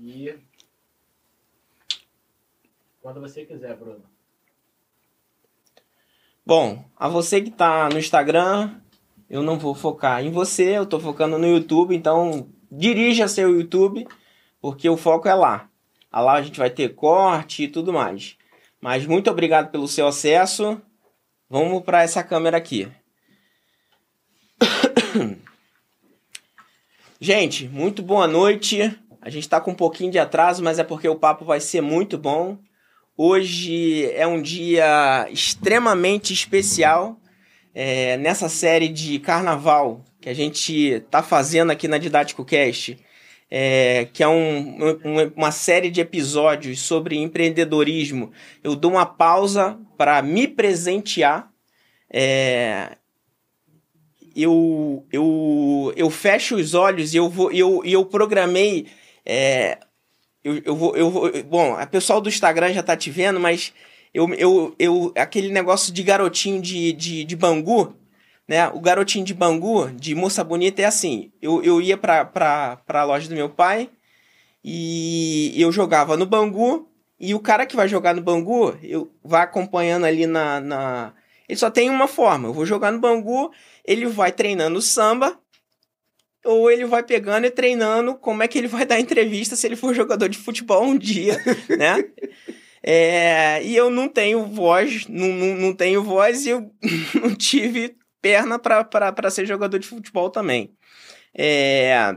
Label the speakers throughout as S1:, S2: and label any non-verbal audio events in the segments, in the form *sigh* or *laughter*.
S1: E quando você quiser, Bruno.
S2: Bom, a você que está no Instagram, eu não vou focar em você, eu estou focando no YouTube, então dirija seu YouTube, porque o foco é lá. Lá a gente vai ter corte e tudo mais. Mas muito obrigado pelo seu acesso. Vamos para essa câmera aqui. *coughs* Gente, muito boa noite. A gente está com um pouquinho de atraso, mas é porque o papo vai ser muito bom. Hoje é um dia extremamente especial é, nessa série de carnaval que a gente está fazendo aqui na Didático Cast, é, que é um, um, uma série de episódios sobre empreendedorismo. Eu dou uma pausa para me presentear. É, eu, eu, eu fecho os olhos e eu, vou, eu, eu programei é, eu, eu, vou, eu vou. Bom, a pessoal do Instagram já tá te vendo, mas eu, eu, eu aquele negócio de garotinho de, de, de Bangu, né? O garotinho de Bangu, de moça bonita, é assim. Eu, eu ia pra, pra, pra loja do meu pai e eu jogava no Bangu. E o cara que vai jogar no Bangu, eu vai acompanhando ali na, na. Ele só tem uma forma. Eu vou jogar no Bangu, ele vai treinando samba ou ele vai pegando e treinando como é que ele vai dar entrevista se ele for jogador de futebol um dia, *laughs* né? É, e eu não tenho voz, não, não, não tenho voz e eu *laughs* não tive perna para ser jogador de futebol também. É,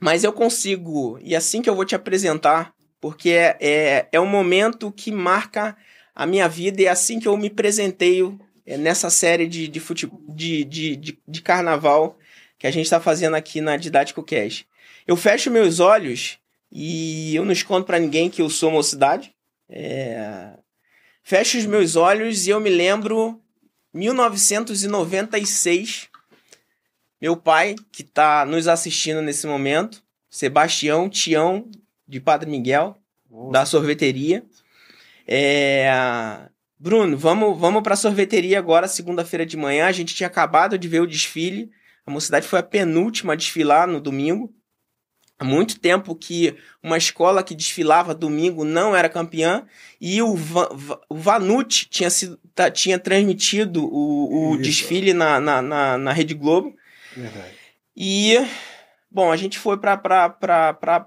S2: mas eu consigo, e assim que eu vou te apresentar, porque é, é, é um momento que marca a minha vida e é assim que eu me presenteio é, nessa série de, de, futebol, de, de, de, de carnaval que a gente está fazendo aqui na Didático Cash. Eu fecho meus olhos e eu não escondo para ninguém que eu sou mocidade. É... Fecho os meus olhos e eu me lembro 1996. Meu pai, que está nos assistindo nesse momento, Sebastião Tião, de Padre Miguel, Nossa. da sorveteria. É... Bruno, vamos, vamos para a sorveteria agora, segunda-feira de manhã. A gente tinha acabado de ver o desfile a Mocidade foi a penúltima a desfilar no domingo. Há muito tempo que uma escola que desfilava domingo não era campeã e o, Va o Vanucci tinha, sido, tinha transmitido o, o desfile na, na, na, na, Rede Globo. Verdade. E, bom, a gente foi para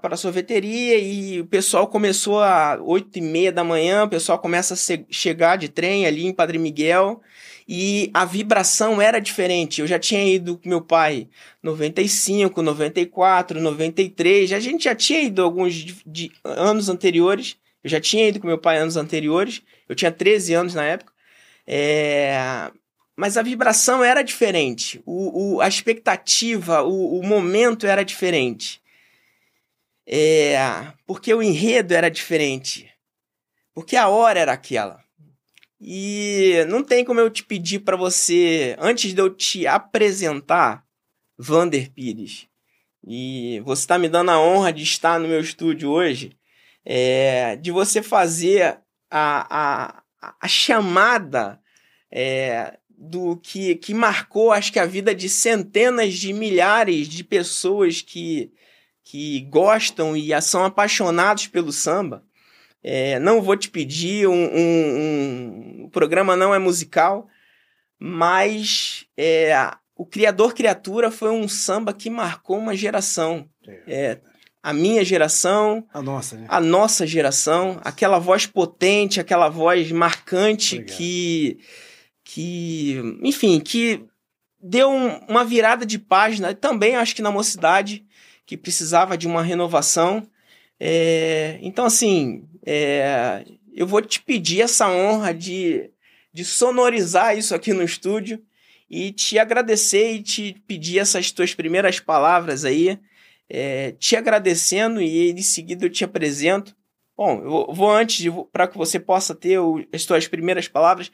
S2: a sorveteria e o pessoal começou às oito e meia da manhã, o pessoal começa a chegar de trem ali em Padre Miguel e a vibração era diferente. Eu já tinha ido com meu pai 95, 94, 93, a gente já tinha ido alguns de, de anos anteriores. Eu já tinha ido com meu pai anos anteriores, eu tinha 13 anos na época. É... Mas a vibração era diferente, o, o a expectativa, o, o momento era diferente. É... Porque o enredo era diferente. Porque a hora era aquela. E não tem como eu te pedir para você, antes de eu te apresentar, Vander Pires. E você está me dando a honra de estar no meu estúdio hoje, é, de você fazer a, a, a chamada é, do que, que marcou, acho que, a vida de centenas de milhares de pessoas que, que gostam e são apaixonados pelo samba. É, não vou te pedir, um, um, um, o programa não é musical, mas é, o Criador Criatura foi um samba que marcou uma geração. É, é a minha geração,
S3: a nossa, né?
S2: a nossa geração, aquela voz potente, aquela voz marcante Obrigado. que, que, enfim, que deu um, uma virada de página. Também acho que na mocidade que precisava de uma renovação. É, então, assim, é, eu vou te pedir essa honra de, de sonorizar isso aqui no estúdio e te agradecer e te pedir essas tuas primeiras palavras aí, é, te agradecendo e em seguida eu te apresento. Bom, eu vou antes, para que você possa ter o, as tuas primeiras palavras.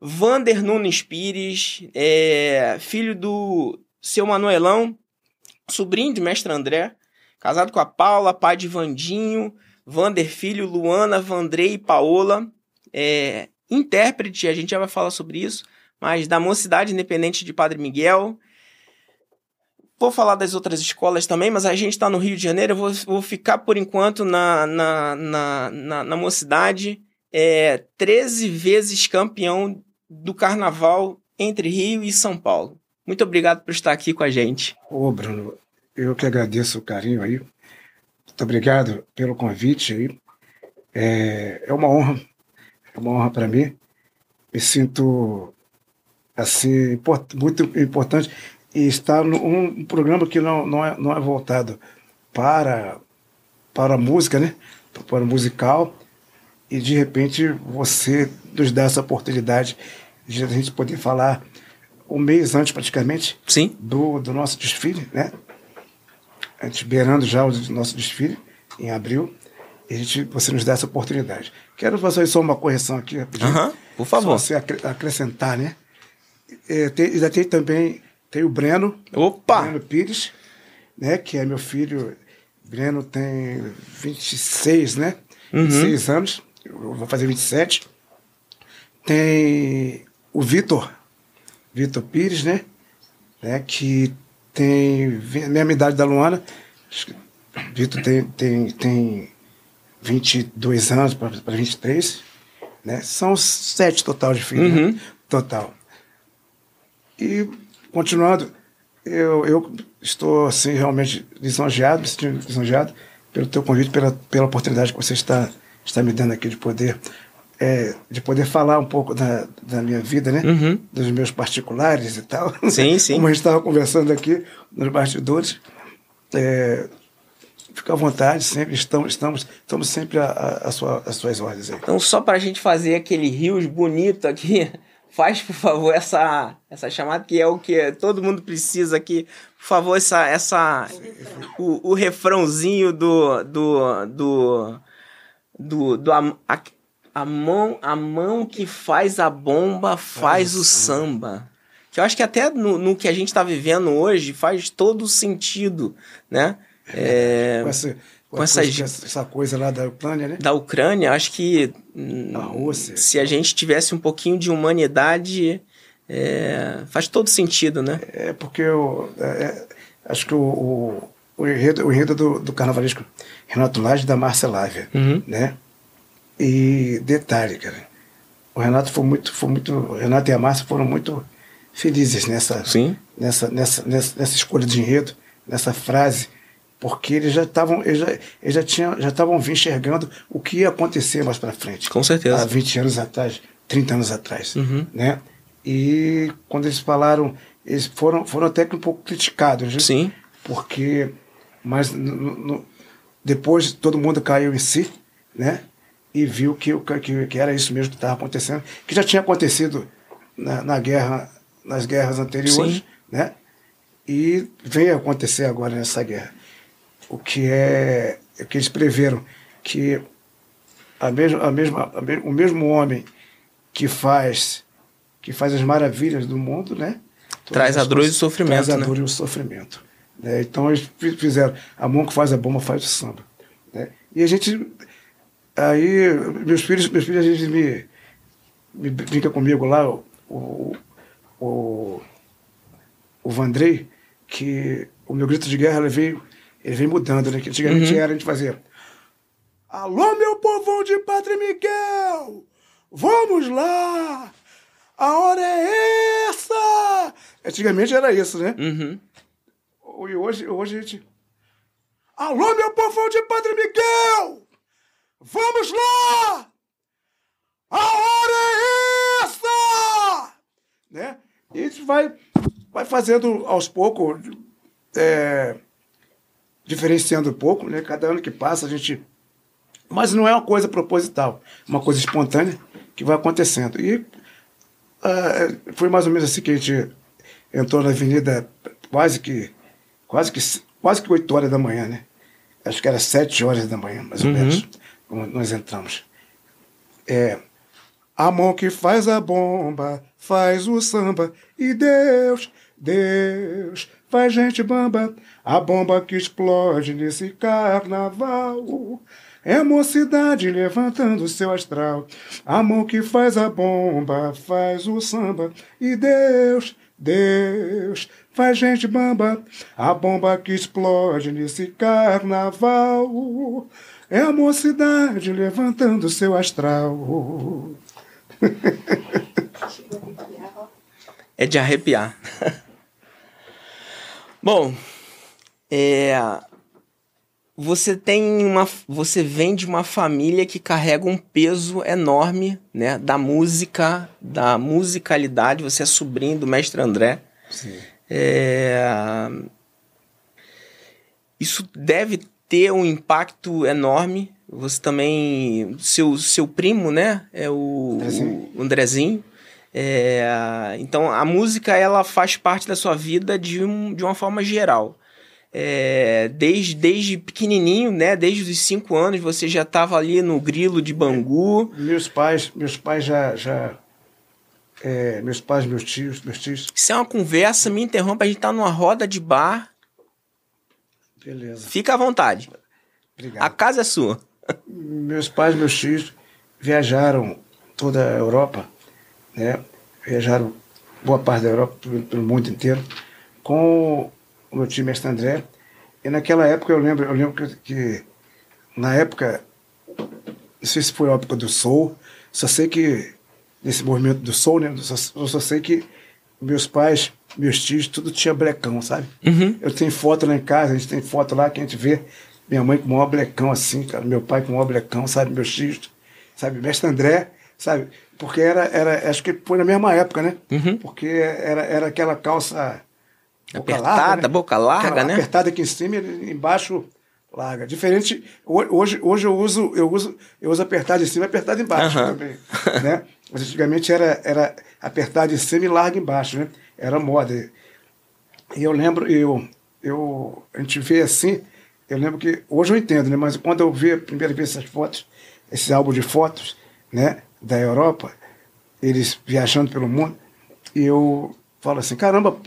S2: Vander Nunes Pires, é, filho do seu Manuelão, sobrinho de mestre André, Casado com a Paula, pai de Vandinho, Vander Filho, Luana, Vandrei e Paola. É, intérprete, a gente já vai falar sobre isso, mas da Mocidade Independente de Padre Miguel. vou falar das outras escolas também, mas a gente está no Rio de Janeiro, eu vou, vou ficar por enquanto na, na, na, na, na mocidade. É, 13 vezes campeão do carnaval entre Rio e São Paulo. Muito obrigado por estar aqui com a gente.
S3: Ô, Bruno, eu que agradeço o carinho aí. Muito obrigado pelo convite aí. É, é uma honra, é uma honra para mim. Me sinto assim muito importante e estar num um programa que não, não, é, não é voltado para para a música, né? Para o musical e de repente você nos dá essa oportunidade de a gente poder falar um mês antes praticamente
S2: Sim.
S3: do, do nosso desfile, né? A gente beirando já o nosso desfile em abril e a gente, você nos dá essa oportunidade. Quero fazer só uma correção aqui, rapidinho.
S2: Por favor.
S3: Só você acre- acrescentar, né? É, tem, ainda tem também tem o Breno,
S2: Opa!
S3: Breno Pires, né? Que é meu filho. Breno tem 26, né?
S2: Uhum.
S3: 26 anos. Eu vou fazer 27. Tem o Vitor, Vitor Pires, né? né? Que tem a mesma idade da Luana. Acho que Vitor tem, tem, tem 22 anos para 23. Né? São sete total de filhos. né?
S2: Uhum.
S3: Total. E, continuando, eu, eu estou assim, realmente lisonjeado, me sentindo lisonjeado pelo teu convite, pela, pela oportunidade que você está, está me dando aqui de poder, é, de poder falar um pouco da, da minha vida, né?
S2: Uhum.
S3: Dos meus particulares e tal.
S2: Sim, *laughs* sim.
S3: Como a gente estava conversando aqui nos bastidores. É, fica à vontade, sempre estamos, estamos, estamos sempre a, a, a sua, as suas ordens aí.
S2: Então, só pra gente fazer aquele rios bonito aqui, *laughs* faz, por favor, essa, essa chamada, que é o que todo mundo precisa aqui. Por favor, essa, essa, o, o refrãozinho do, do, do, do, do a, a, mão, a mão que faz a bomba faz o samba. Que eu acho que até no, no que a gente tá vivendo hoje faz todo sentido, né? É,
S3: com essa,
S2: com essas-
S3: coisa, essa coisa lá da Ucrânia, né?
S2: da Ucrânia, acho que hum,
S3: Rússia.
S2: se a gente tivesse um pouquinho de humanidade, é, faz todo sentido, né?
S3: É porque eu é, é, acho que o, o, o enredo, o enredo do, do carnavalesco Renato Lage da Márcia Lávia,
S2: Uhum.
S3: né? E detalhe, cara, o Renato foi muito, foi muito, o Renato e a Márcia foram muito felizes nessa,
S2: Sim.
S3: nessa, nessa, nessa, nessa escolha de enredo, nessa frase, porque eles já estavam, eles já, eles já tinham, já estavam enxergando o que ia acontecer mais para frente.
S2: Com certeza.
S3: Há 20 anos atrás, 30 anos atrás,
S2: Uhum.
S3: né? E quando eles falaram, eles foram, foram até que um pouco criticados, né?
S2: Sim.
S3: porque mas no- no- depois todo mundo caiu em si, né? E viu que, o- que, que era isso mesmo que estava acontecendo, que já tinha acontecido na, na guerra, nas guerras anteriores,
S2: Sim.
S3: né? E veio acontecer agora nessa guerra. O que é o que eles preveram que a mesma, a mesma, a o mesmo homem que faz que faz as maravilhas do mundo, né? Todas
S2: Traz a dor e o sofrimento,
S3: Traz a
S2: né?
S3: dor e o sofrimento. né? Então eles fi- fizeram a mão que faz a bomba faz o samba. né? E a gente aí meus filhos meus filhos a gente me, me brinca comigo lá o o, o, o Vandrei que o meu grito de guerra ele veio ele vem mudando né que antigamente
S2: Uhum.
S3: era a gente fazia Alô, meu povão de Padre Miguel! Vamos lá! A hora é essa! Antigamente era isso, né?
S2: Uhum.
S3: E hoje, hoje a gente. Alô, meu povão de Padre Miguel! Vamos lá! A hora é essa! Né? E a gente vai, vai fazendo aos poucos, é, diferenciando um pouco, né? Cada ano que passa a gente. Mas não é uma coisa proposital, uma coisa espontânea que vai acontecendo. E ah, foi mais ou menos assim que a gente entrou na avenida quase que quase que quase que 8 horas da manhã, né? Acho que era 7 horas da manhã, mais ou
S2: Uhum.
S3: menos, nós entramos. É, a mão que faz a bomba, faz o samba, e Deus, Deus, faz gente bamba, a bomba que explode nesse carnaval. É mocidade levantando seu astral. A mão que faz a bomba, faz o samba. E Deus, Deus faz gente bamba, a bomba que explode nesse carnaval. É a mocidade levantando seu astral.
S2: É de arrepiar. Bom, é, você tem uma você vem de uma família que carrega um peso enorme né da música da musicalidade você é sobrinho do mestre André
S3: Sim.
S2: é, isso deve ter um impacto enorme você também seu seu primo né é o
S3: Andrezinho.
S2: o Andrezinho é, então a música ela faz parte da sua vida de, um, de uma forma geral é, desde, desde pequenininho, né? Desde os cinco anos você já estava ali no grilo de Bangu.
S3: Meus pais, meus pais já, já é, meus pais, meus tios, meus tios.
S2: Isso é uma conversa, me interrompa, a gente tá numa roda de bar.
S3: Beleza.
S2: Fica à vontade.
S3: Obrigado.
S2: A casa é sua.
S3: Meus pais, meus tios viajaram toda a Europa, né? Viajaram boa parte da Europa, pelo, mundo inteiro, com o meu tio Mestre André. E naquela época eu lembro, eu lembro que, que na época, não sei se foi a época do Soul, só sei que nesse movimento do Soul, né? Só, eu só sei que meus pais, meus tios, tudo tinha blecão, sabe?
S2: Uhum.
S3: Eu tenho foto lá em casa, a gente tem foto lá que a gente vê minha mãe com o maior blecão assim, cara, meu pai com o maior blecão, sabe? Meus tios, sabe? Mestre André, sabe? Porque era, era acho que foi na mesma época, né?
S2: Uhum.
S3: Porque era, era aquela calça boca
S2: Apertada,
S3: larga, né?
S2: boca larga,
S3: Aquela
S2: né?
S3: Apertada aqui em cima e embaixo larga. Diferente, ho- hoje, hoje eu uso, eu uso, eu uso apertado em cima e apertado embaixo
S2: Aham.
S3: também, né? Mas antigamente era, era apertado em cima e largo embaixo, né? Era moda. E eu lembro, eu, eu, a gente vê assim, eu lembro que, hoje eu entendo, né? Mas quando eu vi a primeira vez essas fotos, esse álbum de fotos, né? Da Europa, eles viajando pelo mundo, e eu falo assim, caramba,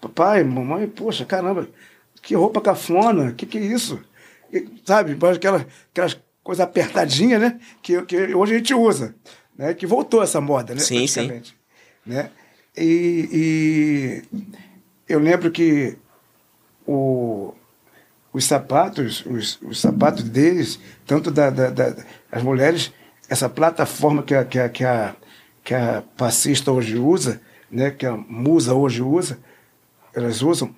S3: papai, mamãe, poxa, caramba, que roupa cafona, que que é isso? E, sabe, aquela, aquelas coisas apertadinhas, né? Que, que hoje a gente usa, né? Que voltou essa moda, né?
S2: Sim, sim.
S3: Né? E, e eu lembro que o, os sapatos, os, os sapatos deles, tanto da, da, da- as mulheres, essa plataforma que a, que a, que a, que a passista hoje usa, né, que a musa hoje usa, elas usam,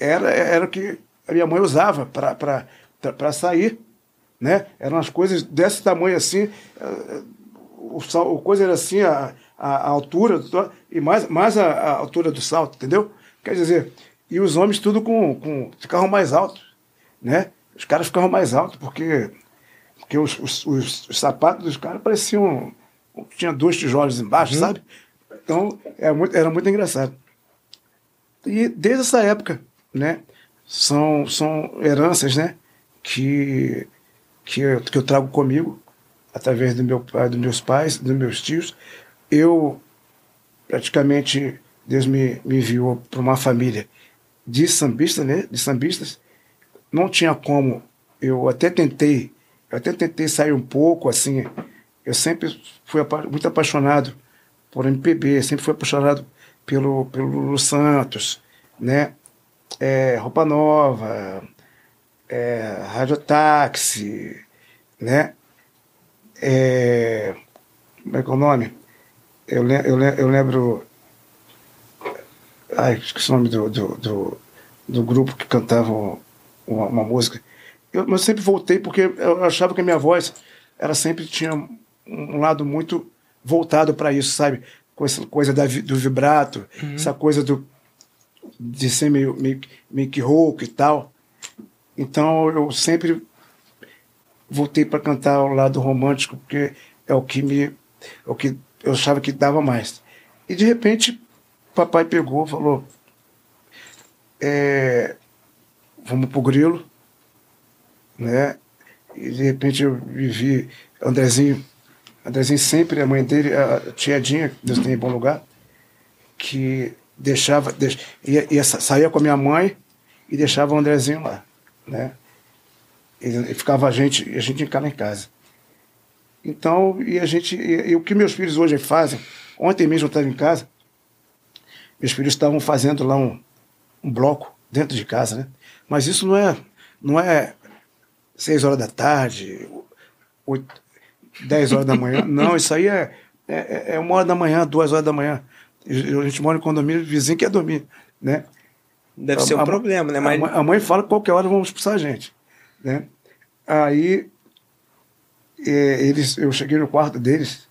S3: era, era o que a minha mãe usava para sair. Né? Eram as coisas desse tamanho assim, eh, o, o coisa era assim, a, a, a altura, do- e mais, mais a, a altura do salto, entendeu? Quer dizer, e os homens tudo com, com ficavam mais altos, né? Os caras ficavam mais altos, porque, porque os, os, os, os sapatos dos caras pareciam. Tinha dois tijolos embaixo, sabe? Então, era muito, era muito engraçado. E desde essa época, né? São, são heranças, né? Que, que, eu, que eu trago comigo, através do meu pai, dos meus pais, dos meus tios. Eu, praticamente, Deus me, me enviou para uma família de sambistas, né? De sambistas. Não tinha como. Eu até tentei, eu até tentei sair um pouco, assim. Eu sempre fui muito apaixonado por MPB, sempre fui apaixonado pelo, pelo Lulu Santos, né? É, Roupa Nova, é, Rádio Táxi, né? É, como é que é o nome? Eu, le- eu, le- eu lembro. Ai, esqueci o nome do, do, do, do grupo que cantava uma, uma música. Eu, eu sempre voltei porque eu achava que a minha voz ela sempre tinha um lado muito voltado para isso, sabe? Com essa coisa da, do vibrato, essa coisa do, de ser meio, meio, meio que rouco e tal. Então eu sempre voltei para cantar o lado romântico, porque é o que me. É o que eu achava que dava mais. E de repente, papai pegou falou: é, vamos pro grilo, né? E de repente eu vivi Andrezinho, Andrezinho sempre, a mãe dele, a tia Dinha, que Deus tem em bom lugar, que deixava, deix, ia, ia, sa- saía com a minha mãe e deixava o Andrezinho lá, né? E, e ficava a gente, a gente ficava em casa. Então, e a gente, e, e o que meus filhos hoje fazem, ontem mesmo eu estava em casa, meus filhos estavam fazendo lá um, um bloco dentro de casa, né? Mas isso não é, não é seis horas da tarde, oito, dez horas da manhã. *laughs* Não, isso aí é, é, é uma hora da manhã, duas horas da manhã. A gente mora em condomínio, vizinho quer dormir, né?
S2: Deve ser um
S3: a,
S2: problema, né? Mas...
S3: A, mãe, a mãe fala que qualquer hora vão expulsar a gente, né? Aí é, eles, eu cheguei no quarto deles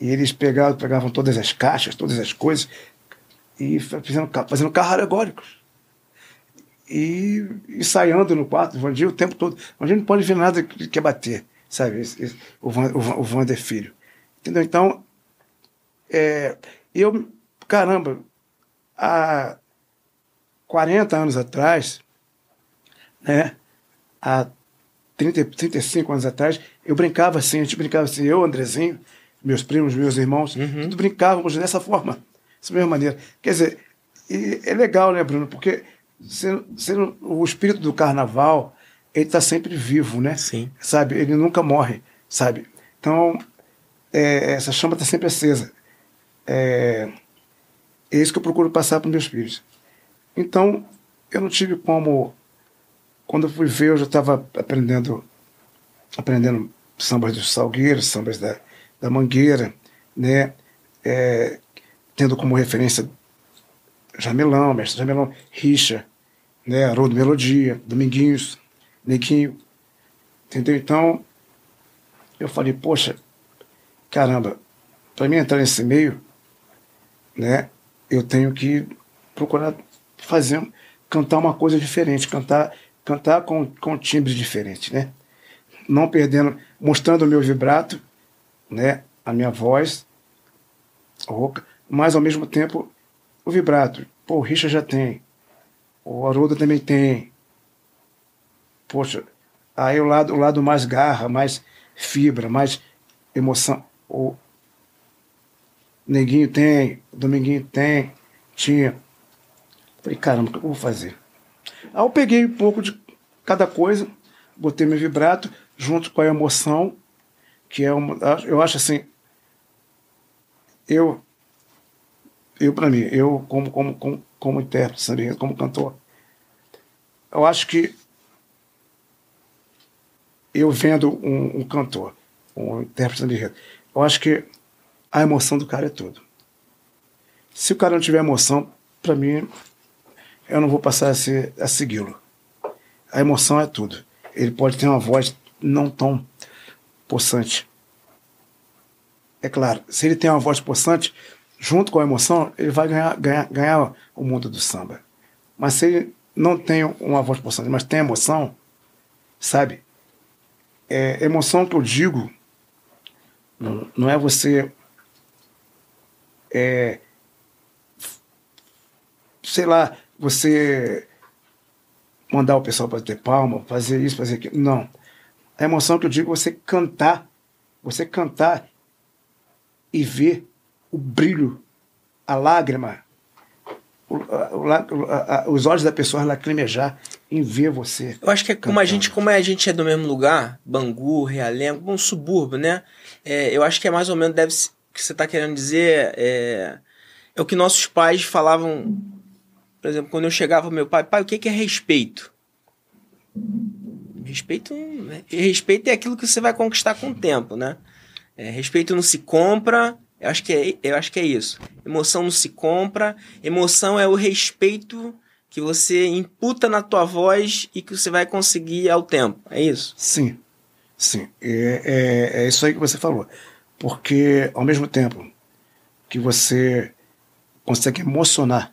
S3: e eles pegavam, pegavam todas as caixas, todas as coisas e fazendo, fazendo carros alegóricos. E, e saindo no quarto, Vandir o tempo todo. Vandir não pode ver nada que quer bater, sabe? Esse, esse, o, Van, o, o Vander Filho. Entendeu? Então, é, eu, caramba, há 40 anos atrás, né? Há 30, 35 anos atrás, eu brincava assim, a gente brincava assim, eu, Andrezinho, meus primos, meus irmãos, uhum. tudo brincávamos dessa forma, dessa mesma maneira. Quer dizer, é legal, né, Bruno? Porque sendo, sendo o espírito do carnaval, ele está sempre vivo, né?
S2: Sim.
S3: Sabe? Ele nunca morre, sabe? Então, é, essa chama está sempre acesa. É, é isso que eu procuro passar para meus filhos. Então, eu não tive como quando eu fui ver, eu já estava aprendendo, aprendendo sambas do Salgueiro, sambas da, da Mangueira, né? É, tendo como referência Jamelão, mestre Jamelão, Richa, né? Haroldo Melodia, Dominguinhos, Neguinho, entendeu? Então, eu falei, poxa, caramba, para mim entrar nesse meio, né? Eu tenho que procurar fazer, cantar uma coisa diferente, cantar cantar com, com timbre diferente, né? Não perdendo, mostrando o meu vibrato, né? A minha voz rouca, mas ao mesmo tempo o vibrato. Pô, o Richard já tem, o Haroldo também tem. Poxa, aí o lado, o lado mais garra, mais fibra, mais emoção. O Neguinho tem, o Dominguinho tem, tinha. Falei, caramba, o que eu vou fazer? Aí eu peguei um pouco de cada coisa, botei meu vibrato junto com a emoção, que é uma. Eu acho assim. Eu. Eu, para mim, eu, como, como, como, como intérprete, sabe, como cantor, eu acho que eu vendo um, um cantor, um intérprete de eu acho que a emoção do cara é tudo. Se o cara não tiver emoção, para mim, eu não vou passar a, ser, a segui-lo. A emoção é tudo. Ele pode ter uma voz não tão possante. É claro, se ele tem uma voz possante, junto com a emoção, ele vai ganhar, ganhar, ganhar o mundo do samba. Mas se ele não tem uma voz possante, mas tem emoção, sabe? É, emoção que eu digo não, não é você é, sei lá, você mandar o pessoal para ter palma, fazer isso, fazer aquilo. Não. A emoção que eu digo é você cantar, você cantar e ver o brilho, a lágrima, o, o, os olhos da pessoa lacrimejar em ver você.
S2: Eu acho que é como a gente, como a gente é do mesmo lugar, Bangu, Realengo, um subúrbio, né? É, eu acho que é mais ou menos deve o que você está querendo dizer é, é o que nossos pais falavam por exemplo, quando eu chegava meu pai, pai, o que é respeito? Respeito, respeito é aquilo que você vai conquistar com o tempo, né? É, respeito não se compra, eu acho, que é, eu acho que é isso. Emoção não se compra, emoção é o respeito que você imputa na tua voz e que você vai conseguir ao tempo, é isso?
S3: Sim, sim. É, é, é isso aí que você falou. Porque, ao mesmo tempo que você consegue emocionar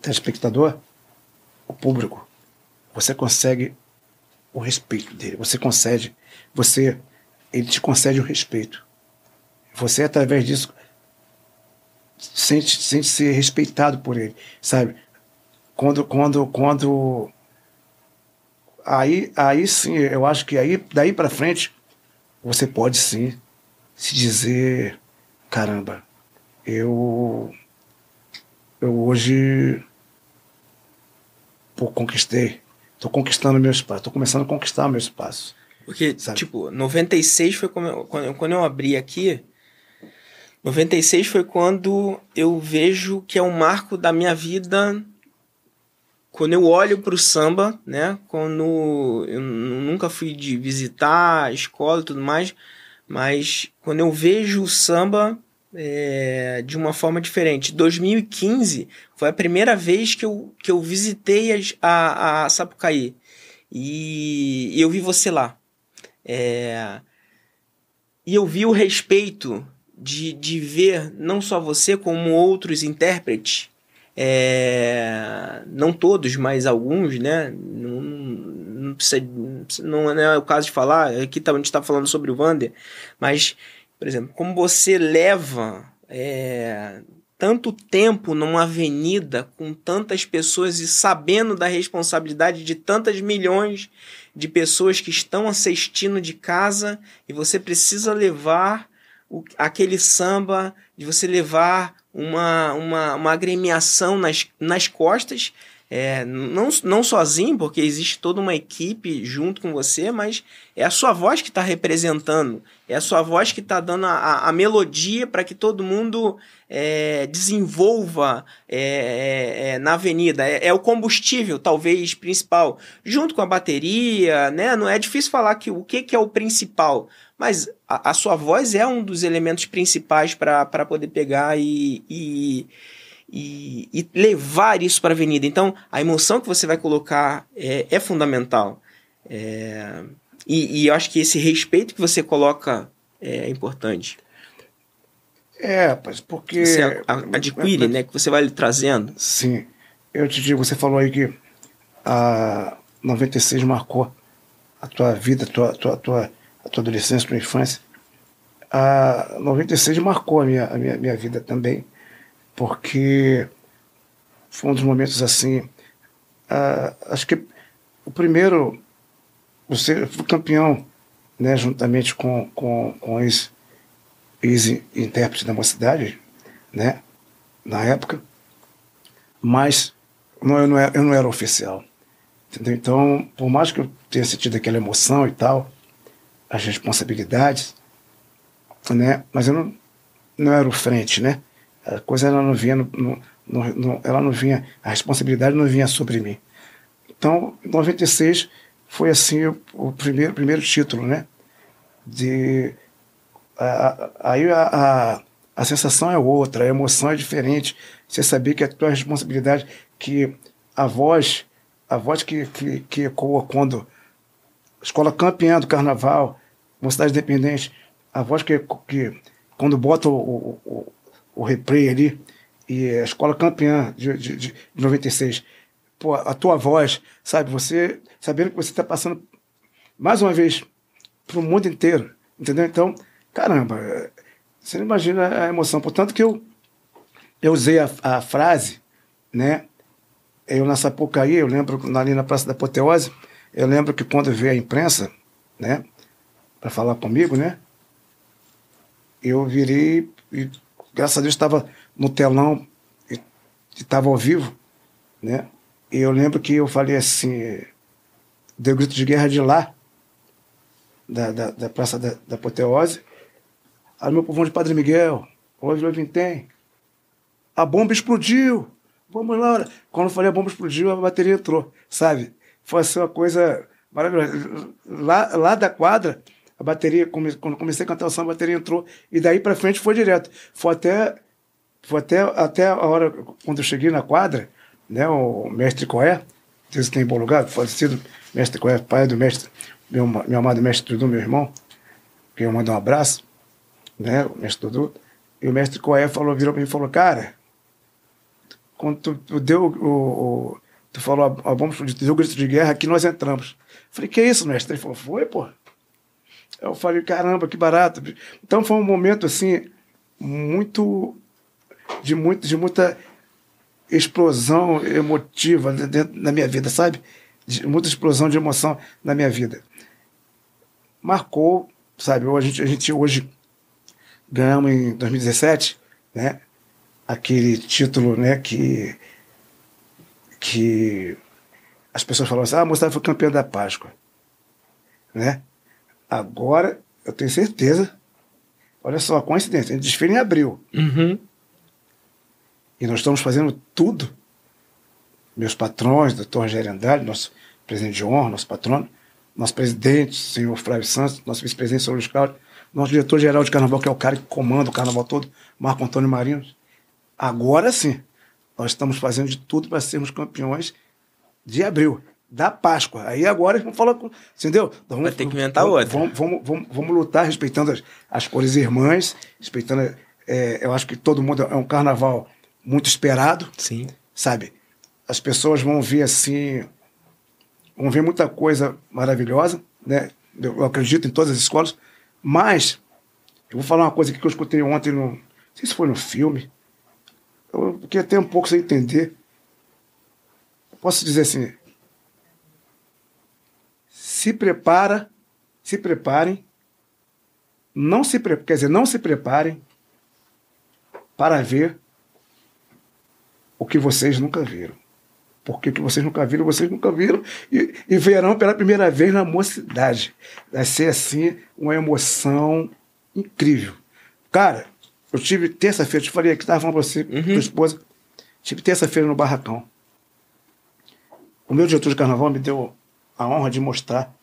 S3: telespectador, o público, você consegue o respeito dele, você concede, você, ele te concede o respeito. Você, através disso, sente, sente ser respeitado por ele, sabe? Quando, quando, quando, aí, aí sim, eu acho que aí, daí para frente, você pode sim se dizer, caramba, eu, eu hoje pô, conquistei. Tô conquistando meu espaço, tô começando a conquistar meu espaço.
S2: Porque, sabe? tipo, 96 foi quando eu, quando eu abri aqui. 96 foi quando eu vejo que é um marco da minha vida. Quando eu olho para o samba, né? Quando eu nunca fui de visitar a escola e tudo mais, mas quando eu vejo o samba é, de uma forma diferente. 2015 foi a primeira vez que eu, que eu visitei as, a, a Sapucaí e, e eu vi você lá. É, e eu vi o respeito de, de ver não só você, como outros intérpretes, é, não todos, mas alguns, né? Não, não, precisa, não é o caso de falar, aqui tá, a gente está falando sobre o Vander, mas, por exemplo, como você leva é, tanto tempo numa avenida com tantas pessoas e sabendo da responsabilidade de tantas milhões de pessoas que estão assistindo de casa e você precisa levar o, aquele samba, de você levar uma, uma, uma agremiação nas, nas costas, é, não, não sozinho, porque existe toda uma equipe junto com você, mas é a sua voz que está representando, é a sua voz que está dando a, a melodia para que todo mundo é, desenvolva é, é, é, na avenida. É, é, o combustível, talvez, principal, junto com a bateria, né? Não é difícil falar que o que, que é o principal, mas a, a sua voz é um dos elementos principais para poder pegar e, e, e, e levar isso para a avenida. Então, a emoção que você vai colocar é, é fundamental. É, e, e eu acho que esse respeito que você coloca é importante.
S3: É, porque.
S2: Você adquire, né? Que você vai trazendo.
S3: Sim. Eu te digo, você falou aí que a 96 marcou a tua vida, a tua, tua, tua, a tua adolescência, a tua infância. A 96 marcou a minha, a minha, minha vida também, porque foi um dos momentos assim. Uh, acho que o primeiro, você foi campeão, né, juntamente com, com, com ex-intérprete da mocidade, né, na época, mas não, eu, não era, eu não era oficial. Entendeu? Então, por mais que eu tenha sentido aquela emoção e tal, as responsabilidades, né, mas eu não, não era o frente, né? A coisa ela não vinha, no, no, ela não vinha, a responsabilidade não vinha sobre mim. Então, em 96 foi assim o, o primeiro, primeiro título, né? De aí a, a, a, sensação é outra, a emoção é diferente. Você saber que a tua responsabilidade, que a voz, a voz que, que, que ecoa quando escola campeã do carnaval, uma cidade independente, a voz que, que quando bota o, o, o, o replay ali, e a escola campeã de, de, de 96, pô, a tua voz, sabe, você sabendo que você está passando mais uma vez para o mundo inteiro, entendeu? Então, Caramba, você não imagina a emoção. Portanto que eu, eu usei a, a frase, né? Eu na Sapucaí, eu lembro ali na Praça da Apoteose, eu lembro que quando veio a imprensa, né? Para falar comigo, né? Eu virei e, graças a Deus, estava no telão e estava ao vivo, né? E eu lembro que eu falei assim, deu grito de guerra de lá, da, da, da Praça da, da Apoteose, Aí meu povão de Padre Miguel, hoje eu vintém. A bomba explodiu. Vamos lá. Quando eu falei a bomba explodiu, a bateria entrou, sabe? Foi assim uma coisa maravilhosa. Lá, lá da quadra, a bateria, quando comecei a cantar o samba, a bateria entrou. E daí para frente foi direto. Foi até, foi até, até a hora, quando eu cheguei na quadra, né, o mestre Coé, se tem bom lugar, falecido mestre Coé, pai do mestre, meu, meu amado mestre do meu irmão, que eu mando um abraço né, o mestre Dudu, e o mestre Coé falou, virou para mim e falou, cara, quando tu, tu deu o, o, tu falou a, a bomba, tu deu o grito de guerra, aqui nós entramos. falei, que isso, mestre? Ele falou, foi, pô. Eu falei, caramba, que barato. Então foi um momento, assim, muito, de, muito, de muita explosão emotiva dentro da minha vida, sabe? De, muita explosão de emoção na minha vida. Marcou, sabe? A gente, a gente hoje ganhamos em 2017, né? Aquele título, né? Que que as pessoas falavam assim, ah, a moçada foi campeã da Páscoa, né? Agora eu tenho certeza olha só, coincidência, desfile em abril.
S2: Uhum.
S3: E nós estamos fazendo tudo. Meus patrões, doutor Rogério Andrade, nosso presidente de honra, nosso patrono, nosso presidente, senhor Flávio Santos, nosso vice-presidente, senhor Luiz Cláudio, nosso diretor-geral de carnaval, que é o cara que comanda o carnaval todo, Marco Antônio Marinos. Agora sim, nós estamos fazendo de tudo para sermos campeões de abril, da Páscoa. Aí agora vamos falar com. Entendeu? Então, vamos,
S2: Vai ter que inventar
S3: vamos,
S2: outra.
S3: Vamos, vamos, vamos, vamos lutar respeitando as, as cores irmãs, respeitando. é, eu acho que todo mundo é um carnaval muito esperado
S2: Sim.
S3: sabe? As pessoas vão ver assim, vão ver muita coisa maravilhosa, né? Eu acredito em todas as escolas, mas eu vou falar uma coisa aqui que eu escutei ontem no, não sei se foi no filme, eu fiquei até um pouco sem entender. Eu posso dizer assim, se prepara, se preparem, não se pre, quer dizer, não se preparem para ver o que vocês nunca viram. Porque o que vocês nunca viram, vocês nunca viram e, e verão pela primeira vez na mocidade. Vai ser assim uma emoção incrível. Cara, eu tive terça-feira, te falei aqui, estava falando pra você,
S2: Uhum.
S3: tua esposa, tive terça-feira no Barracão. O meu diretor de carnaval me deu a honra de mostrar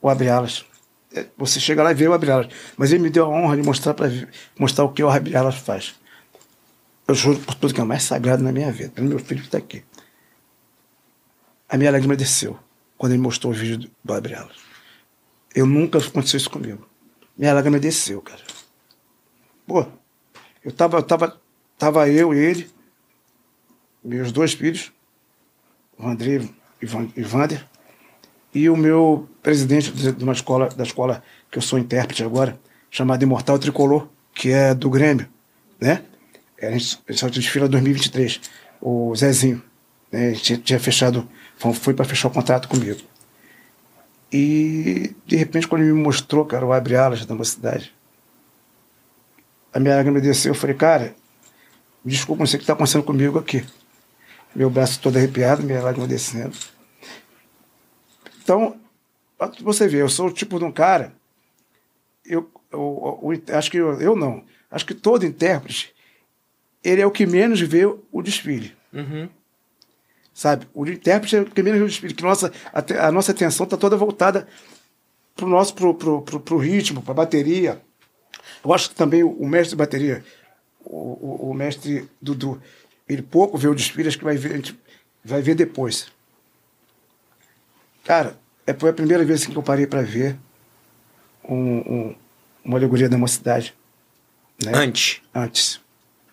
S3: o Abre Alas. É, Você chega lá e vê o Abre Alas. Mas ele me deu a honra de mostrar, pra, mostrar o que o Abre Alas faz. Eu juro por tudo que é mais sagrado na minha vida, pelo meu filho que está aqui. A minha lágrima desceu quando ele mostrou o vídeo do, do Abre Alas. Eu nunca aconteceu isso comigo. Minha lágrima desceu, cara. Pô, eu tava, eu tava, tava eu e ele, meus dois filhos, o André e o Vander, e o meu presidente de uma escola, da escola que eu sou intérprete agora, chamada Imortal Tricolor, que é do Grêmio, né? A gente a gente só desfila 2023, o Zezinho, né? Ele tinha, tinha fechado, foi- para fechar o contrato comigo. E, de repente, quando ele me mostrou, cara, o Abre Alas da mocidade, a minha lágrima desceu, eu falei, cara, desculpa, não sei o que está acontecendo comigo aqui. Meu braço todo arrepiado, minha lágrima descendo. Então, você ver, eu sou o tipo de um cara. Eu, eu, eu- acho que eu, eu não. Acho que todo intérprete, ele é o que menos vê o desfile.
S2: Uhum.
S3: Sabe? O intérprete é o que menos vê o desfile. Que nossa, a, a nossa atenção está toda voltada pro nosso pro, pro, pro, pro ritmo, para bateria. Eu acho que também o, o mestre de bateria, o, o, o mestre Dudu, ele pouco vê o desfile, acho que vai ver, a gente vai ver depois. Cara, é, foi a primeira vez assim, que eu parei para ver um, um- uma alegoria da mocidade. Né?
S2: Antes.
S3: Antes,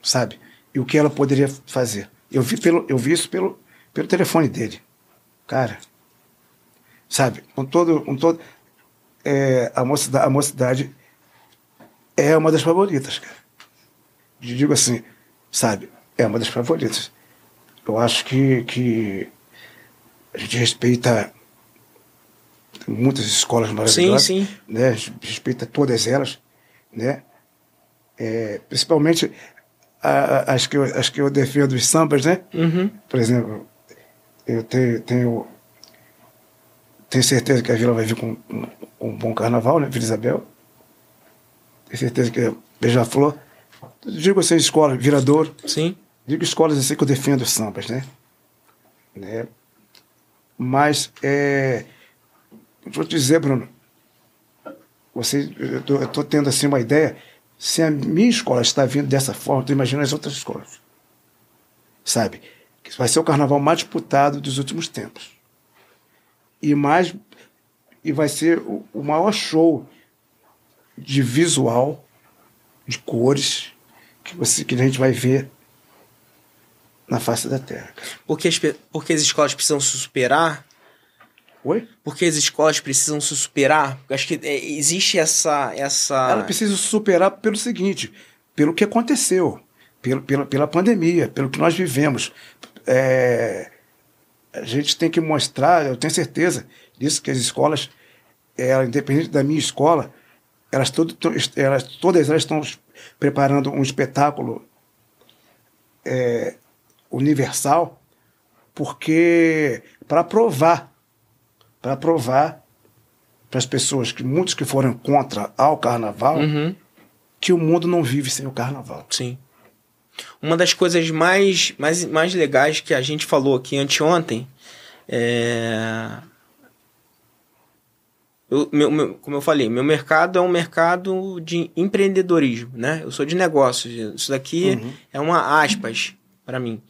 S3: sabe? E o que ela poderia fazer. Eu vi, pelo, eu vi isso pelo, pelo telefone dele. Cara, sabe? Com todo. Com todo é, a, mocidade, a mocidade é uma das favoritas, cara. Eu digo assim, sabe? É uma das favoritas. Eu acho que, que a gente respeita muitas escolas
S2: Sim,
S3: maravilhosas.
S2: sim.
S3: Né? A gente Respeita todas elas, né? É, principalmente a- a- as que, eu, as que eu defendo os sambas, né?
S2: Uhum.
S3: Por exemplo, eu tenho, tenho, tenho certeza que a Vila vai vir com, um bom carnaval, né? Vila Isabel. Tenho certeza que Beija-Flor. Digo assim, escola, Viradouro.
S2: Sim.
S3: Digo escolas assim que eu defendo os sambas, né? né? Mas, é, eu vou te dizer, Bruno, você, eu estou tendo assim uma ideia, se a minha escola está vindo dessa forma, tu imagina as outras escolas. Sabe? Que vai ser o carnaval mais disputado dos últimos tempos. E mais e vai ser o, o maior show de visual, de cores, que, você, que a gente vai ver na face da Terra.
S2: Porque as, porque as escolas precisam se superar.
S3: Oi?
S2: Porque as escolas precisam se superar. Acho que é, existe essa. essa...
S3: Ela precisa se superar pelo seguinte, pelo que aconteceu, pelo, pela, pela pandemia, pelo que nós vivemos. É, a gente tem que mostrar, eu tenho certeza disso, que as escolas, ela, independente da minha escola, elas, todo, to- elas todas elas estão preparando um espetáculo é, universal, porque para provar, para provar para as pessoas que muitos que foram contra ao carnaval,
S2: Uhum.
S3: que o mundo não vive sem o carnaval.
S2: Sim. Uma das coisas mais, mais, mais legais que a gente falou aqui anteontem é. Eu, meu, meu, como eu falei, meu mercado é um mercado de empreendedorismo, né? Eu sou de negócios. Isso daqui
S3: Uhum.
S2: é uma aspas para mim.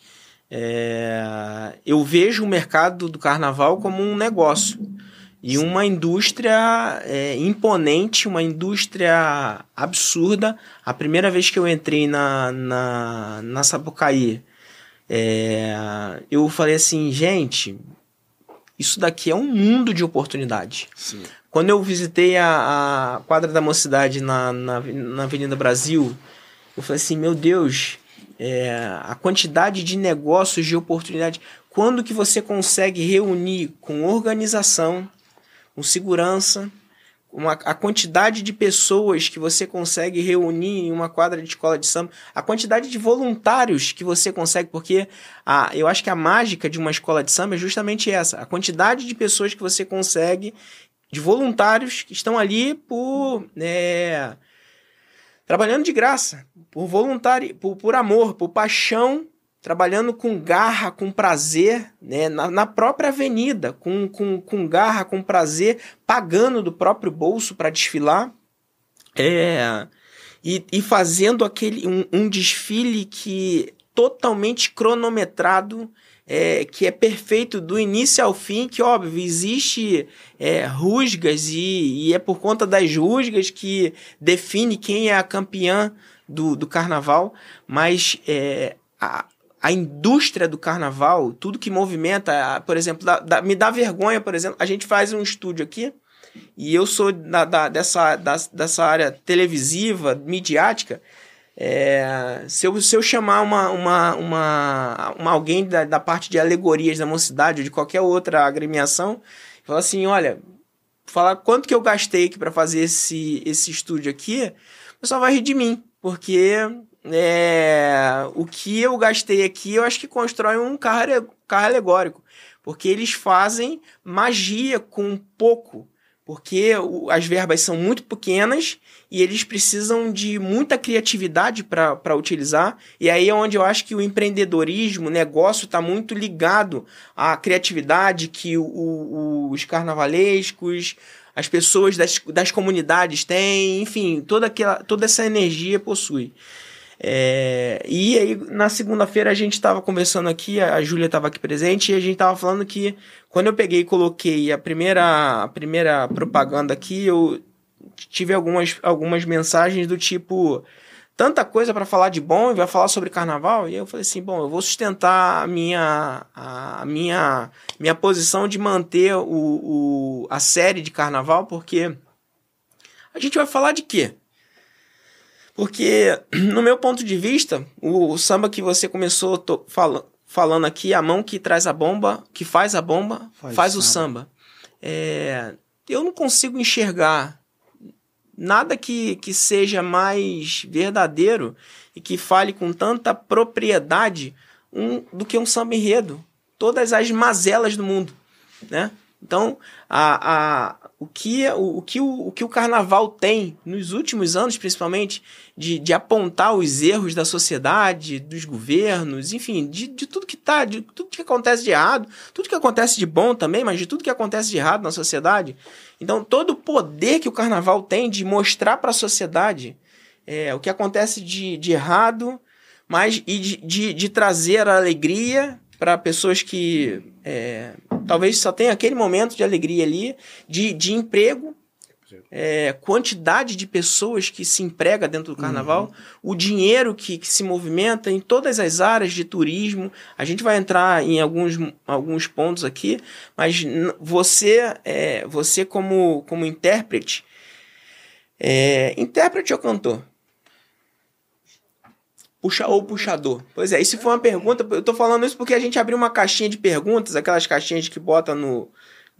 S2: É, eu vejo o mercado do carnaval como um negócio e uma indústria é, imponente, uma indústria absurda. A primeira vez que eu entrei na, na, na Sapucaí, é, eu falei assim, gente, isso daqui é um mundo de oportunidade.
S3: Sim.
S2: Quando eu visitei a, a quadra da mocidade na, na, na Avenida Brasil, eu falei assim, meu Deus, é, a quantidade de negócios, de oportunidade, quando que você consegue reunir com organização, com segurança, uma, a quantidade de pessoas que você consegue reunir em uma quadra de escola de samba, a quantidade de voluntários que você consegue, porque a, eu acho que a mágica de uma escola de samba é justamente essa, a quantidade de pessoas que você consegue, de voluntários que estão ali por... é, trabalhando de graça, por voluntário, por, por amor, por paixão, trabalhando com garra, com prazer, né, na, na própria avenida, com, com, com garra, com prazer, pagando do próprio bolso para desfilar, é, e, e fazendo aquele um, um desfile que totalmente cronometrado, é, que é perfeito do início ao fim, que óbvio, existe é, rusgas e, e é por conta das rusgas que define quem é a campeã do, do carnaval, mas é, a, a indústria do carnaval, tudo que movimenta, por exemplo, dá- dá- me dá vergonha, por exemplo, a gente faz um estúdio aqui e eu sou da, da- dessa, da- dessa área televisiva, midiática. é, se, eu, se eu chamar uma, uma, uma, uma alguém da, da parte de alegorias da mocidade ou de qualquer outra agremiação, falar assim: olha, falar quanto que eu gastei aqui para fazer esse, esse estúdio aqui, o pessoal vai rir de mim, porque é, o que eu gastei aqui, eu acho que constrói um carro, carro alegórico, porque eles fazem magia com pouco, porque o- as verbas são muito pequenas e eles precisam de muita criatividade para utilizar, e aí é onde eu acho que o empreendedorismo, o negócio está muito ligado à criatividade que o- o- os carnavalescos, as pessoas das, das comunidades têm, enfim, toda, aquela, toda essa energia possui. É, e aí, na segunda-feira, a gente estava conversando aqui, a Júlia estava aqui presente, e a gente estava falando que quando eu peguei e coloquei a primeira, a primeira propaganda aqui, eu tive algumas, algumas mensagens do tipo. Tanta coisa para falar de bom e vai falar sobre carnaval. E eu falei assim: bom, eu vou sustentar a minha, a minha, minha posição de manter o, o, a série de carnaval, porque a gente vai falar de quê? Porque, *clears throat* no meu ponto de vista, o, o samba que você começou to- fala- falando aqui, a mão que traz a bomba, que faz a bomba, faz,
S3: Faz
S2: o
S3: samba.
S2: samba. É, eu não consigo enxergar nada que, que seja mais verdadeiro e que fale com tanta propriedade um, do que um samba enredo. Todas as mazelas do mundo, né? Então, a, a, o, que, o, o, que o, o que o carnaval tem, nos últimos anos principalmente, de, de apontar os erros da sociedade, dos governos, enfim, de, de tudo que tá, de tudo que acontece de errado, tudo que acontece de bom também, mas de tudo que acontece de errado na sociedade. Então, todo o poder que o carnaval tem de mostrar para a sociedade é, o que acontece de, de errado, mas e de, de, de trazer a alegria para pessoas que é, talvez só tenham aquele momento de alegria ali, de, de emprego, é, quantidade de pessoas que se emprega dentro do carnaval, o dinheiro que, que se movimenta em todas as áreas de turismo. A gente vai entrar em alguns, alguns pontos aqui, mas você, é, você como, como intérprete, é, intérprete ou cantor? Puxa ou puxador? Pois é, isso foi uma pergunta. Eu tô falando isso porque a gente abriu uma caixinha de perguntas, aquelas caixinhas que bota no.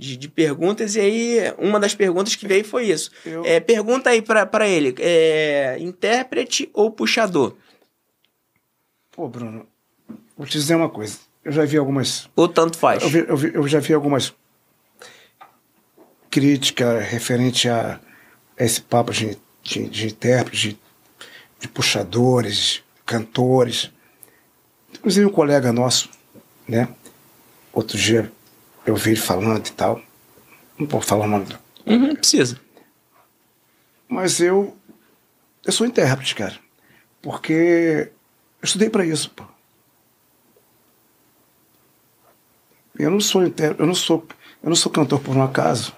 S2: De, de perguntas, e aí uma das perguntas que veio foi isso.
S3: Eu-
S2: É, pergunta aí pra, pra ele: é, intérprete ou puxador?
S3: Pô, Bruno, vou te dizer uma coisa. Eu já vi algumas.
S2: Ou tanto faz?
S3: Eu, vi- eu vi- eu já vi algumas críticas referente a esse papo de, de, de intérprete. de- de puxadores, cantores. Inclusive um colega nosso, né? Outro dia eu vi ele falando e tal. Não posso falar o nome do
S2: Uhum, precisa.
S3: Mas eu. Eu sou intérprete, cara. Porque eu estudei para isso, pô. Eu não sou intérprete, eu não sou, eu não sou cantor por um acaso.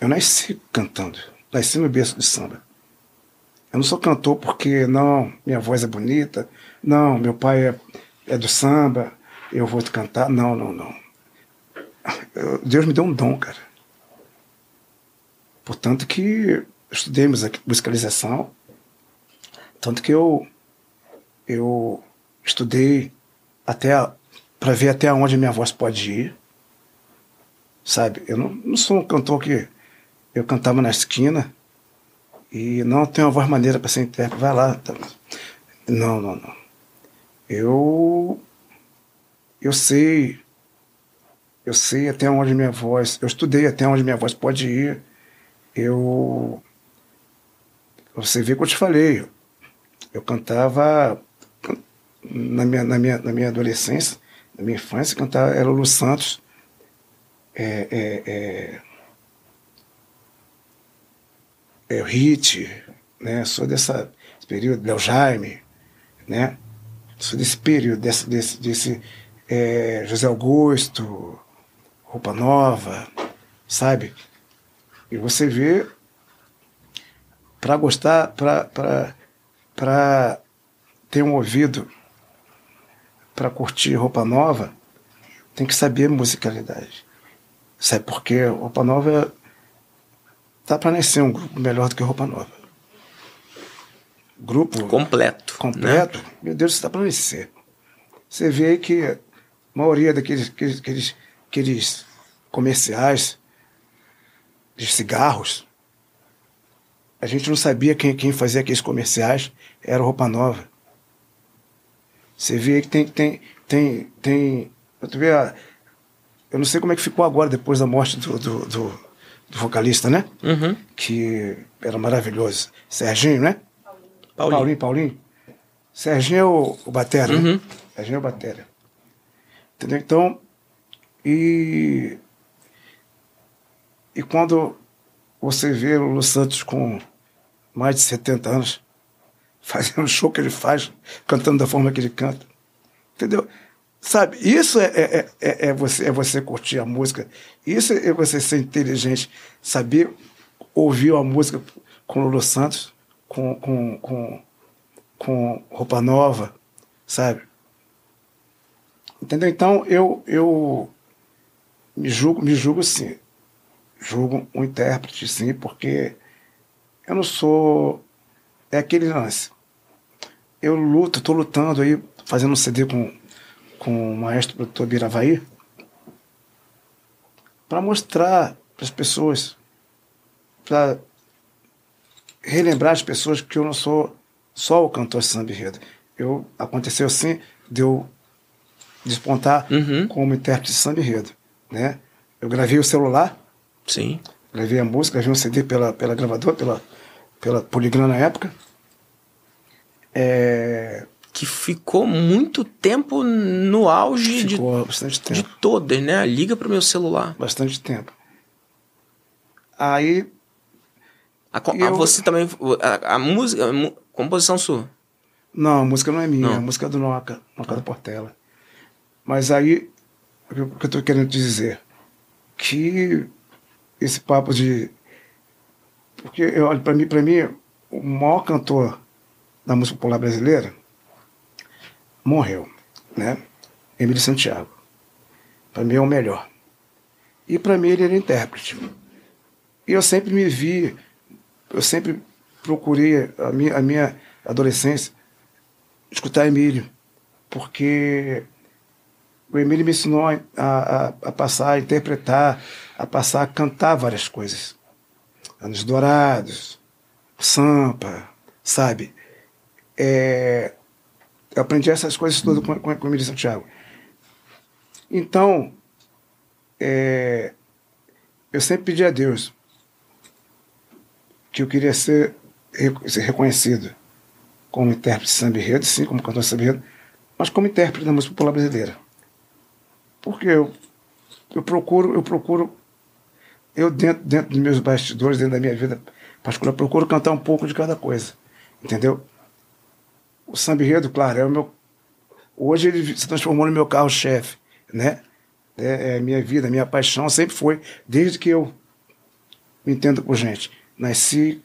S3: Eu nasci cantando. Nasci no berço de samba. Eu não sou cantor porque, não, minha voz é bonita. Não, meu pai é, é do samba. Eu vou te cantar. Não, não, não. Eu- Deus me deu um dom, cara. Portanto que estudei music- musicalização. Tanto que eu, eu estudei até para ver até onde minha voz pode ir. Sabe? Eu não, não sou um cantor que eu cantava na esquina e não tenho uma voz maneira para ser intérprete. Vai lá. tá. Não, não, não. Eu eu sei eu sei até onde minha voz, eu estudei até onde minha voz pode ir. Eu você vê que eu te falei, eu cantava na minha, na minha, na minha adolescência, na minha infância, cantava era Lulu Santos. É, é, é, é o Hit, né? Sou dessa desse período, Léo Jaime, né? Sou desse período, desse, desse, desse é, José Augusto, Roupa Nova, sabe? E você vê, para gostar, para ter um ouvido, para curtir roupa nova, tem que saber musicalidade. Sabe por quê? Roupa nova tá para nascer um grupo melhor do que roupa nova. Grupo
S2: Completo. né?
S3: completo, meu Deus, está para nascer. Você vê aí que a maioria daqueles aqueles, aqueles, comerciais de cigarros, a gente não sabia quem, quem fazia aqueles comerciais, era roupa nova. Você vê que tem. tem, tem, tem tu vê a- eu não sei como é que ficou agora, depois da morte do, do, do, do vocalista, né?
S2: Uhum.
S3: Que era maravilhoso. Serginho, né?
S2: Paulinho.
S3: Paulinho, Paulinho. Serginho é o, o Batera, né?
S2: Uhum.
S3: Serginho é o Batera. Entendeu? Então, e. E quando você vê o Lu Santos com mais de 70 anos, *laughs* fazendo o show que ele faz, cantando da forma que ele canta. Entendeu? Sabe, isso é, é, é, é você, é você curtir a música, isso é você ser inteligente, saber ouvir a música com Lulu Santos, com, com, com, com roupa nova, sabe? Entendeu? Então eu, eu me julgo, me julgo sim. Julgo um intérprete, sim, porque eu não sou. É aquele lance. Eu luto, estou lutando aí, fazendo um CD com, com o maestro produtor Biravaí, para mostrar para as pessoas, para relembrar as pessoas que eu não sou só o cantor samba enredo. Eu aconteceu assim, de eu despontar
S2: Uhum.
S3: como intérprete de samba enredo, né? Eu gravei o celular,
S2: Sim.
S3: gravei a música, gravei um CD pela, pela gravadora, pela, pela Poligram na época. É,
S2: Que ficou muito tempo no auge de,
S3: ficou bastante tempo.
S2: de todas, né? Liga pro meu celular.
S3: Bastante tempo. Aí,
S2: A,
S3: eu-
S2: você também. A, a música. A composição sua.
S3: não, a música não é minha,
S2: Não.
S3: a música é do Noca, Noca da Portela. Mas aí, o que eu estou querendo dizer? Que esse papo de. Porque, eu olho, para mim, para mim, o maior cantor da música popular brasileira morreu, né? Emílio Santiago. Para mim é o melhor. E para mim ele era intérprete. E eu sempre me vi, eu sempre procurei a minha, a minha adolescência escutar Emílio, porque o Emílio me ensinou a, a, a passar, a interpretar, a passar a cantar várias coisas. Anos Dourados, Sampa, sabe? É, eu aprendi essas coisas todas com, com, com o Emílio Santiago. Então, é, eu sempre pedi a Deus que eu queria ser, ser reconhecido como intérprete de samba enredo, sim, como cantor de samba enredo, mas como intérprete da música popular brasileira. Porque eu, eu procuro, eu procuro, eu dentro, dentro dos meus bastidores, dentro da minha vida particular, procuro cantar um pouco de cada coisa. Entendeu? O samba enredo, claro, é o meu. Hoje ele se transformou no meu carro-chefe, né? É, é minha vida, minha paixão sempre foi, desde que eu me entendo por gente. Nasci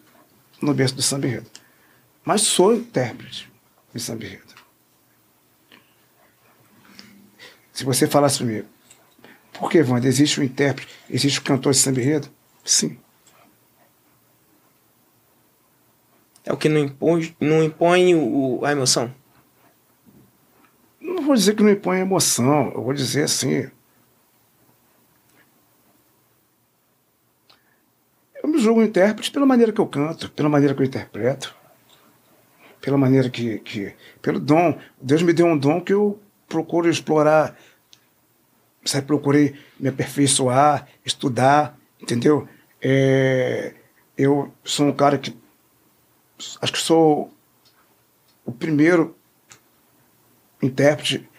S3: no berço do samba enredo. Mas sou intérprete de samba enredo. Se você falasse comigo, por que, Wanda, existe um intérprete, existe um cantor de samba enredo? Sim.
S2: É o que não impõe, não impõe o, a emoção?
S3: Não vou dizer que não impõe a emoção, eu vou dizer assim. Eu me julgo intérprete pela maneira que eu canto, pela maneira que eu interpreto, pela maneira que. que pelo dom. Deus me deu um dom que eu procuro explorar. Sabe, procurei me aperfeiçoar, estudar, entendeu? É, eu sou um cara que. Acho que sou o primeiro intérprete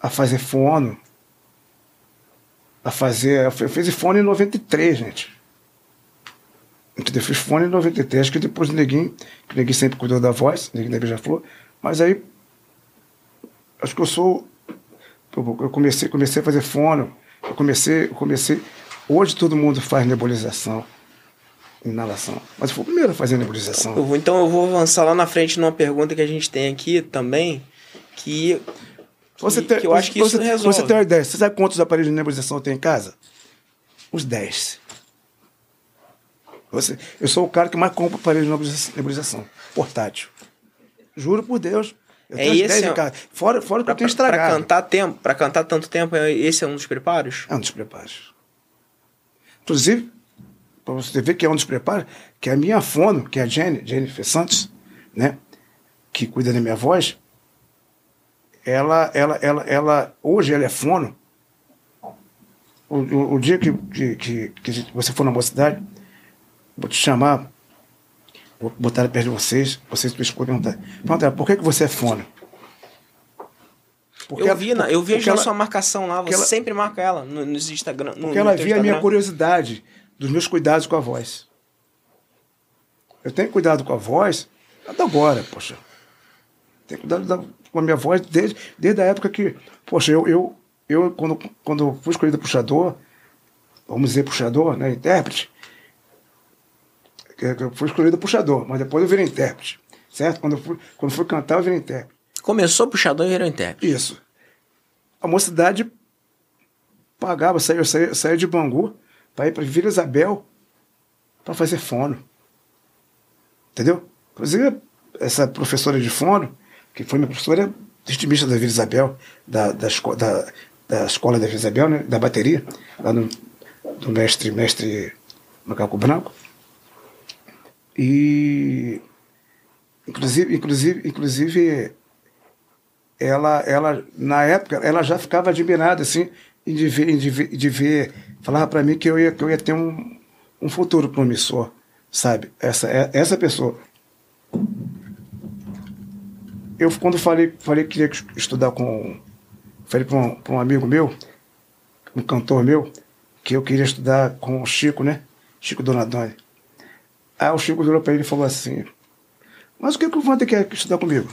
S3: a fazer fono. A fazer. Eu fiz fono em 93, gente. Entendeu? Eu fiz fone em 93, que depois o Neguinho, que o Neguinho sempre cuidou da voz, o Neguinho da Beija-Flor, mas aí acho que eu sou. Eu comecei, comecei a fazer fono, eu comecei, eu comecei. Hoje todo mundo faz nebulização, inalação. Mas eu fui o primeiro a fazer nebulização.
S2: Eu vou, então eu vou avançar lá na frente numa pergunta que a gente tem aqui também, que. que
S3: você tem,
S2: que eu acho que
S3: você,
S2: isso resolve.
S3: Você tem uma ideia? Você sabe quantos aparelhos de nebulização tenho em casa? Uns 10. Você, eu sou o cara que mais compra aparelho de nebulização. Portátil. Juro por Deus. Eu
S2: É esse
S3: 10
S2: é-.
S3: Fora, fora que
S2: Pra,
S3: eu tenho
S2: pra-
S3: estragado.
S2: cantar tempo, para cantar tanto tempo, é- esse é um dos preparos?
S3: É um dos preparos. Inclusive, para você ver que é um dos preparos, que a minha fono, que é a Jenny, Jennifer Santos, né, que cuida da minha voz, ela, ela, ela, ela hoje ela é fono. O, o, o dia que, que, que, que você for na mocidade, vou te chamar, vou botar ela perto de vocês, vocês me perguntar. Perguntar, por que, que você é fono? Porque
S2: eu
S3: ela-
S2: vi, na, eu vejo
S3: ela-
S2: sua marcação lá, você
S3: ela-
S2: sempre marca ela no, nos Instagram. No,
S3: Porque ela via a minha curiosidade dos meus cuidados com a voz. Eu tenho cuidado com a voz até agora, poxa. Tenho cuidado da- com a minha voz desde, desde a época que, poxa, eu, eu, eu quando, quando fui escolhido puxador, vamos dizer puxador, né, intérprete, eu fui escolhido puxador, mas depois eu virei intérprete, certo? Quando eu fui, quando eu fui cantar, eu virei intérprete.
S2: Começou puxador e virou intérprete.
S3: Isso. A mocidade pagava, saía, saía, saía de Bangu para ir para Vila Isabel para fazer fono. Entendeu? Inclusive, essa professora de fono, que foi minha professora ritmista da Vila Isabel, da, da, da, da escola da Vila Isabel, né, da bateria, lá no, do mestre, mestre Macaco Branco. E inclusive, inclusive, inclusive ela, ela, na época, ela já ficava admirada, assim, de ver, de ver, de ver falava para mim que eu ia, que eu ia ter um, um futuro promissor, sabe? Essa, é- essa pessoa. Eu, quando falei, falei que queria estudar com. Falei para um, pra um amigo meu, um cantor meu, que eu queria estudar com o Chico, né? Chico Donadoni. Aí o Chico virou para ele e falou assim: Mas o que, que o Wander quer estudar comigo?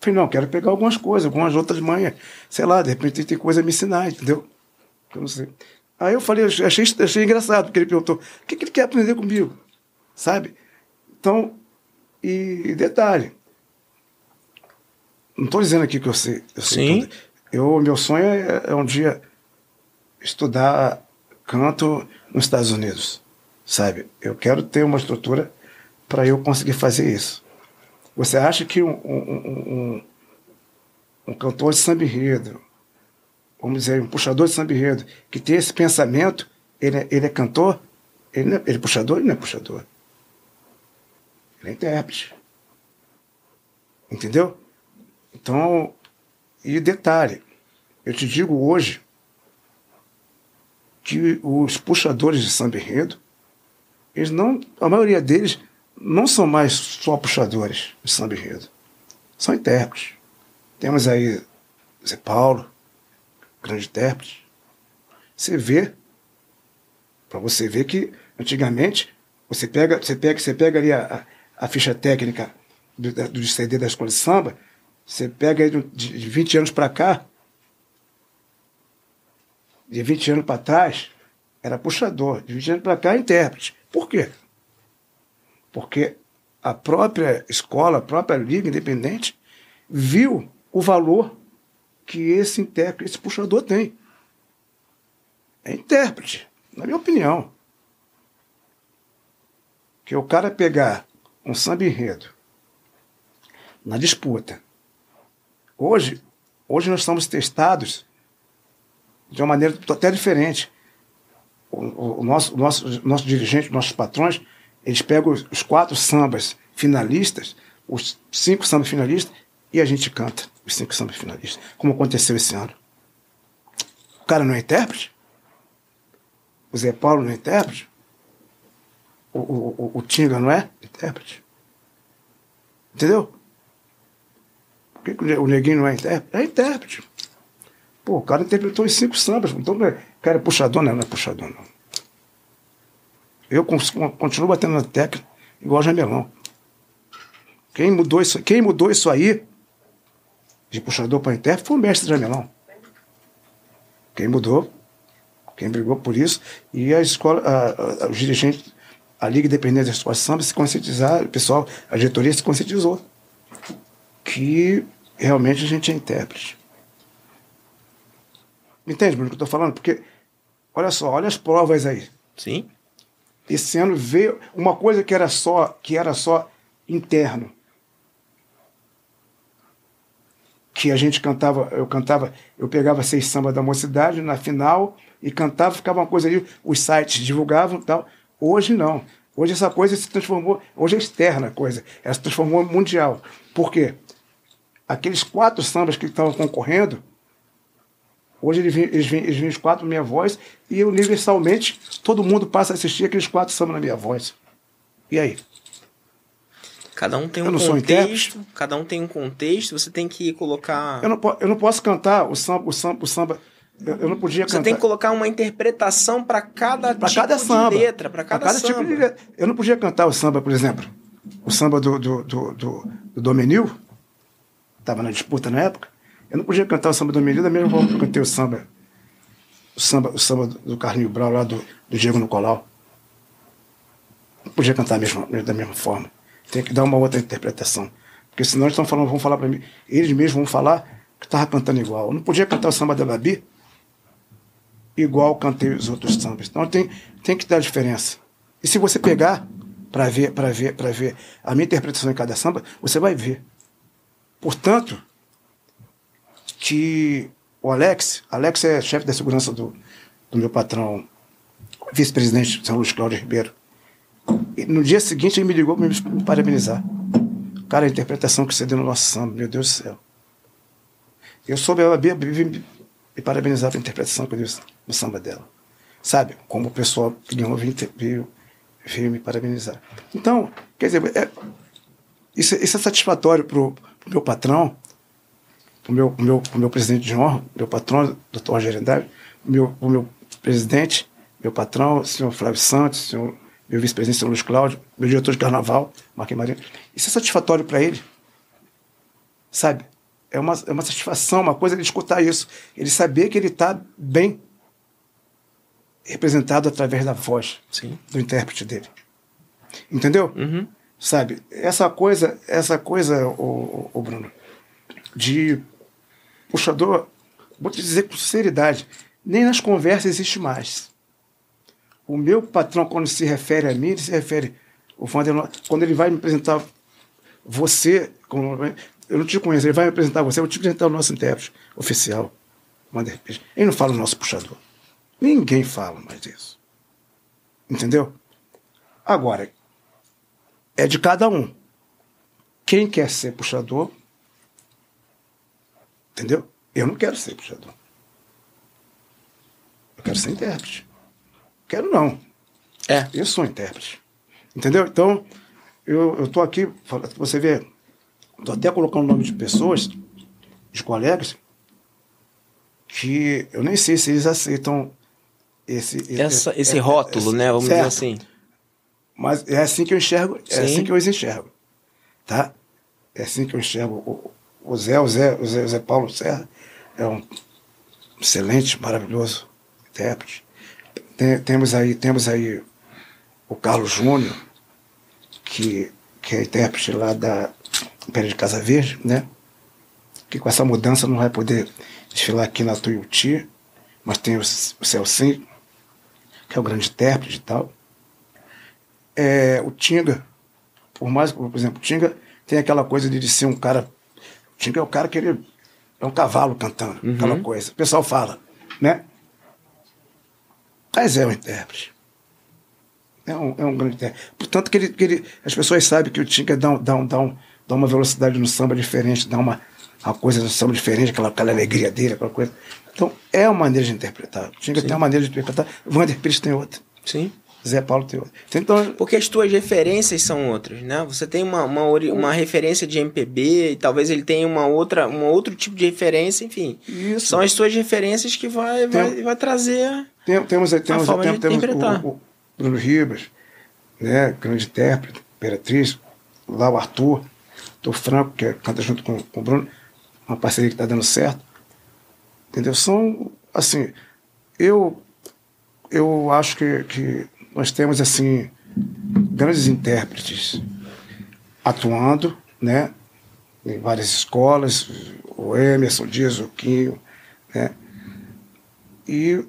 S3: Falei, não, quero pegar algumas coisas, algumas outras manhas. Sei lá, de repente tem coisa a me ensinar, entendeu? Eu não sei. Aí eu falei, eu achei, achei engraçado, porque ele perguntou, o que, que ele quer aprender comigo? Sabe? Então, e detalhe, não estou dizendo aqui que eu sei. Eu sei
S2: Sim.
S3: tudo. Eu, meu sonho é, é um dia estudar canto nos Estados Unidos, sabe? Eu quero ter uma estrutura para eu conseguir fazer isso. Você acha que um, um, um, um cantor de samba enredo, vamos dizer, um puxador de samba enredo, que tem esse pensamento, ele é, ele é cantor? Ele, é, ele é puxador? Ele não é puxador. Ele é intérprete. Entendeu? Então, e detalhe, eu te digo hoje que os puxadores de samba enredo, eles não, a maioria deles não são mais só puxadores de samba enredo. São intérpretes. Temos aí Zé Paulo, grande intérprete. Você vê, para você ver que antigamente você pega, você pega, você pega ali a, a, a ficha técnica do, do CD da escola de samba, você pega aí de, de 20 anos para cá, de 20 anos para trás, era puxador, de 20 anos para cá, intérprete. Por quê? Porque a própria escola, a própria liga independente, viu o valor que esse intérprete, esse puxador tem. É intérprete, na minha opinião. Que o cara pegar um samba enredo na disputa. Hoje, hoje nós estamos testados de uma maneira até diferente. O, o nosso, nosso, nosso dirigente, nossos patrões, eles pegam os, quatro sambas finalistas, os cinco sambas finalistas, e a gente canta os cinco sambas finalistas, como aconteceu esse ano. O cara não é intérprete? O Zé Paulo não é intérprete? O, o, o, o Tinga não é intérprete? Entendeu? Por que, o Neguinho não é intérprete? É intérprete. Pô, o cara interpretou os cinco sambas. Então, o cara é puxador? Não, não é puxador, não. Eu continuo batendo na tecla igual Jamelão. Quem mudou isso, quem mudou isso aí, de puxador para intérprete, foi o mestre Jamelão. Quem mudou, quem brigou por isso, e a escola, a, a, os dirigentes, a Liga Independente da Escola Samba se conscientizaram, o pessoal, a diretoria se conscientizou que realmente a gente é intérprete. Entende, Bruno, o que eu estou falando? Porque, olha só, olha as provas aí.
S2: Sim.
S3: Esse ano veio uma coisa que era só, que era só interno. Que a gente cantava, eu cantava, eu pegava seis sambas da mocidade na final e cantava, ficava uma coisa ali, os sites divulgavam e tal. Hoje não. Hoje essa coisa se transformou, hoje é externa a coisa, ela se transformou mundial. Por quê? Aqueles quatro sambas que estavam concorrendo, Hoje eles vêm, eles, vêm, eles vêm os quatro na minha voz e universalmente todo mundo passa a assistir aqueles quatro samba na minha voz. E aí?
S2: Cada um tem um contexto, cada um tem um contexto, você tem que colocar.
S3: Eu não, eu não posso cantar o samba, o samba, o samba. Eu, eu não podia
S2: você
S3: cantar.
S2: Você tem que colocar uma interpretação para cada pra tipo
S3: cada samba,
S2: de letra, para cada, cada
S3: samba. Tipo de. Eu não podia cantar o samba, por exemplo, o samba do, do, do, do, do Domenil, estava na disputa na época. Eu não podia cantar o samba do Menino da mesma forma que eu cantei o samba, o samba, o samba do Carlinho Brau lá do, do Diego Nicolau. Não podia cantar mesma, da mesma forma. Tem que dar uma outra interpretação. Porque senão eles estão falando, vão falar para mim, eles mesmos vão falar que estava cantando igual. Eu não podia cantar o samba da Babi igual cantei os outros sambas. Então tem, tem que dar diferença. E se você pegar para ver, para ver, para ver a minha interpretação em cada samba, você vai ver. Portanto, que o Alex, Alex é chefe da segurança do, do meu patrão, vice-presidente São Luís Cláudio Ribeiro. E no dia seguinte ele me ligou para me parabenizar. Cara, a interpretação que você deu no nosso samba, meu Deus do céu. Eu soube ela me, me, me parabenizar pela interpretação que eu dei no samba dela. Sabe? Como o pessoal veio, veio, veio me parabenizar. Então, quer dizer, é, isso, isso é satisfatório para o meu patrão, o meu, o meu, o meu presidente de honra, meu patrão, doutor Rogério Andrade, o meu, o meu presidente, meu patrão, o senhor Flávio Santos, o senhor, meu vice-presidente, o senhor Luiz Cláudio, meu diretor de carnaval, Marquinhos Marinho. Isso é satisfatório para ele. Sabe? É uma, é uma satisfação, uma coisa ele escutar isso. Ele saber que ele está bem representado através da voz
S2: Sim.
S3: do intérprete dele. Entendeu?
S2: Uhum.
S3: Sabe? Essa coisa, essa coisa, o, o Bruno, de puxador, vou te dizer com sinceridade, nem nas conversas existe mais. O meu patrão, quando se refere a mim, ele se refere. O Vander, quando ele vai me apresentar você, eu não te conheço, ele vai me apresentar você, eu vou te apresentar o nosso intérprete oficial, Vander Ele não fala o nosso puxador. Ninguém fala mais disso. Entendeu? Agora, é de cada um. Quem quer ser puxador, entendeu? Eu não quero ser puxador. Eu quero ser intérprete. Quero não.
S2: É.
S3: Eu sou intérprete. Entendeu? Então, eu, eu tô aqui, você vê, tô até colocando o nome de pessoas, de colegas, que eu nem sei se eles aceitam esse,
S2: Essa,
S3: é-
S2: esse
S3: é-
S2: rótulo,
S3: é-
S2: né? Vamos
S3: certo.
S2: dizer assim.
S3: Mas é assim que eu enxergo, é
S2: Sim.
S3: assim que eu os enxergo, tá? É assim que eu enxergo o, Zé, o Zé, o Zé, o Zé Paulo Serra é um excelente, maravilhoso intérprete. Tem- temos aí, temos aí o Carlos Júnior, que, que é intérprete lá da Império de Casa Verde, né? Que com essa mudança não vai poder desfilar aqui na Tuiuti, mas tem o, o Celcinho, que é o grande intérprete e tal é, o Tinga, por mais por exemplo, o Tinga tem aquela coisa de ser um cara. O Tinga é o cara que ele é um cavalo cantando, aquela coisa. O pessoal fala, né? Mas é um intérprete. É um, é um grande intérprete. Portanto, que ele, que ele, as pessoas sabem que o Tinga dá, um- dá, um- dá, um- dá uma velocidade no samba diferente, dá uma, uma coisa no samba diferente, aquela, aquela alegria dele, aquela coisa. Então, é uma maneira de interpretar. O Tinga tem uma maneira de interpretar, o Wander Pires tem outra.
S2: Sim.
S3: Zé Paulo tem outra. Então,
S2: Porque as tuas referências são outras, né? Você tem uma, uma, uma referência de MPB e talvez ele tenha uma outra, um outro tipo de referência, enfim.
S3: Isso.
S2: São as suas referências que vai, vai,
S3: Tem-
S2: vai trazer.
S3: Tem- temos aí- temos,
S2: forma de
S3: temos, temos
S2: interpretar.
S3: o, o Bruno Ribas, né, grande intérprete, Imperatriz, lá o Arthur, Arthur Franco, que é- canta junto com, com o Bruno, uma parceria que está dando certo. Entendeu? São, assim, eu, eu acho que, que nós temos, assim, grandes intérpretes atuando, né, em várias escolas, o Emerson Dias, o Quinho, né, e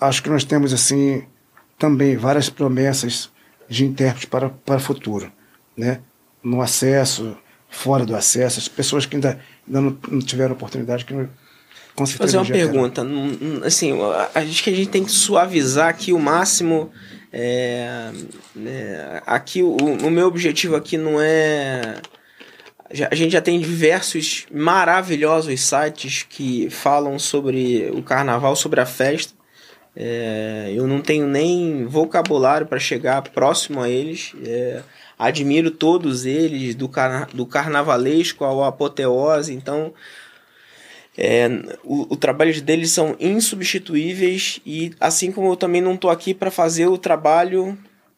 S3: acho que nós temos, assim, também várias promessas de intérprete para, para o futuro, né? No acesso, fora do acesso, as pessoas que ainda, ainda não, não tiveram oportunidade, que não, com
S2: Vou fazer
S3: certeza
S2: uma
S3: um
S2: pergunta. Num- num- Assim, a- acho que a gente tem que suavizar aqui o máximo. É, é, aqui, o, o meu objetivo aqui não é. A gente já tem diversos maravilhosos sites que falam sobre o carnaval, sobre a festa. É, eu não tenho nem vocabulário para chegar próximo a eles. É, admiro todos eles, do, carna do carnavalesco ao apoteose. Então, é, o, o trabalho deles são insubstituíveis e assim como eu também não estou aqui para fazer o trabalho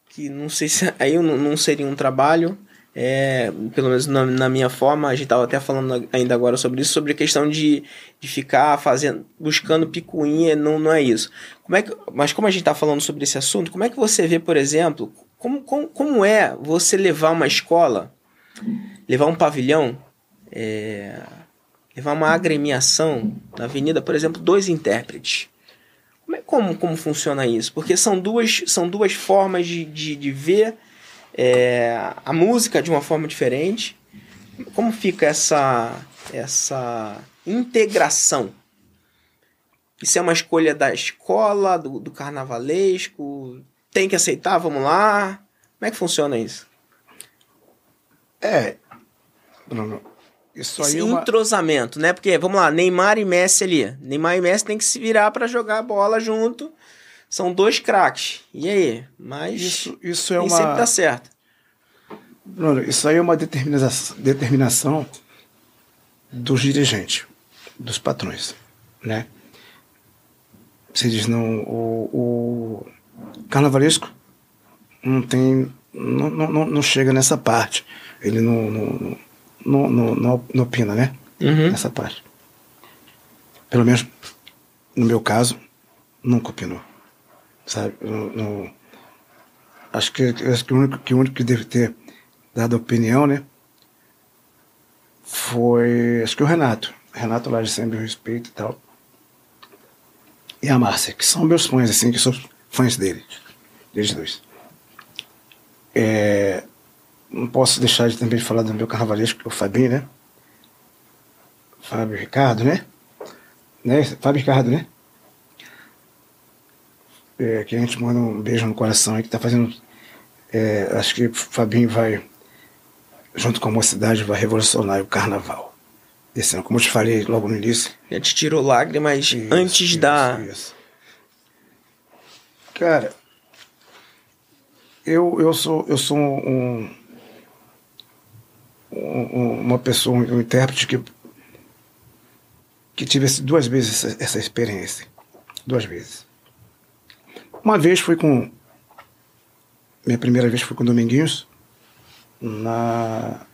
S2: que não sei se *laughs* aí não, não seria um trabalho é, pelo menos na, na minha forma a gente estava até falando ainda agora sobre isso sobre a questão de, de ficar fazendo buscando picuinha não, não é isso. Como é que, mas como a gente está falando sobre esse assunto como é que você vê por exemplo como, como, como é você levar uma escola levar um pavilhão é, levar uma agremiação na avenida, por exemplo, dois intérpretes. Como, é, como, como funciona isso? Porque são duas, são duas formas de, de, de ver é, a música de uma forma diferente. Como fica essa, essa integração? Isso é uma escolha da escola, do, do carnavalesco? Tem que aceitar? Vamos lá? Como é que funciona isso?
S3: É, Bruno, isso
S2: Esse
S3: aí é uma...
S2: entrosamento, né? Porque, vamos lá, Neymar e Messi ali. Neymar e Messi tem que se virar para jogar a bola junto. São dois craques. E aí? Mas
S3: Isso, isso é
S2: nem
S3: uma...
S2: sempre tá certo.
S3: Bruno, isso aí é uma determinação, determinação dos dirigentes, dos patrões, né? Você diz, não, o, o carnavalesco não tem, não, não, não- não chega nessa parte. Ele não, não, não, não, não, não opina, né?
S2: Uhum.
S3: Nessa parte. Pelo menos, no meu caso, nunca opinou. Sabe? Não- não- acho que, acho que o único que, o único que deve ter dado opinião, né? Foi, acho que o Renato. Renato lá de sempre respeito e tal. E a Márcia, que são meus fãs, assim, que sou fãs dele. Deles dois. É, não posso deixar de também falar do meu carnavalesco, que é o Fabinho, né? Fábio Ricardo, né? né? Fábio Ricardo, né? É, que a gente manda um beijo no coração aí, que tá fazendo. é, acho que o Fabinho vai, junto com a mocidade, vai revolucionar o carnaval. Esse ano, como eu te falei logo no início.
S2: Já te tirou lágrimas
S3: Isso,
S2: antes
S3: isso,
S2: da.
S3: isso. Cara, eu, eu sou, eu sou um- uma pessoa, um intérprete que, que tivesse duas vezes essa, essa experiência. Duas vezes. Uma vez fui com. Minha primeira vez foi com Dominguinhos. Na.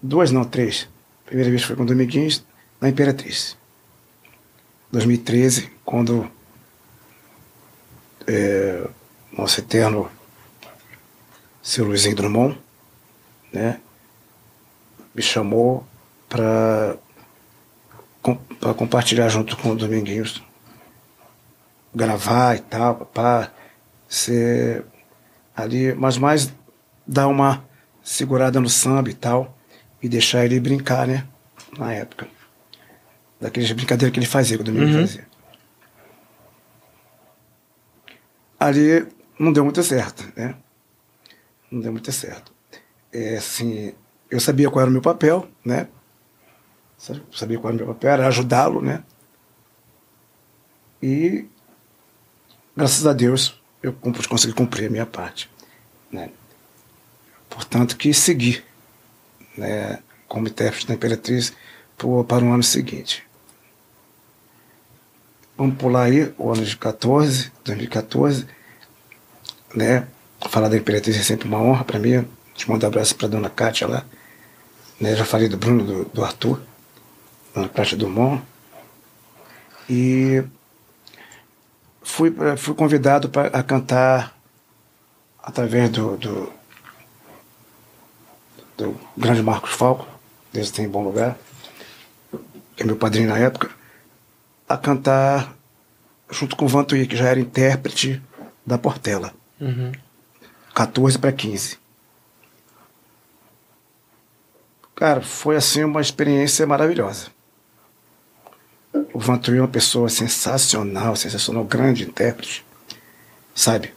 S3: Duas não, três. Primeira vez foi com Dominguinhos na Imperatriz. 2013, quando é, nosso eterno seu Luizinho Drummond, né, me chamou para para compartilhar junto com o Dominguinhos, gravar e tal, para ser ali, mas mais dar uma segurada no samba e tal, e deixar ele brincar, né, na época. Daqueles brincadeiras que ele fazia, que o Dominguinhos
S2: Uhum.
S3: fazia. Ali não deu muito certo, né? Não deu muito certo. É, assim, eu sabia qual era o meu papel, né? Sa- Sabia qual era o meu papel, era ajudá-lo, né? E, graças a Deus, eu consegui cumprir a minha parte, né? Portanto, que segui, né? Como intérprete da Imperatriz pro- para o ano seguinte. Vamos pular aí o ano de 14, 2014, né? Falar da Imperatriz é sempre uma honra para mim. Te mando um abraço para dona Kátia lá. Né? Já falei do Bruno, do, do Arthur, dona Kátia Dumont. E fui, pra- fui convidado pra, a cantar através do, do, do grande Marcos Falco, Deus tem em bom lugar, que é meu padrinho na época, a cantar junto com o Vantuí, que já era intérprete da Portela.
S2: Uhum.
S3: 14 para 15. Cara, foi assim uma experiência maravilhosa. O Vantuí é uma pessoa sensacional, sensacional, grande intérprete, sabe?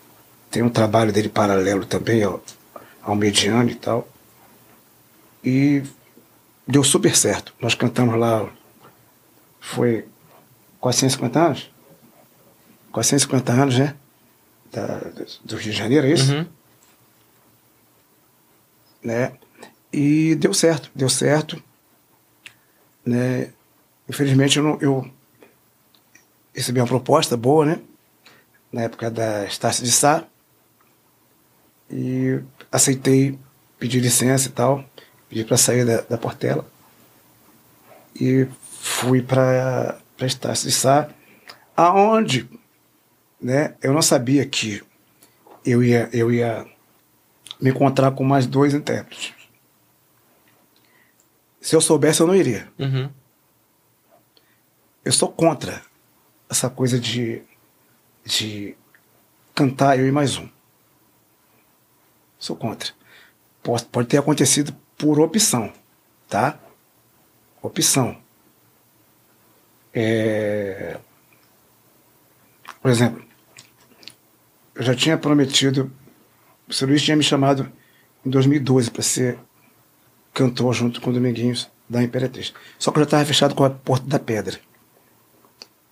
S3: Tem um trabalho dele paralelo também ao, ao mediano e tal. E deu super certo. Nós cantamos lá, foi 450 anos? 450 anos, né? Da, do Rio de Janeiro, é isso?
S2: Uhum.
S3: né? E deu certo, deu certo, né? Infelizmente eu, não, eu recebi uma proposta boa, né? Na época da Estácio de Sá e aceitei pedir licença e tal, pedi para sair da, da Portela e fui para para Estácio de Sá, aonde, né? Eu não sabia que eu ia eu ia me encontrar com mais dois intérpretes. Se eu soubesse, eu não iria.
S2: Uhum.
S3: Eu sou contra essa coisa de, de cantar eu e mais um. Sou contra. Pode, pode ter acontecido por opção, tá? Opção. É... Por exemplo, eu já tinha prometido o seu Luiz tinha me chamado em 2012 para ser cantor junto com o Dominguinhos da Imperatriz. Só que eu já estava fechado com a Porta da Pedra.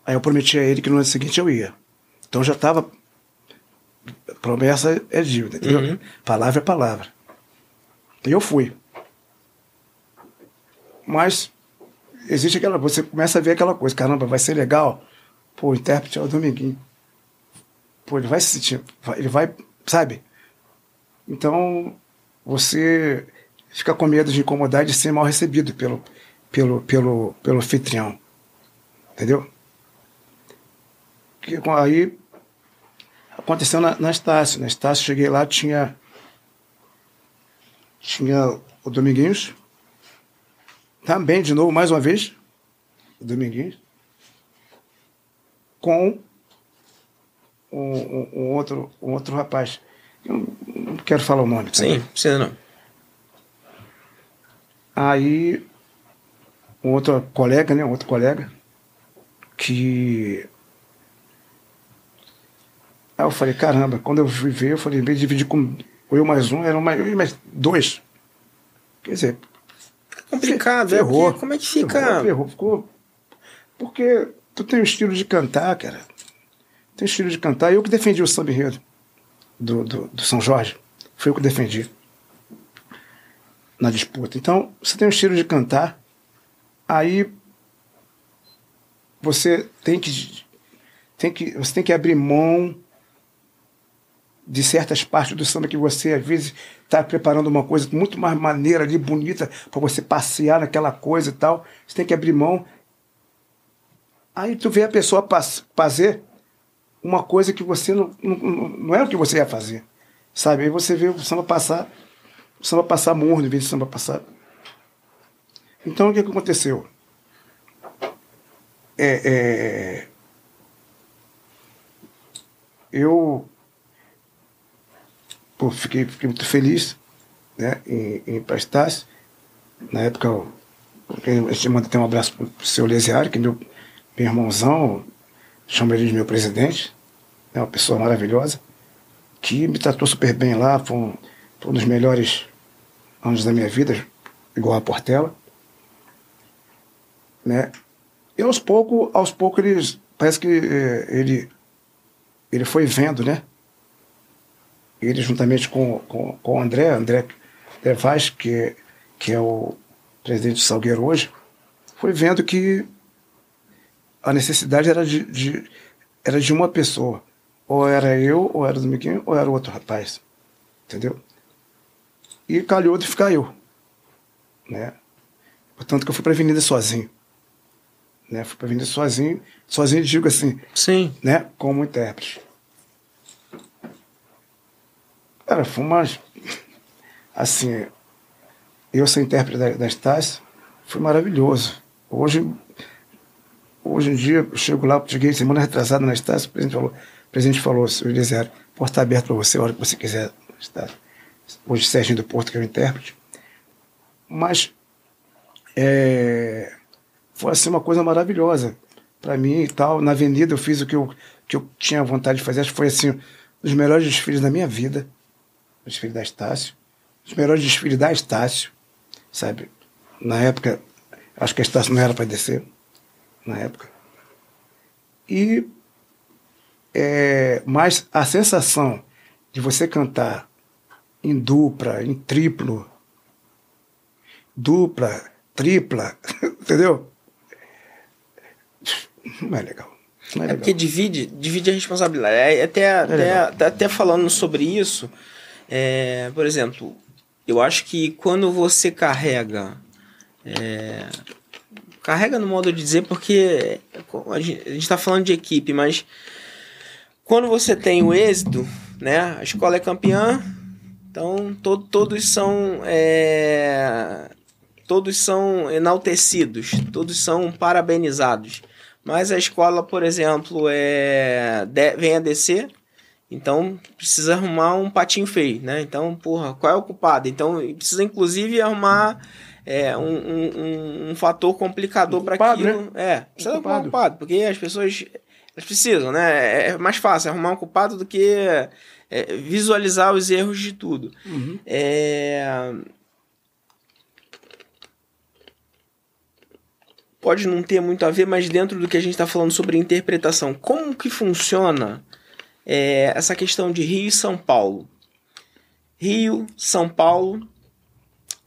S3: Aí eu prometi a ele que no ano seguinte eu ia. Então já estava. Promessa é dívida, entendeu?
S2: Uhum.
S3: Palavra é palavra. E eu fui. Mas existe aquela. Você começa a ver aquela coisa, caramba, vai ser legal. Pô, o intérprete é o Dominguinho. Pô, ele vai se sentir. Ele vai. Sabe? Então, você fica com medo de incomodar e de ser mal recebido pelo, pelo, pelo, pelo anfitrião. Entendeu? Que, aí aconteceu na, na Estácio. Na Estácio, cheguei lá, tinha. Tinha o Dominguinhos. Também, de novo, mais uma vez. O Dominguinhos. Com um, um- um outro, um outro rapaz. Eu não- não quero falar o nome. tá?
S2: Sim, precisa não.
S3: Aí, um outro colega, né? Um outro colega, que. Aí eu falei, caramba, quando eu fui ver, eu falei, em vez de dividir com eu mais um, eram mais, eu mais dois. Quer dizer,
S2: Complicado, é
S3: ferrou.
S2: porque como é que fica.
S3: Ferrou, ficou. Porque tu tem um estilo de cantar, cara. Tem um estilo de cantar. Eu que defendi o samba enredo do, do, do São Jorge. Foi eu que defendi. Na disputa. Então, você tem um estilo de cantar, aí você tem que, tem que, você tem que abrir mão de certas partes do samba que você, às vezes, está preparando uma coisa muito mais maneira ali, bonita, para você passear naquela coisa e tal. Você tem que abrir mão. Aí tu vê a pessoa fazer uma coisa que você não, não, não é o que você ia fazer. Sabe? Aí você vê o samba passar, o samba passar morno em vez de samba passar. Então o que, que aconteceu? É, é, eu pô, fiquei, fiquei muito feliz né, em, em prestar. Na época, eu, a gente manda até um abraço para o seu Lesiário, que é meu, meu irmãozão, chamo ele de meu presidente, é né, uma pessoa maravilhosa, que me tratou super bem lá, foi um, foi um dos melhores anos da minha vida, igual a Portela. Né? E aos poucos, aos poucos eles, parece que eh, ele, ele foi vendo, né? Ele juntamente com, com, com o André, André, André Vaz, que, que é o presidente do Salgueiro hoje, foi vendo que a necessidade era de, de, era de uma pessoa. Ou era eu, ou era o Dominguinho, ou era outro rapaz. Entendeu? E calhou de ficar eu. Né? Portanto que eu fui para a avenida sozinho. Né? Fui para a avenida sozinho. Sozinho digo assim.
S2: Sim.
S3: Né? Como intérprete. Cara, foi uma. Assim, eu ser intérprete da, da Estácio foi maravilhoso. Hoje, hoje em dia, eu chego lá, cheguei semana retrasada na Estácio, o presidente falou, o presidente falou, senhor Eliezer, porta está aberta para você a hora que você quiser. Estácio. Hoje, Serginho do Porto, que é o intérprete. Mas é, foi assim uma coisa maravilhosa para mim e tal. Na avenida eu fiz o que eu, que eu tinha vontade de fazer. Acho que foi assim, um dos melhores desfiles da minha vida o desfile da Estácio, os melhores desfiles da Estácio, sabe? Na época, acho que a Estácio não era para descer, na época. E, é, mas a sensação de você cantar em dupla, em triplo, dupla, tripla, *laughs* entendeu? Não é legal. Não é,
S2: é
S3: legal.
S2: porque divide, divide a responsabilidade. É, até,
S3: É
S2: até,
S3: legal.
S2: até, até falando sobre isso, é, por exemplo, eu acho que quando você carrega. é, carrega no modo de dizer, porque a gente está falando de equipe, mas quando você tem o êxito, né? A escola é campeã, então to, todos são. é, todos são enaltecidos, todos são parabenizados. Mas a escola, por exemplo, é, de- vem a descer, então precisa arrumar um patinho feio, né? Então, porra, qual é o culpado? Então precisa inclusive arrumar é, um, um, um- fator complicador
S3: Um
S2: para aquilo. É, precisa arrumar um
S3: culpado.
S2: culpado, porque as pessoas elas precisam, né? É mais fácil arrumar um culpado do que é, visualizar os erros de tudo.
S3: Uhum.
S2: É... Pode não ter muito a ver, mas dentro do que a gente está falando sobre interpretação, como que funciona é, essa questão de Rio e São Paulo? Rio, São Paulo,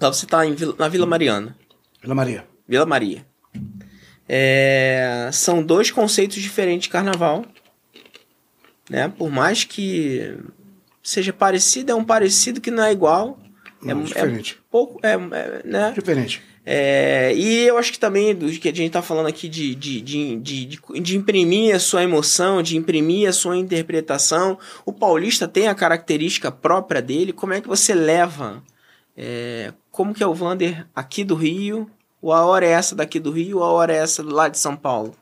S2: lá você está na Vila Mariana,
S3: Vila Maria.
S2: Vila Maria. É, são dois conceitos diferentes de carnaval, né? Por mais que seja parecido, é um parecido que não é igual.
S3: Não,
S2: é,
S3: diferente.
S2: É pouco, é, é, né?
S3: Diferente.
S2: É, e eu acho que também do que a gente está falando aqui de, de, de, de, de, de imprimir a sua emoção, de imprimir a sua interpretação. O paulista tem a característica própria dele. Como é que você leva? é, como que é o Vander aqui do Rio? Ou a hora é essa daqui do Rio? Ou a hora é essa lá de São Paulo?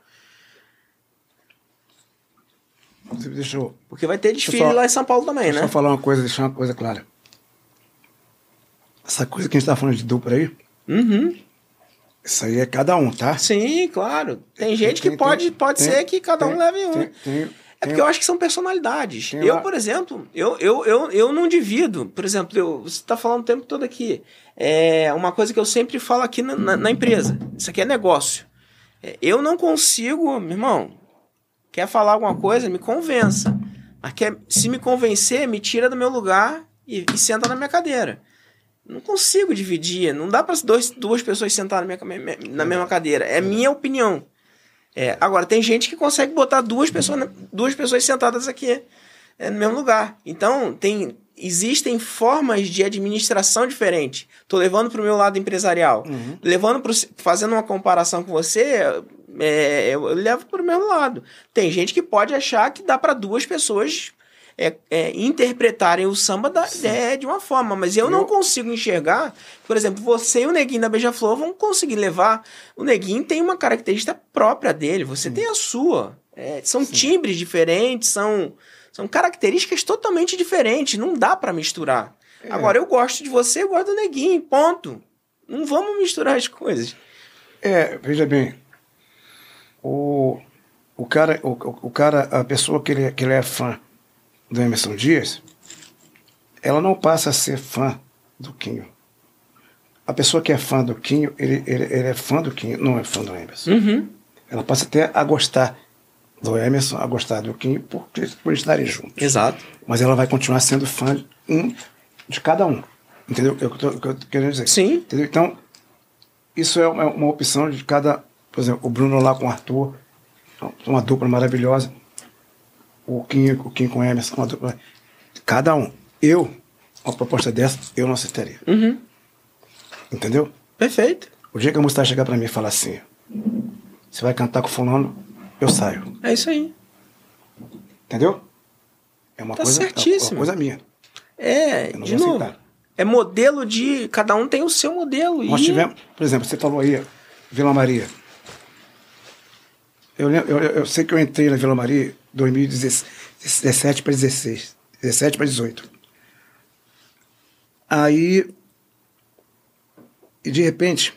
S3: Deixa eu,
S2: Porque vai ter desfile
S3: só-
S2: lá em São Paulo também,
S3: deixa eu
S2: né?
S3: só falar uma coisa, deixar uma coisa clara. Essa coisa que a gente tá falando de dupla aí,
S2: Uhum.
S3: isso aí é cada um, tá?
S2: Sim, claro. Tem gente que
S3: Tem-
S2: pode,
S3: tem-
S2: pode ser que cada um leve um. É porque eu acho que são personalidades. Eu,
S3: lá-
S2: por exemplo, eu, eu, eu, eu não divido. Por exemplo, eu, você está falando o tempo todo aqui. É uma coisa que eu sempre falo aqui na, na, na empresa. Isso aqui é negócio. É, eu não consigo, meu irmão, quer falar alguma coisa, me convença. Mas quer, se me convencer, me tira do meu lugar e, e senta na minha cadeira. Não consigo dividir. Não dá para duas pessoas sentar na, minha, na mesma cadeira. É minha opinião. É, agora, tem gente que consegue botar duas pessoas, duas pessoas sentadas aqui é, no mesmo lugar. Então, tem, existem formas de administração diferentes. Estou levando para o meu lado empresarial. Uhum. Levando pro, fazendo uma comparação com você, é, eu levo para o mesmo lado. Tem gente que pode achar que dá para duas pessoas é, é, interpretarem o samba da, é, de uma forma, mas eu, eu, não consigo enxergar. Por exemplo, você e o Neguinho da Beija-Flor vão conseguir levar. O Neguinho tem uma característica própria dele, você tem a sua. É, são Sim. timbres diferentes, são, são características totalmente diferentes, não dá para misturar. É. Agora, eu gosto de você, eu gosto do Neguinho, ponto. Não vamos misturar as coisas.
S3: É, veja bem, o, o cara, o, o cara, a pessoa que ele, que ele é fã do Emerson Dias, ela não passa a ser fã do Quinho. A pessoa que é fã do Quinho, ele, ele, ele é fã do Quinho, não é fã do Emerson.
S2: Uhum.
S3: Ela passa até a gostar do Emerson, a gostar do Quinho, por, por estarem juntos.
S2: Exato.
S3: Mas ela vai continuar sendo fã de, um, de cada um. Entendeu? É o que eu estou querendo dizer.
S2: Sim.
S3: Entendeu? Então, isso é uma, uma opção de cada. Por exemplo, o Bruno lá com o Arthur, uma dupla maravilhosa o Kim, o Kim com o Emerson, uma dupla. Cada um. Eu, uma proposta dessa, eu não aceitaria.
S2: Uhum.
S3: Entendeu?
S2: Perfeito.
S3: O dia que a música chegar pra mim e falar assim, você vai cantar com fulano, eu saio.
S2: É isso aí.
S3: Entendeu? É uma,
S2: tá
S3: coisa,
S2: certíssimo.
S3: é uma coisa minha.
S2: É, de novo. Aceitar. É modelo de. Cada um tem o seu modelo.
S3: Nós
S2: e...
S3: tivemos, por exemplo, você falou aí, Vila Maria. Eu, eu, eu sei que eu entrei na Vila Maria 2017 para 16. 17 para 18. Aí, e de repente,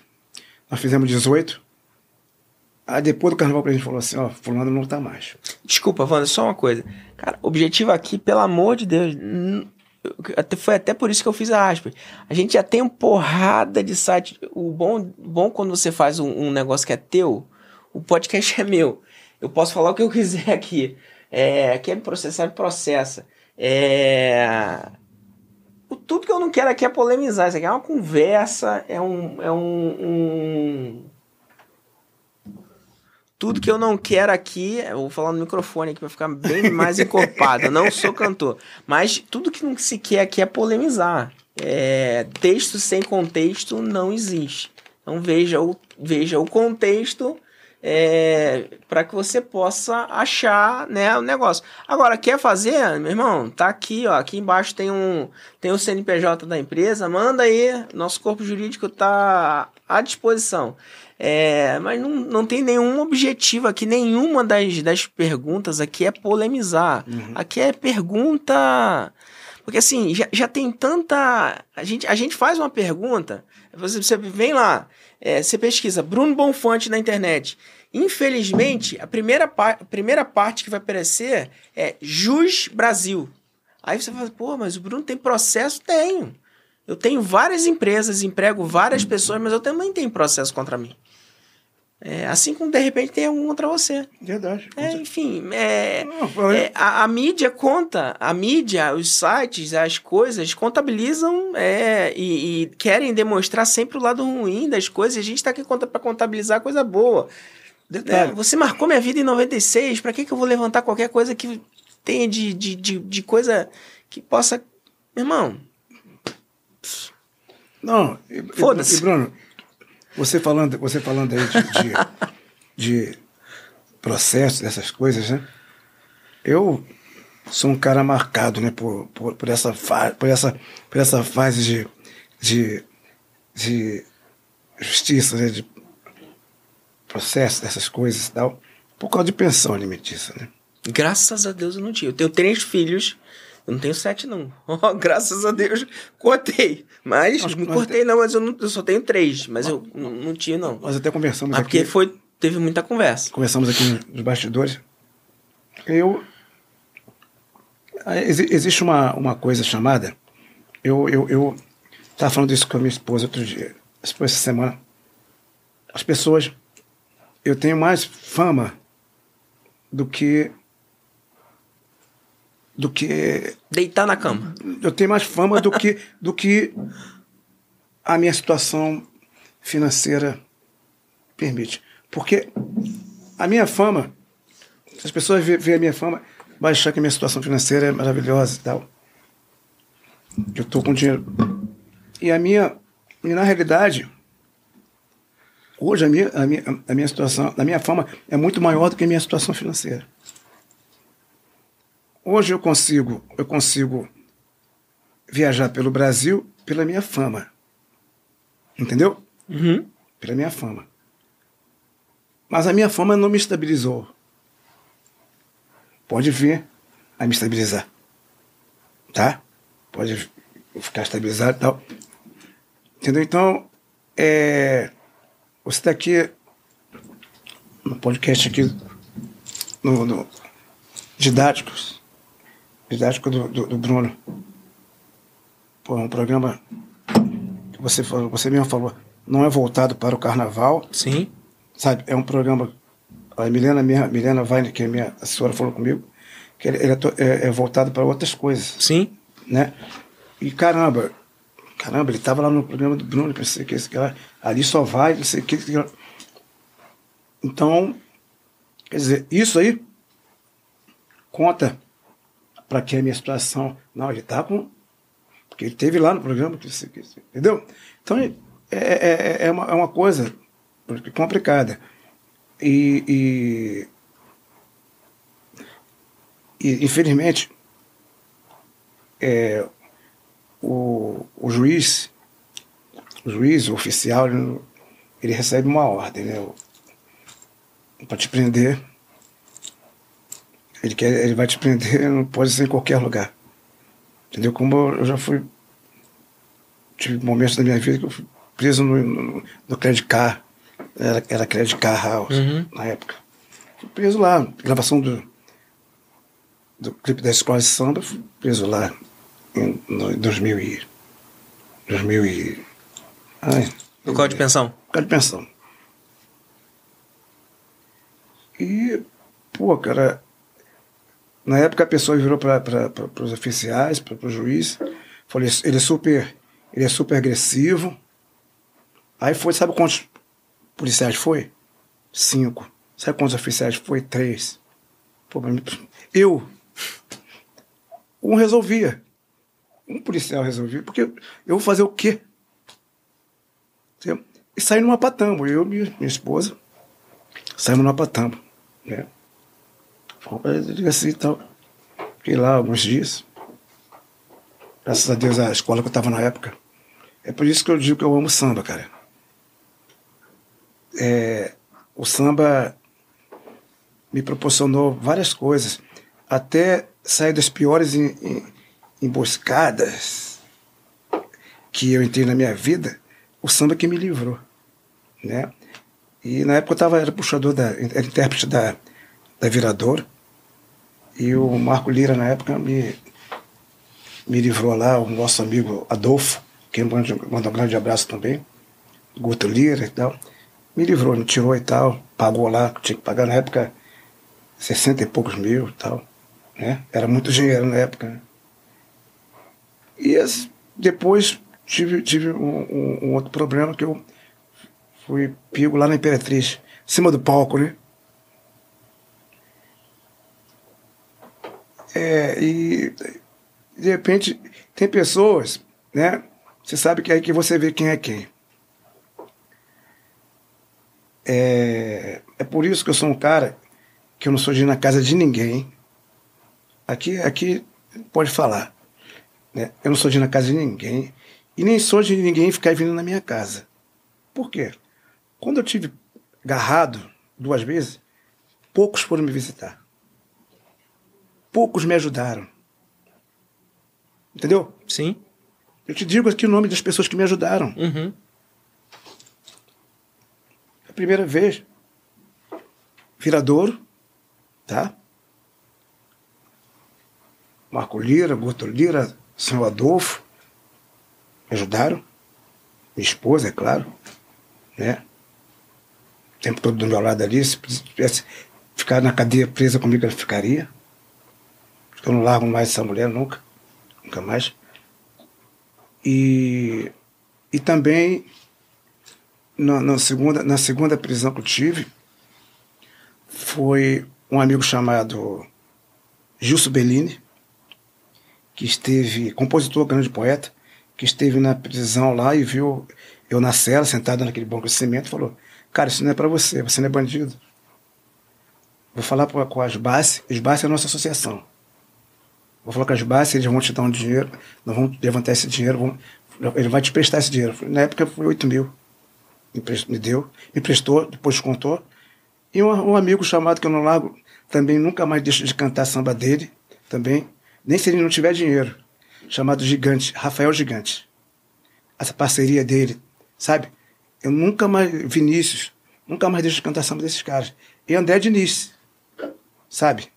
S3: nós fizemos 18. Aí depois do carnaval a gente falou assim, ó, fulano não tá mais.
S2: Desculpa, Wanda, só uma coisa. Cara, objetivo aqui, pelo amor de Deus, foi até por isso que eu fiz a aspas. A gente já tem uma porrada de site. O bom, bom quando você faz um, um negócio que é teu, o podcast é meu. Eu posso falar o que eu quiser aqui. É, quer me processar, me processa. É, o, tudo que eu não quero aqui é polemizar. Isso aqui é uma conversa, é um, é um, um... Tudo que eu não quero aqui, eu vou falar no microfone aqui para ficar bem mais encorpado. Eu não sou cantor. Mas tudo que não se quer aqui é polemizar. É, texto sem contexto não existe. Então veja o, veja o contexto é, para que você possa achar né, o negócio. Agora, quer fazer, meu irmão? Tá aqui, ó. Aqui embaixo tem um tem o CNPJ da empresa. Manda aí, nosso corpo jurídico tá à disposição. É, mas não, não tem nenhum objetivo aqui, nenhuma das, das perguntas aqui é polemizar. Uhum. Aqui é pergunta. Porque assim, já, já tem tanta. A gente, a gente faz uma pergunta, você, você vem lá, é, você pesquisa Bruno Bonfante na internet. Infelizmente, a primeira, a primeira parte que vai aparecer é Jus Brasil. Aí você fala, pô, mas o Bruno tem processo? Tenho. Eu tenho várias empresas, emprego várias pessoas, mas eu também tenho processo contra mim. É, assim como de repente tem algum contra você.
S3: Verdade.
S2: É, enfim, é, é, a, a, mídia conta, a mídia, os sites, as coisas contabilizam é, e, e, querem demonstrar sempre o lado ruim das coisas. A gente está aqui para contabilizar coisa boa. É, você marcou minha vida em 96, para que, que eu vou levantar qualquer coisa que tenha de, de, de, de coisa que possa. Meu irmão.
S3: Não, foda-se. Bruno, você falando, você falando aí de, de, de processo, dessas coisas, né? Eu sou um cara marcado, né, por, por, por, essa, por, essa, por essa fase de, de, de justiça, né, de processo, dessas coisas e tal, por causa de pensão alimentícia, né?
S2: Graças a Deus eu não tinha. Eu tenho três filhos, eu não tenho sete, não. *laughs* Oh, graças a Deus, cortei. Mas, nós, não cortei, não, mas eu, não, eu, só tenho três. Mas eu não, não tinha, não.
S3: Nós até conversamos
S2: mas
S3: aqui.
S2: porque foi, teve muita conversa.
S3: Conversamos aqui nos bastidores. Eu. Existe uma, uma coisa chamada. Eu, eu, eu estava falando isso com a minha esposa outro dia. Essa semana. As pessoas. Eu tenho mais fama do que do que.
S2: Deitar na cama.
S3: Eu tenho mais fama do que. do que a minha situação financeira permite. Porque a minha fama, se as pessoas verem a minha fama, vai achar que a minha situação financeira é maravilhosa e tal. Eu estou com dinheiro. E a minha, e na realidade, hoje a minha, a minha, a minha situação, a minha fama é muito maior do que a minha situação financeira. Hoje eu consigo, eu consigo viajar pelo Brasil pela minha fama. Entendeu?
S2: Uhum.
S3: Pela minha fama. Mas a minha fama não me estabilizou. Pode vir a me estabilizar. Tá? Pode ficar estabilizado e tal. Entendeu? Então, é, você está aqui no podcast aqui, no, no Didáticos, Didático do, do, do Bruno. Pô, é um programa que você, falou, você mesmo falou, não é voltado para o carnaval,
S2: Sim.
S3: sabe? É um programa. A Milena, minha, Milena Weine, que é minha assessora, falou comigo, que ele, ele é, é- é voltado para outras coisas,
S2: Sim.
S3: né? E caramba, caramba, ele estava lá no programa do Bruno, pensei que esse cara ali só vai, não sei o que. que- Então, quer dizer, isso aí conta para que a minha situação. Não, ele tá com. Porque ele teve lá no programa, que que entendeu? Então, é, é, é- é uma, é uma coisa complicada. E, e, e, infelizmente, é, o, o juiz, o juiz, o oficial, ele, ele recebe uma ordem, né? Para te prender. Ele, quer, ele vai te prender, *laughs* não pode ser em qualquer lugar. Entendeu? Como eu já fui. Tive momentos da minha vida que eu fui preso no, no, no Credit Car. Era, era Credit Car House
S2: Uhum.
S3: na época. Fui preso lá, gravação do, do clipe da escola de samba, fui preso lá em no, 2000 e. 2000 e. Ai,
S2: No código de pensão.
S3: causa de pensão. E, pô, cara, na época a pessoa virou para os oficiais, para o juiz, falou, ele é super, ele é super agressivo. Aí foi, sabe quantos policiais foi? Cinco. Sabe quantos oficiais foi? Três. Pô, eu, um resolvia. Um policial resolvia, porque eu vou fazer o quê? E saí numa patambo, eu e minha, minha esposa, saímos numa patambo, né? Fomos para a delegacia e tal. Fiquei lá alguns dias. Graças a Deus, a escola que eu estava na época. É por isso que eu digo que eu amo samba, cara. É, o samba me proporcionou várias coisas, até sair das piores em- em- emboscadas que eu entrei na minha vida, o samba que me livrou, né? E na época eu tava, era puxador, da, era intérprete da, da Viradora, e o Marco Lira, na época, me, me livrou lá, o nosso amigo Adolfo, que manda, manda um grande abraço também, Guto Lira e tal, me livrou, me tirou e tal, pagou lá, tinha que pagar na época 60 e poucos mil e tal, né? Era muito dinheiro na época, né? E depois tive, tive um, um- um outro problema que eu fui pego lá na Imperatriz, em cima do palco, né? É, e de repente tem pessoas, né? Você sabe que é aí que você vê quem é quem. É, é por isso que eu sou um cara que eu não sou de ir na casa de ninguém. Aqui, aqui pode falar. Né? Eu não sou de ir na casa de ninguém. E nem sou de ninguém ficar vindo na minha casa. Por quê? Quando eu tive agarrado duas vezes, poucos foram me visitar. Poucos me ajudaram. Entendeu?
S2: Sim.
S3: Eu te digo aqui o nome das pessoas que me ajudaram.
S2: Uhum.
S3: A primeira vez, Viradouro, tá? Marco Lira, Guto Lira, São Adolfo, me ajudaram. Minha esposa, é claro, né? O tempo todo do meu lado ali, se tivesse ficado na cadeia presa comigo, ela ficaria. Eu não largo mais essa mulher nunca, nunca mais. E E também, na, na segunda, na segunda prisão que eu tive, foi um amigo chamado Gilson Bellini, que esteve, compositor, grande poeta, que esteve na prisão lá e viu eu na cela, sentado naquele banco de cimento, falou: Cara, isso não é para você, você não é bandido. Vou falar com a Asbace, Asbace é a nossa associação. Vou falar com a Asbace, eles vão te dar um dinheiro, nós vamos levantar esse dinheiro, ele vai te prestar esse dinheiro. Na época foi 8 mil. Me deu, me prestou, depois contou. E um, um amigo chamado que eu não largo, também nunca mais deixo de cantar samba dele, também, nem se ele não tiver dinheiro, chamado Gigante, Rafael Gigante. Essa parceria dele, sabe? Eu nunca mais, Vinícius, nunca mais deixo de cantar samba desses caras. E André Diniz, sabe?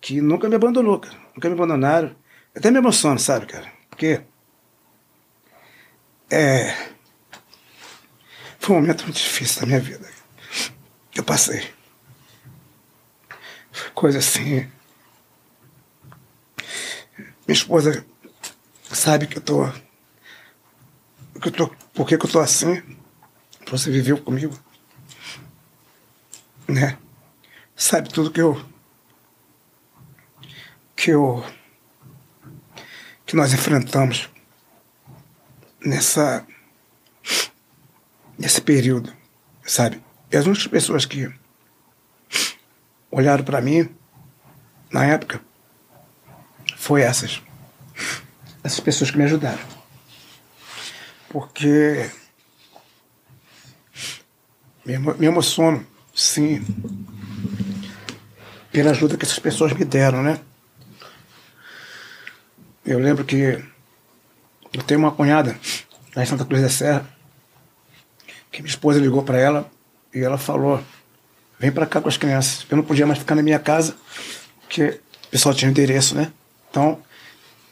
S3: Que nunca me abandonou, cara. Nunca me abandonaram. Até me emociono, sabe, cara? Porque. É. Foi um momento muito difícil da minha vida. Eu passei. Foi coisa assim. Minha esposa sabe que eu tô. Que eu tô por que, que eu tô assim? Você viveu comigo. Né? Sabe tudo que eu que eu que nós enfrentamos nessa nesse período, sabe? E as únicas pessoas que olharam para mim na época foi essas essas pessoas que me ajudaram, porque me, me emociono, sim, pela ajuda que essas pessoas me deram, né? Eu lembro que eu tenho uma cunhada lá em Santa Cruz da Serra, que minha esposa ligou para ela e ela falou: vem para cá com as crianças. Eu não podia mais ficar na minha casa, porque o pessoal tinha endereço, né? Então,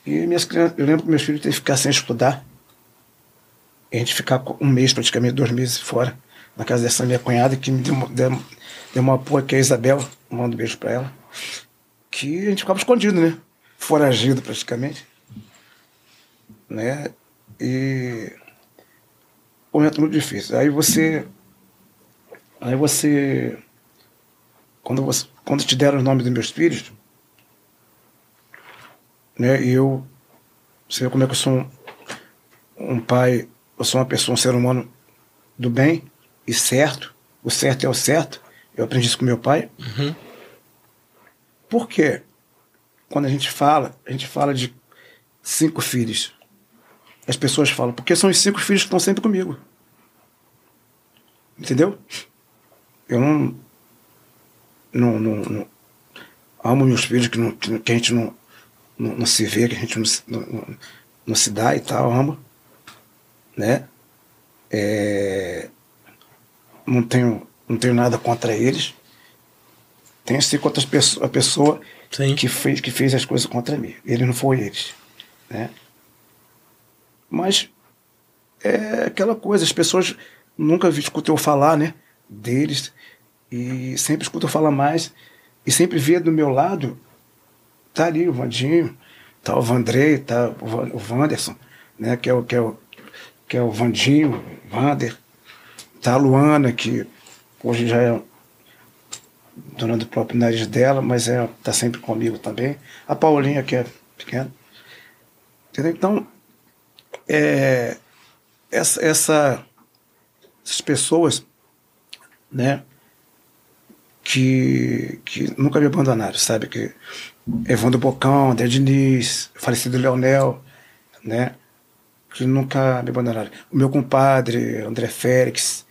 S3: e minhas crianças, eu lembro que meus filhos teve que ficar sem estudar. E a gente ficar um mês, praticamente dois meses fora, na casa dessa minha cunhada, que me deu, deu, deu uma apoio, que é a Isabel, mando um beijo para ela, que a gente ficava escondido, né? Foragido praticamente. Né? E um momento muito difícil. Aí você. Aí você. Quando, você, quando te deram o nome dos meus filhos, né, e eu. Você vê como é que eu sou um, um pai, eu sou uma pessoa, um ser humano do bem e certo. O certo é o certo. Eu aprendi isso com meu pai.
S2: Uhum.
S3: Por quê? Quando a gente fala, a gente fala de cinco filhos. As pessoas falam, porque são os cinco filhos que estão sempre comigo. Entendeu? Eu não. Não, não, não amo meus filhos que, não, que a gente não, não, não, se vê, que a gente não, não, não se dá e tal, amo. Né? É, não, tenho, não tenho nada contra eles. Tenho sim contra as pessoas, a pessoa
S2: Sim.
S3: que fez que fez as coisas contra mim. Ele não foi eles, né? Mas é aquela coisa, as pessoas nunca escutam falar, né, deles e sempre escutam falar mais e sempre vê do meu lado tá ali o Vandinho, tá o Vandrei, tá o Vanderson, né, que é o que é o que é o Vandinho, Vander, tá a Luana que hoje já é dona do próprio nariz dela, mas é tá sempre comigo também. A Paulinha, que é pequena. Entendeu? Então, é, essa, essa, essas pessoas, né, que, que nunca me abandonaram, sabe? Que Evandro Bocão, André Diniz, falecido Leonel, né? Que nunca me abandonaram. O meu compadre, André Félix,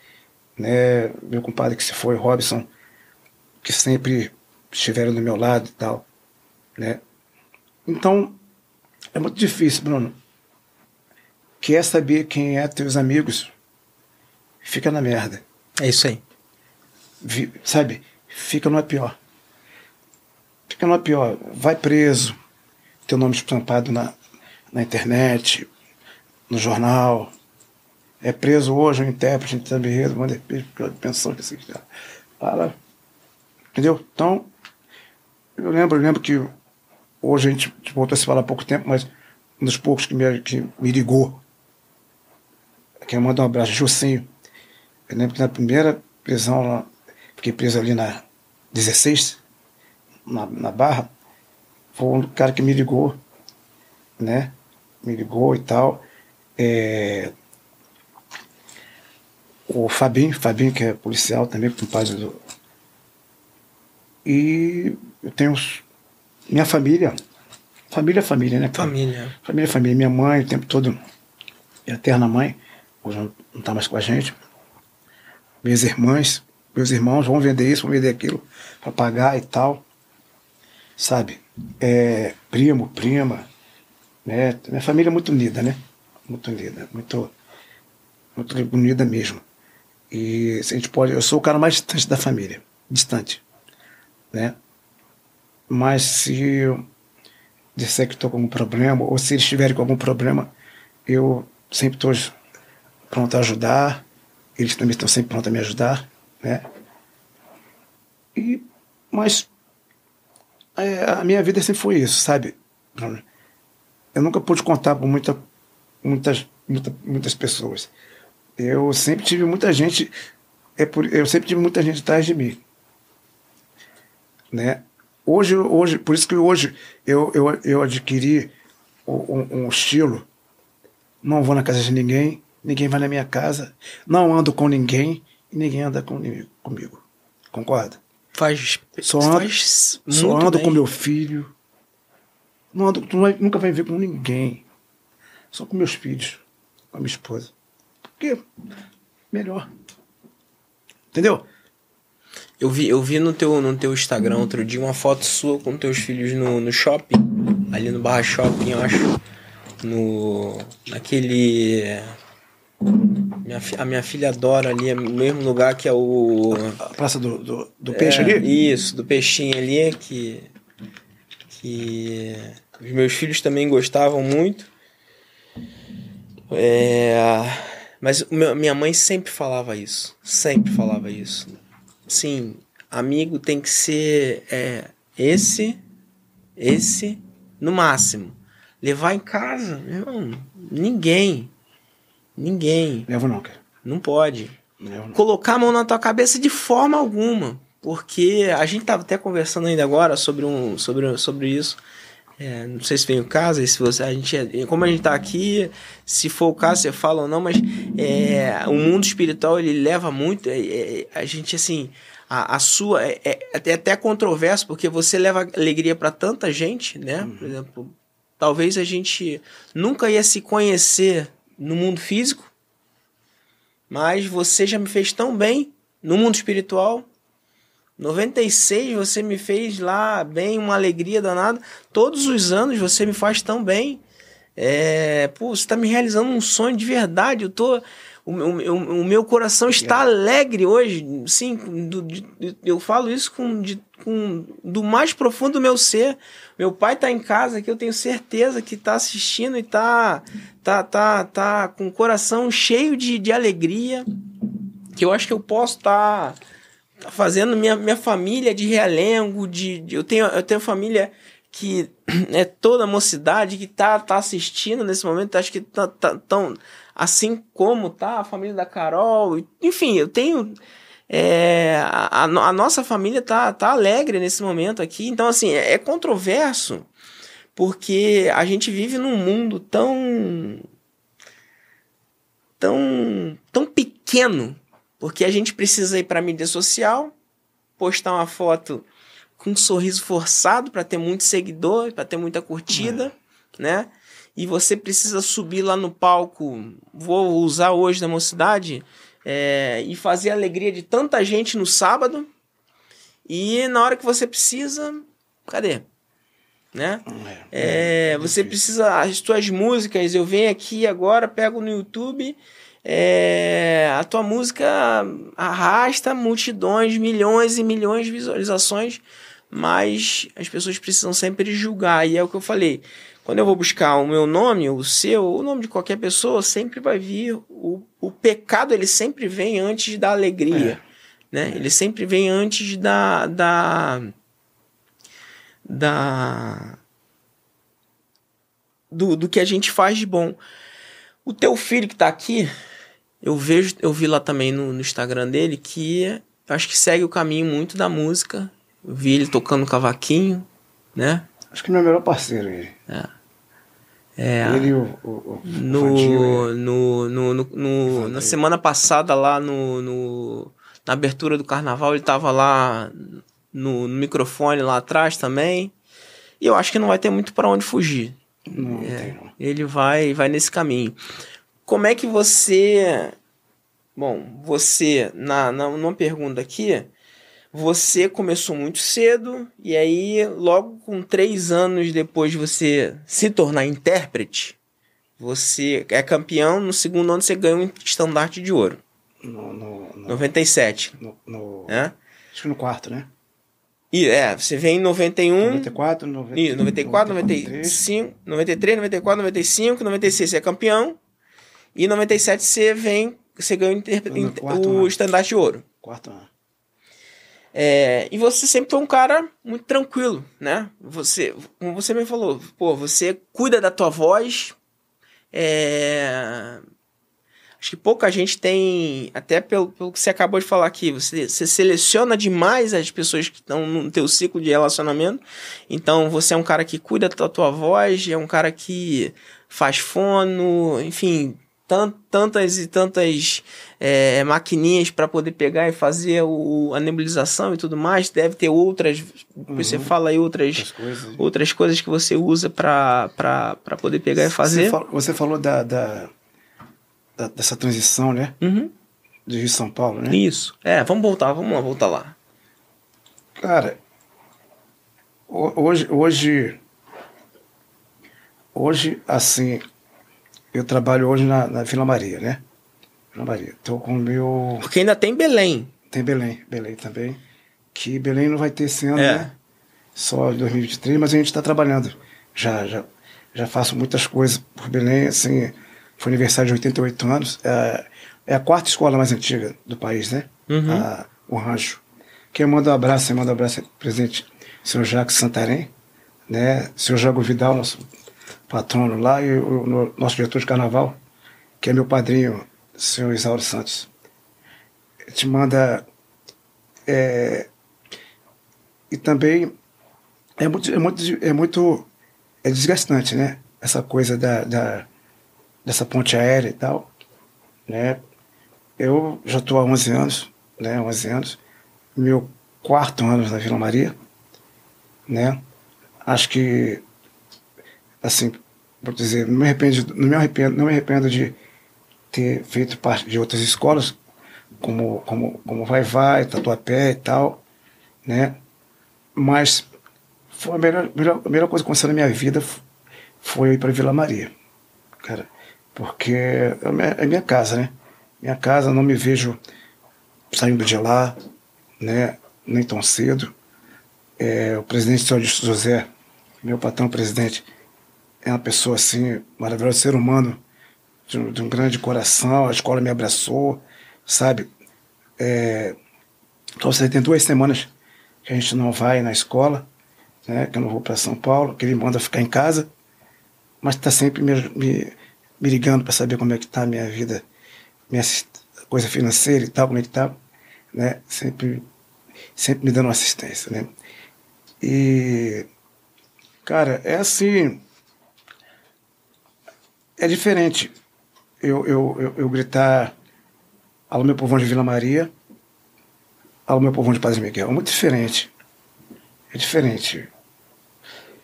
S3: né? Meu compadre que se foi, Robson, que sempre estiveram do meu lado e tal, né? Então, é muito difícil, Bruno. Quer saber quem é teus amigos? Fica na merda.
S2: É isso aí.
S3: Vi, sabe? Fica no pior. Fica no pior. Vai preso. Teu nome estampado na, na internet, no jornal. É preso hoje um intérprete de Tambiredo, manda pensão que esse cara. Fala Entendeu? Então, eu lembro, eu lembro que hoje a gente voltou a se falar há pouco tempo, mas um dos poucos que me, que me ligou quero mandar um abraço, Jucinho. Eu lembro que na primeira prisão, lá, fiquei preso ali na 16, na, na Barra, foi um cara que me ligou, né? Me ligou e tal. É, o Fabinho, Fabinho, que é policial também, compadre do. E eu tenho minha família. Família é família, né?
S2: Família.
S3: Família família. Minha mãe, o tempo todo, minha eterna mãe, hoje não, não tá mais com a gente. Minhas irmãs, meus irmãos vão vender isso, vão vender aquilo para pagar e tal. Sabe? É, primo, prima, né? Minha família é muito unida, né? Muito unida, muito, muito unida mesmo. E a gente pode, eu sou o cara mais distante da família, distante, né? Mas se disser que estou com algum problema, ou se eles estiverem com algum problema, eu sempre estou pronto a ajudar, eles também estão sempre prontos a me ajudar, né? E, mas é, a minha vida sempre foi isso, sabe? Eu nunca pude contar com muita, muitas, muita, muitas pessoas. Eu sempre tive muita gente, é por, eu sempre tive muita gente atrás de mim, né? Hoje, hoje, por isso que hoje eu, eu, eu adquiri um, um estilo. Não vou na casa de ninguém, ninguém vai na minha casa, não ando com ninguém e ninguém anda com, comigo. Concorda?
S2: Faz.
S3: Só ando,
S2: faz
S3: só ando
S2: bem.
S3: com meu filho. Não ando, tu vai- nunca vai ver com ninguém. Só com meus filhos, com a minha esposa. Porque melhor. Entendeu?
S2: Eu vi, eu vi no teu, no teu Instagram outro dia uma foto sua com teus filhos no, no shopping, ali no Barra Shopping, eu acho. No. Naquele. Minha, a minha filha adora ali, é o mesmo lugar que é o.
S3: A praça do, do, do peixe
S2: É,
S3: ali.
S2: Isso, do peixinho ali, que. Que. Os meus filhos também gostavam muito. É, mas minha mãe sempre falava isso. Sempre falava isso. Sim, amigo tem que ser é, esse, esse, no máximo. Levar em casa, meu irmão, ninguém. Ninguém.
S3: Levo não, cara.
S2: Não pode
S3: Levo não.
S2: colocar a mão na tua cabeça de forma alguma. Porque a gente tava até conversando ainda agora sobre, um, sobre, sobre isso. É, não sei se vem o caso, se você, a gente, é- como a gente tá aqui, se for o caso, você fala ou não, mas é, o mundo espiritual ele leva muito. é, é, a gente, assim, a, a sua. É, é até, até controverso, porque você leva alegria para tanta gente, né? Por exemplo, talvez a gente nunca ia se conhecer no mundo físico, mas você já me fez tão bem no mundo espiritual. 96 você me fez lá bem, uma alegria danada. Todos os anos você me faz tão bem. É, pô, você tá me realizando um sonho de verdade. Eu tô. O, o, o, meu coração está alegre hoje. Sim, do- de- eu falo isso com, de- com do mais profundo do meu ser. Meu pai tá em casa que eu tenho certeza que tá assistindo e tá, tá, tá, tá com o coração cheio de, de alegria. Que eu acho que eu posso estar tá fazendo minha, minha família de realengo, de, de- eu tenho eu tenho família que *clears throat* é toda a mocidade que tá, tá assistindo nesse momento, acho que tá, tá tão assim como tá a família da Carol, enfim, eu tenho é, a, a nossa família tá, tá alegre nesse momento aqui, então assim, é, é controverso, porque a gente vive num mundo tão tão tão pequeno porque a gente precisa ir para mídia social, postar uma foto com um sorriso forçado para ter muito seguidor, para ter muita curtida, né? E você precisa subir lá no palco, vou usar hoje na mocidade, é, e fazer a alegria de tanta gente no sábado. E na hora que você precisa, cadê? Né? É, você precisa as tuas músicas. Eu venho aqui agora, pego no YouTube. É, a tua música arrasta multidões, milhões e milhões de visualizações, mas as pessoas precisam sempre julgar. E é o que eu falei. Quando eu vou buscar o meu nome, o seu, o nome de qualquer pessoa, sempre vai vir. O, o pecado ele sempre vem antes da alegria. Né? Ele sempre vem antes da, da da do, do que a gente faz de bom. O teu filho que tá aqui, eu vejo, eu vi lá também no, no Instagram dele que eu acho que segue o caminho muito da música. Eu vi ele tocando cavaquinho, né?
S3: Acho que é meu melhor parceiro ele.
S2: É,
S3: Ele e o, o, o
S2: no, no, no, no- no- na semana passada lá no, no- na abertura do carnaval ele tava lá no, no microfone lá atrás também e eu acho que não vai ter muito para onde fugir
S3: Não, não
S2: É.
S3: tem não.
S2: ele vai vai nesse caminho como é que você bom você na, na numa pergunta aqui você começou muito cedo e aí logo com três anos depois de você se tornar intérprete você é campeão no segundo ano você ganha um estandarte de ouro
S3: No, no, no,
S2: 97
S3: no- no-
S2: né
S3: Acho que no quarto, né?
S2: e é você vem em 91
S3: 94, 90,
S2: Ih, 94,
S3: 93.
S2: 95, 93, 94, 95, 96 você é campeão. E 97 você vem, você ganha o, o estandarte de ouro.
S3: Quarto ano.
S2: É, e você sempre foi um cara muito tranquilo, né? Você, como você me falou, pô, você cuida da tua voz. É, acho que pouca gente tem, até pelo, pelo que você acabou de falar aqui, você, você seleciona demais as pessoas que estão no teu ciclo de relacionamento. Então você é um cara que cuida da tua voz, é um cara que faz fono, enfim, tan- tantas e tantas é, maquininhas para poder pegar e fazer o, a nebulização e tudo mais. Deve ter outras, você
S3: Uhum.
S2: fala aí outras,
S3: Outras coisas.
S2: outras coisas que você usa para poder pegar e fazer.
S3: Você, fal- você falou da, da, da- dessa transição, né?
S2: Uhum.
S3: De Rio São Paulo, né?
S2: Isso. É, vamos voltar, vamos lá, voltar lá.
S3: Cara, ho- hoje, hoje, hoje, assim, eu trabalho hoje na, na Vila Maria, né? Vila Maria. Tô com o meu...
S2: Porque ainda tem Belém.
S3: Tem Belém, Belém também. Que Belém não vai ter esse ano,
S2: É.
S3: né? Só em 2023, mas a gente está trabalhando. Já, já, já faço muitas coisas por Belém, assim, foi aniversário de 88 anos. É, é a quarta escola mais antiga do país, né?
S2: Uhum.
S3: A- o Rancho. Quem manda um abraço, quem manda um abraço é o presidente, senhor Jacques Santarém, né? Senhor Jago Vidal, nosso patrono lá, e o, no- nosso diretor de carnaval, que é meu padrinho, senhor Isauro Santos. Ele te manda é, e também é muito, é muito, é muito é desgastante, né? Essa coisa da, da- dessa ponte aérea e tal, né? Eu já estou há 11 anos, né? 11 anos, meu quarto ano na Vila Maria, né? Acho que, assim, vou dizer, não me arrependo, não me arrependo, não me arrependo de ter feito parte de outras escolas, como, como, como Vai Vai, Tatuapé e tal, né? Mas foi a melhor, melhor, a melhor coisa que aconteceu na minha vida foi ir para Vila Maria, cara, porque é minha, é minha casa, né? Minha casa, não me vejo saindo de lá, né? Nem tão cedo. É, o presidente senhor José, meu patrão presidente, é uma pessoa assim, maravilhosa, ser humano, de um, de um grande coração, a escola me abraçou, sabe? É, então, você tem duas semanas que a gente não vai na escola, né? Que eu não vou para São Paulo, que ele manda ficar em casa, mas está sempre me, me, me ligando para saber como é que está a minha vida, minha coisa financeira e tal, como é que tá, né? Sempre, sempre me dando assistência, né? E, cara, é assim, é diferente eu, eu, eu, eu gritar Alô, meu povão de Vila Maria. Alô, meu povão de Padre Miguel. É muito diferente. É diferente.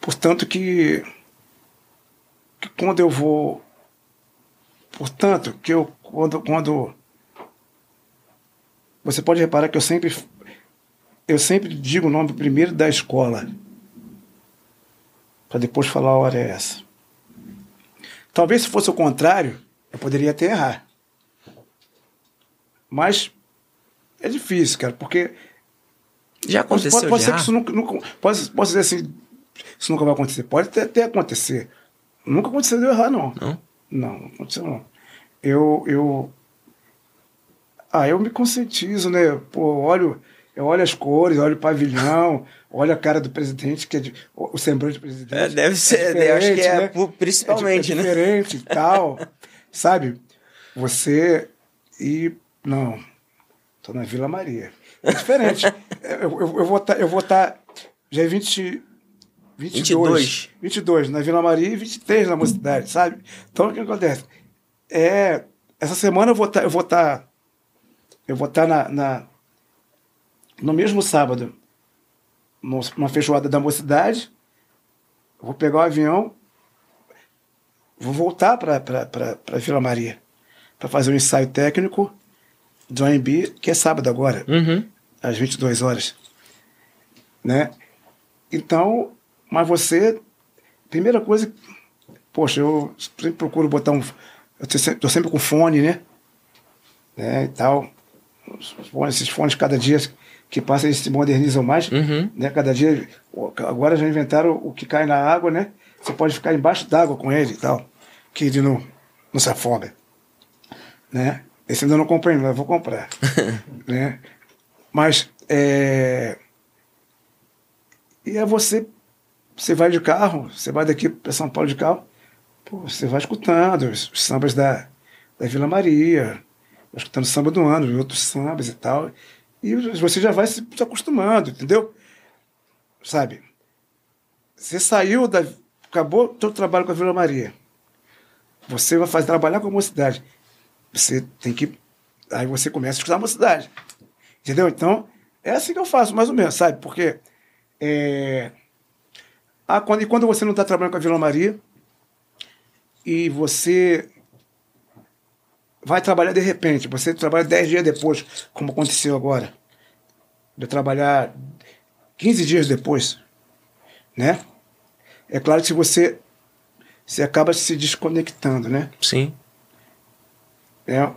S3: Portanto que, que quando eu vou... Portanto, que eu quando, quando... Você pode reparar que eu sempre... Eu sempre digo o nome primeiro da escola. Para depois falar a hora é essa. Talvez se fosse o contrário, eu poderia até errar. Mas é difícil, cara, porque
S2: Já
S3: pode,
S2: aconteceu
S3: pode ser
S2: já?
S3: que isso nunca, nunca pode, pode dizer assim, isso nunca vai acontecer. Pode até, até acontecer. Nunca aconteceu de eu errar, não.
S2: Não?
S3: Não, não aconteceu não. Eu, eu, ah, eu me conscientizo, né? Pô, olho, eu olho as cores, olho o pavilhão, olho a cara do presidente, que é de, o semblante do presidente.
S2: É, deve ser, eu acho que é pu- principalmente,
S3: é,
S2: né?
S3: diferente e tal, *laughs* sabe? Você E. Não. Tô na Vila Maria. É diferente. *laughs* eu, eu, eu vou estar. eu vou tá, já é 20. 22,
S2: 22.
S3: 22 na Vila Maria e 23 na Mocidade, sabe? Então o que acontece? É, essa semana eu vou estar. eu vou estar. eu vou estar na, na- no mesmo sábado, numa feijoada da Mocidade. Vou pegar o avião, vou voltar para Vila Maria para fazer um ensaio técnico do AMB, que é sábado agora,
S2: Uhum.
S3: às 22 horas. Né? Então, mas você, primeira coisa, poxa, eu sempre procuro botar um. Eu tô sempre, com fone, né? né? E tal. Os fones, esses fones, cada dia que passa, eles se modernizam mais.
S2: Uhum.
S3: Né? Cada dia. Agora já inventaram o que cai na água, né? Você pode ficar embaixo d'água com ele e tal. Que ele não, não se afoga. Né? Esse ainda não comprei, mas vou comprar. *laughs* né? Mas é... E é você. Você vai de carro, você vai daqui para São Paulo de carro, pô, você vai escutando os, os sambas da, da Vila Maria, vai escutando o samba do ano, outros sambas e tal. E você já vai se, acostumando, entendeu? Sabe? Você saiu da. Acabou o seu trabalho com a Vila Maria. Você vai fazer, trabalhar com a mocidade. Você tem que. Aí você começa a escutar a mocidade. Entendeu? Então, é assim que eu faço, mais ou menos, sabe? Porque. É... Ah, quando, e quando você não está trabalhando com a Vila Maria e você vai trabalhar de repente, você trabalha 10 dias depois, como aconteceu agora. De trabalhar 15 dias depois, né? É claro que você você acaba se desconectando, né?
S2: Sim.
S3: É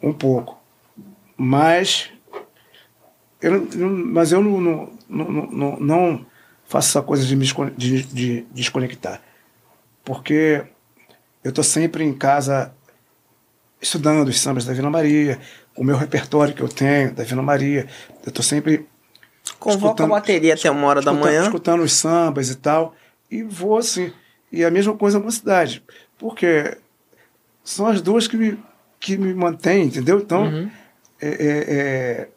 S3: um pouco. Mas eu, não- mas eu não, não, não, não, faço essa coisa de me de, de desconectar. Porque eu estou sempre em casa estudando os sambas da Vila Maria, o meu repertório que eu tenho da Vila Maria. Eu estou sempre
S2: Convoca a bateria até uma hora da manhã.
S3: escutando os sambas e tal. E vou assim. E a mesma coisa na cidade. Porque são as duas que me, que me mantêm, entendeu? Então,
S2: Uhum.
S3: é, é, é,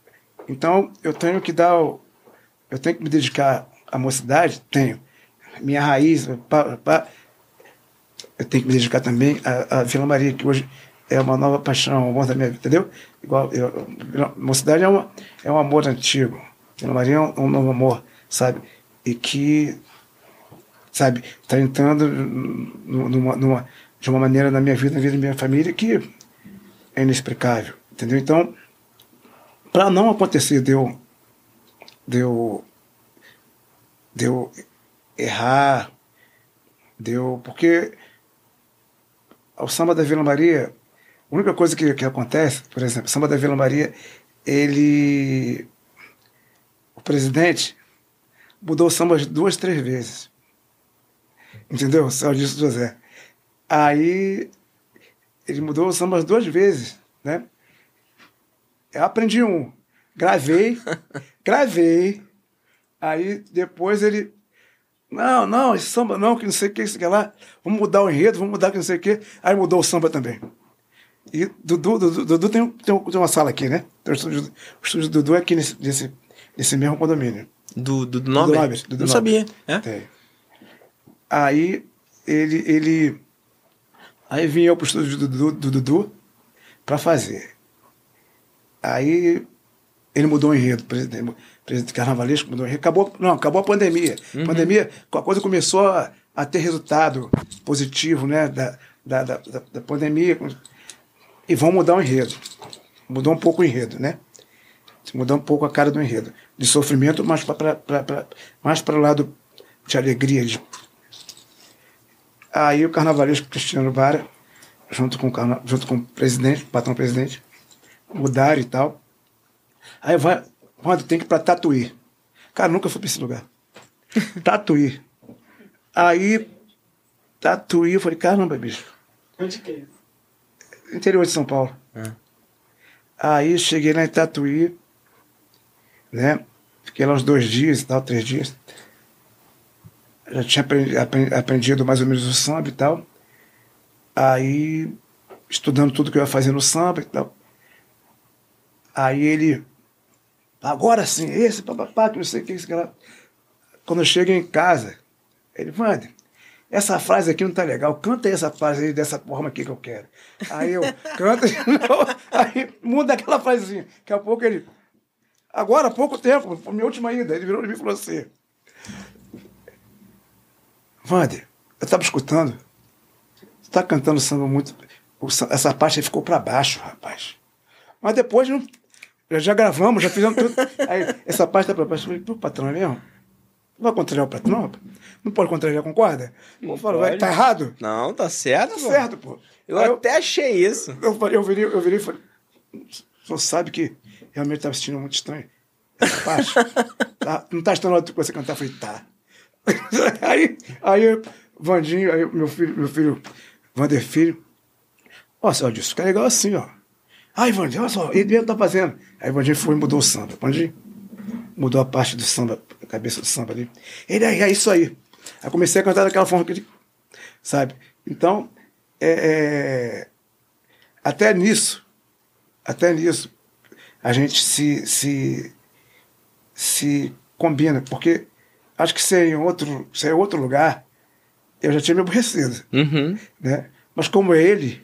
S3: então eu tenho que dar. o- Eu tenho que me dedicar à mocidade? Tenho. Minha raiz. pá, pá. eu tenho que me dedicar também à, à Vila Maria, que hoje é uma nova paixão, um amor da minha vida, entendeu? Igual, eu, mocidade é, uma, é um amor antigo. Vila Maria é um, novo amor, sabe? E que, sabe, está entrando nu- numa, numa, de uma maneira na minha vida, na vida da minha família, que é inexplicável, entendeu? Então, para não acontecer de eu, de eu, de eu errar, de eu, porque o samba da Vila Maria, a única coisa que, que acontece, por exemplo, o samba da Vila Maria, ele. O presidente mudou o samba duas, três vezes. Entendeu? O Céu disso José. Aí ele mudou o samba duas vezes, né? Eu aprendi um, gravei, *laughs* gravei. Aí depois ele não, não, esse samba não, que não sei o que, isso que lá. Vamos mudar o enredo, vamos mudar que não sei o que. Aí mudou o samba também. E Dudu, Dudu, Dudu tem, tem, tem uma sala aqui, né? O estúdio, o estúdio do Dudu é aqui nesse, nesse, nesse mesmo condomínio.
S2: Do, do, do Nobre?
S3: Nobre, do
S2: Não
S3: Nobre.
S2: sabia. É?
S3: Tem. Aí ele, ele. Aí vinha eu pro estúdio do Dudu, do Dudu pra fazer. Aí ele mudou o enredo, o presidente, presidente carnavalesco mudou o enredo. Acabou, não, acabou a pandemia. A pandemia, a coisa começou a, a ter resultado positivo, né? Da, da, da- da pandemia. E vão mudar o enredo. Mudou um pouco o enredo, né? Mudou um pouco a cara do enredo. De sofrimento, mais para o lado de alegria. de- Aí o carnavalesco Cristiano Vara, junto com, o carna- junto com o presidente, o patrão presidente, mudaram e tal. Aí vai, Wanda, tem que ir para Tatuí. Cara, nunca fui para esse lugar. *laughs* Tatuí. Aí, Tatuí, eu falei, caramba, bicho
S1: Onde que é?
S3: Interior de São Paulo.
S2: É.
S3: Aí cheguei lá em Tatuí, né? Fiquei lá uns dois dias e tal, três dias. Já tinha aprendi- apren- aprendido mais ou menos o samba e tal. Aí, estudando tudo que eu ia fazer no samba e tal. Aí ele, agora sim, esse papapá, que não sei o que, esse cara. Quando eu chego em casa, ele, Wander, essa frase aqui não tá legal, canta essa frase aí dessa forma aqui que eu quero. Aí eu canto *laughs* aí muda aquela frasezinha. Daqui a pouco ele, agora há pouco tempo, minha última ida, ele virou de mim e falou assim, Wander, eu tava escutando, você tá cantando samba muito, essa parte aí ficou para baixo, rapaz. Mas depois não, já gravamos, já fizemos tudo. Aí, essa parte tá para baixo. Eu falei, patrão, é mesmo? Não vai contrariar o patrão? Não pode contrariar, concorda?
S2: Não
S3: eu falo, vai, tá errado?
S2: Não, tá certo.
S3: Tá
S2: pô.
S3: certo, pô.
S2: Eu até achei isso.
S3: eu, eu virei, eu virei e falei, senhor sabe que realmente estava assistindo muito estranho. Essa *laughs* parte. tá, não tá estranho hora de você cantar? Eu falei, tá. *laughs* aí, aí, Vandinho, aí meu filho, meu filho, Vander Filho, ó, senhor disse, fica legal assim, ó. Ai, Vandinho, olha só, ele mesmo tá fazendo. Aí o Vandinho foi e mudou o samba. Vandinho mudou a parte do samba, a cabeça do samba ali. Ele, aí, é isso aí. Aí comecei a cantar daquela forma que ele, sabe? Então, é, é, até nisso, até nisso, a gente se, se, se combina, porque acho que se é em outro, se é em outro lugar, eu já tinha me aborrecido,
S2: Uhum.
S3: né? Mas como é ele,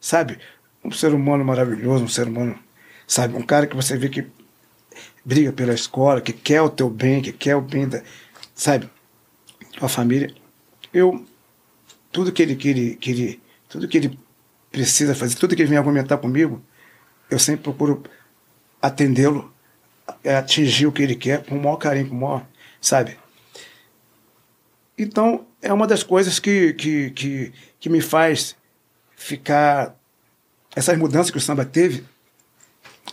S3: sabe? Um ser humano maravilhoso, um ser humano, sabe? Um cara que você vê que briga pela escola, que quer o teu bem, que quer o bem da, sabe? Tua família. Eu, tudo que ele, que ele, que ele, tudo que ele precisa fazer, tudo que ele vem argumentar comigo, eu sempre procuro atendê-lo, é, atingir o que ele quer com o maior carinho, com o maior, sabe? Então, é uma das coisas que, que, que, que me faz ficar. Essas mudanças que o samba teve,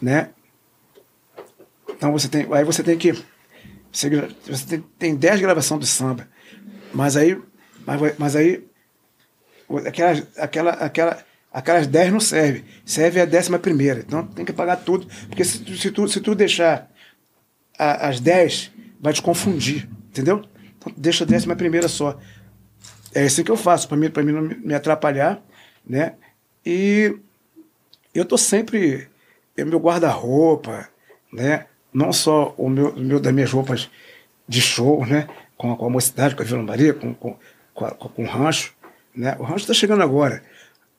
S3: né? Então você tem. Aí você tem que. Você tem, tem 10 gravações do samba. Mas aí. Mas, mas aí. Aquelas, aquela, aquela, aquelas 10 não servem. Serve a décima primeira. Então tem que pagar tudo. Porque se, tu- se, tu, se tu deixar a- as 10, vai te confundir. Entendeu? Então deixa a décima primeira só. É assim que eu faço, para mim, pra mim não me atrapalhar, né? E eu tô sempre. O meu guarda-roupa, né? Não só o meu, o meu das minhas roupas de show, né? Com a, com a mocidade, com a Vila Maria, com, com, com, a- com o rancho, né? O rancho está chegando agora.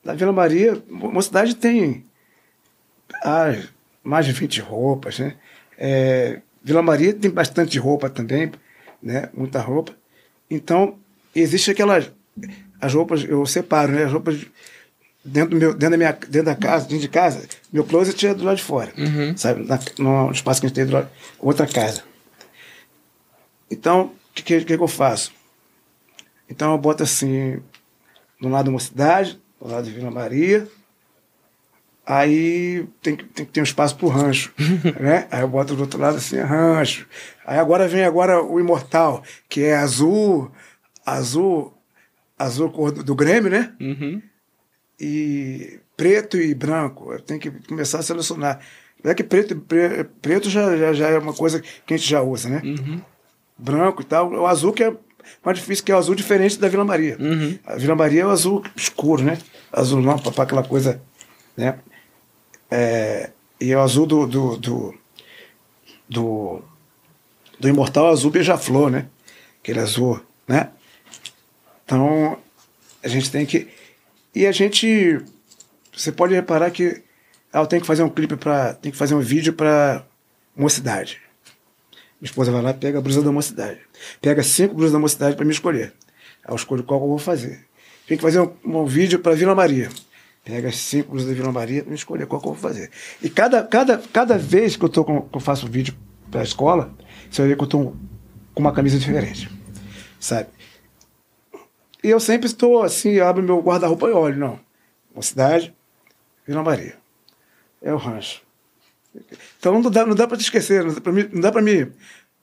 S3: Na Vila Maria, Mo- mocidade tem ah, mais de 20 roupas, né? É, Vila Maria tem bastante roupa também, né? Muita roupa. Então, existe aquelas as roupas, eu separo, né? As roupas dentro do meu, dentro da minha, dentro da casa, dentro de casa, meu closet é do lado de fora, sabe? Na, no espaço que a gente tem do lado, outra casa. Então, que, que, que eu faço? Então eu boto assim, do lado da mocidade, do lado de Vila Maria, aí tem que, tem que ter um espaço pro rancho, *laughs* né? Aí eu boto do outro lado assim, rancho. Aí agora vem agora o imortal, que é azul, azul, azul cor do, do Grêmio, né?
S2: Uhum.
S3: e preto e branco. Eu tenho que começar a selecionar. É que preto, pre- preto já, já, já é uma coisa que a gente já usa, né? Branco e tal. O azul que é mais difícil, que é o azul diferente da Vila Maria.
S2: Uhum.
S3: A Vila Maria é o azul escuro, né? Azul não, para aquela coisa, né? É, e é o azul do, do, do, do, do Imortal Azul Beija-Flor, né? Aquele azul, né? Então, a gente tem que. E a gente. Você pode reparar que. Ah, eu tenho que fazer um clipe para. Tem que fazer um vídeo para mocidade. Minha esposa vai lá pega a blusa da mocidade. Pega cinco blusas da mocidade para me escolher. Aí eu escolho qual que eu vou fazer. Tem que fazer um, um vídeo para Vila Maria. Pega as cinco blusas da Vila Maria para me escolher qual que eu vou fazer. E cada, cada, cada vez que eu, tô com, que eu faço um vídeo para a escola, você vai ver que eu estou com uma camisa diferente. Sabe? E eu sempre estou assim, abro meu guarda-roupa e olho, não. Mocidade, Vila Maria. É o rancho. Então não dá, não dá para te esquecer, não dá para mim. Não dá pra mim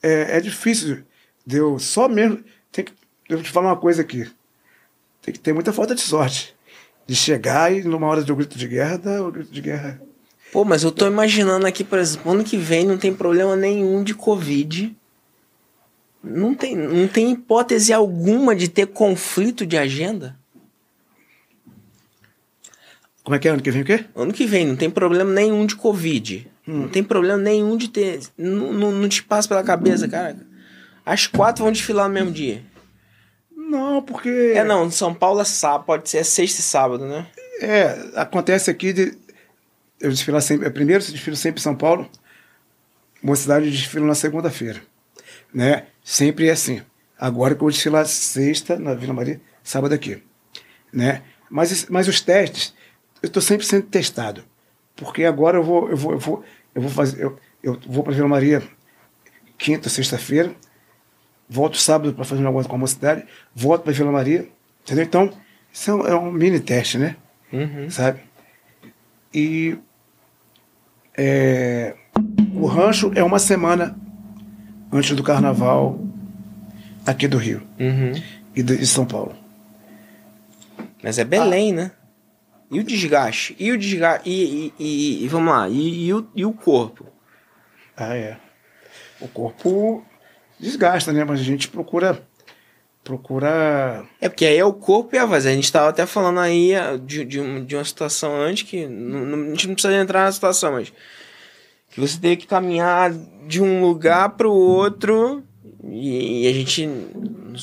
S3: é, é difícil de eu só mesmo. Tem que, eu vou te falar uma coisa aqui. Tem que ter muita falta de sorte. De chegar e numa hora de um grito de guerra, dar o grito de guerra.
S2: Pô, mas eu tô imaginando aqui, por exemplo, ano que vem não tem problema nenhum de Covid. Não tem, não tem hipótese alguma de ter conflito de agenda?
S3: Como é que é ano que vem o quê?
S2: Ano que vem não tem problema nenhum de Covid. Não tem problema nenhum de ter. Não, não, não te passa pela cabeça, cara. As quatro vão desfilar no mesmo dia.
S3: Não, porque.
S2: É, não, São Paulo é sábado, pode ser sexta e sábado, né?
S3: É, acontece aqui de. Eu desfilo sempre. é, Primeiro, eu desfilo sempre em São Paulo. Mocidade eu desfilo na segunda-feira. Né? Sempre é assim. Agora que eu vou desfilar sexta na Vila Maria, sábado aqui. Né? Mas, mas os testes, eu estou sempre sendo testado. Porque agora eu vou, eu vou, eu vou, eu vou fazer. Eu, eu vou para Vila Maria quinta, sexta-feira. Volto sábado para fazer um negócio com a mocidade. Volto para Vila Maria. Entendeu? Então, isso é um, é um mini teste, né?
S2: Uhum.
S3: sabe? E é, o rancho é uma semana antes do carnaval aqui do Rio
S2: Uhum.
S3: e de de São Paulo.
S2: Mas é Belém, né? E o desgaste? E o desgaste? E, e, e- vamos lá, e, e o, e o corpo?
S3: Ah, é. O corpo desgasta, né? Mas a gente procura procura
S2: É porque aí é o corpo e a voz. A gente tava até falando aí ah, de, de, de uma situação antes que. não- a gente não precisa entrar na situação, mas. Que você tem que caminhar de um lugar pro outro. E, e a gente.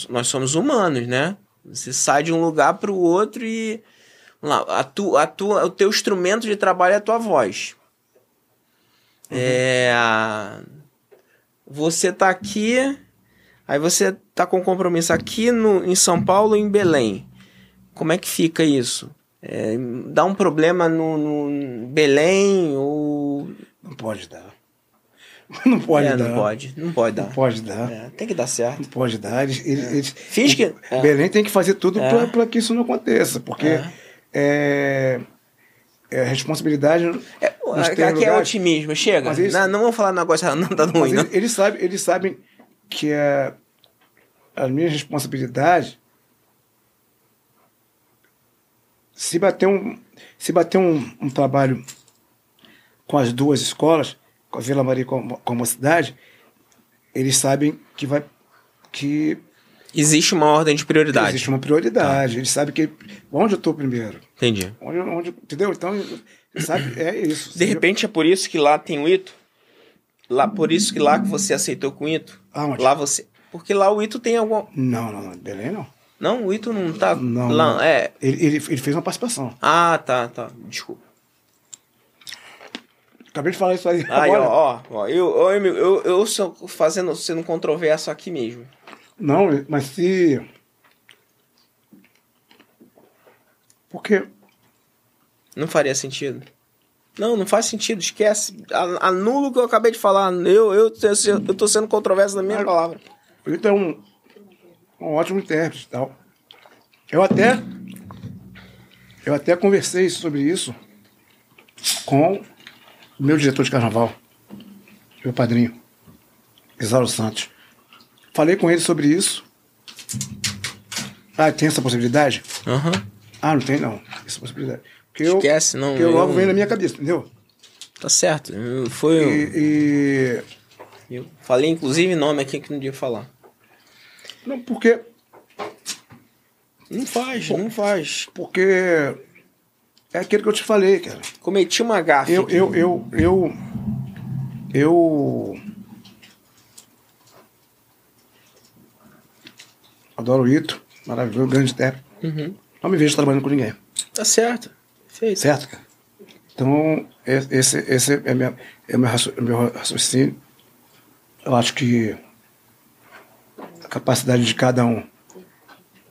S2: Nós somos humanos, né? Você sai de um lugar pro outro e. Vamos lá, a tu, a tua, o teu instrumento de trabalho é a tua voz. É. Você tá aqui. Aí você tá com compromisso aqui no, em São Paulo e em Belém. Como é que fica isso? É, dá um problema no, no Belém ou.
S3: não pode dar. *laughs* Não pode
S2: é,
S3: dar.
S2: não pode. Não pode dar.
S3: Não pode dar.
S2: É, tem que dar certo.
S3: Não pode dar. Eles, eles, eles-
S2: Finge que- é.
S3: Belém tem que fazer tudo
S2: É.
S3: para que isso não aconteça, porque
S2: É.
S3: é, é responsabilidade.
S2: É, aqui é
S3: lugares.
S2: otimismo, chega.
S3: Isso-
S2: não, não vamos falar negócio nada *laughs* ruim,
S3: Mas
S2: não.
S3: eles, eles sabem, eles sabem que a, a minha responsabilidade se bater um se bater um, um trabalho com as duas escolas, com a Vila Maria e com, a- com a Mocidade, eles sabem que vai que
S2: Existe uma ordem de prioridade.
S3: existe uma prioridade. Eles sabem que onde eu estou primeiro,
S2: Entendi.
S3: onde, onde entendeu? Então sabe é isso.
S2: De repente é por isso que lá tem o Ito? Lá, por isso que lá que você aceitou com o Ito?
S3: Aonde?
S2: Lá você. Porque lá o Ito tem algum.
S3: Não, não, não, Belém não.
S2: Não, o Ito não tá.
S3: Não,
S2: lá,
S3: não.
S2: É.
S3: Ele, ele, ele fez uma participação.
S2: Ah, tá, tá. Desculpa.
S3: Acabei de falar isso aí.
S2: Aí,
S3: agora.
S2: ó, ó, ó, eu, ó, eu, eu, eu sou fazendo, sendo controverso aqui mesmo.
S3: Não, mas se. Porque.
S2: Não faria sentido. Não, não faz sentido, esquece. Anula o que eu acabei de falar. Eu, eu, eu, eu tô sendo controverso na minha palavra.
S3: O Ito é um, um ótimo intérprete e tal. Eu até. Eu até conversei sobre isso com o meu diretor de carnaval, meu padrinho, Isauro Santos. Falei com ele sobre isso. Ah, tem essa possibilidade?
S2: Aham.
S3: Ah, não tem não. Essa possibilidade. Porque eu,
S2: Esquece, não,
S3: Porque eu logo
S2: eu-
S3: vem na minha cabeça, entendeu?
S2: Tá certo. Eu- Foi.
S3: E, e-
S2: Eu falei, inclusive, nome aqui que não devia falar.
S3: Não, porque.
S2: Não faz, não faz.
S3: Porque. É aquilo que eu te falei, cara.
S2: Cometi uma gafe.
S3: Eu, eu, eu, eu, eu adoro o Ito, maravilhoso, grande intérprete.
S2: Uhum.
S3: Não me vejo trabalhando com ninguém,
S2: Tá certo. Feito.
S3: certo? cara? Então, esse, esse é, minha, é meu, raci- meu raciocínio. Eu acho que a capacidade de cada um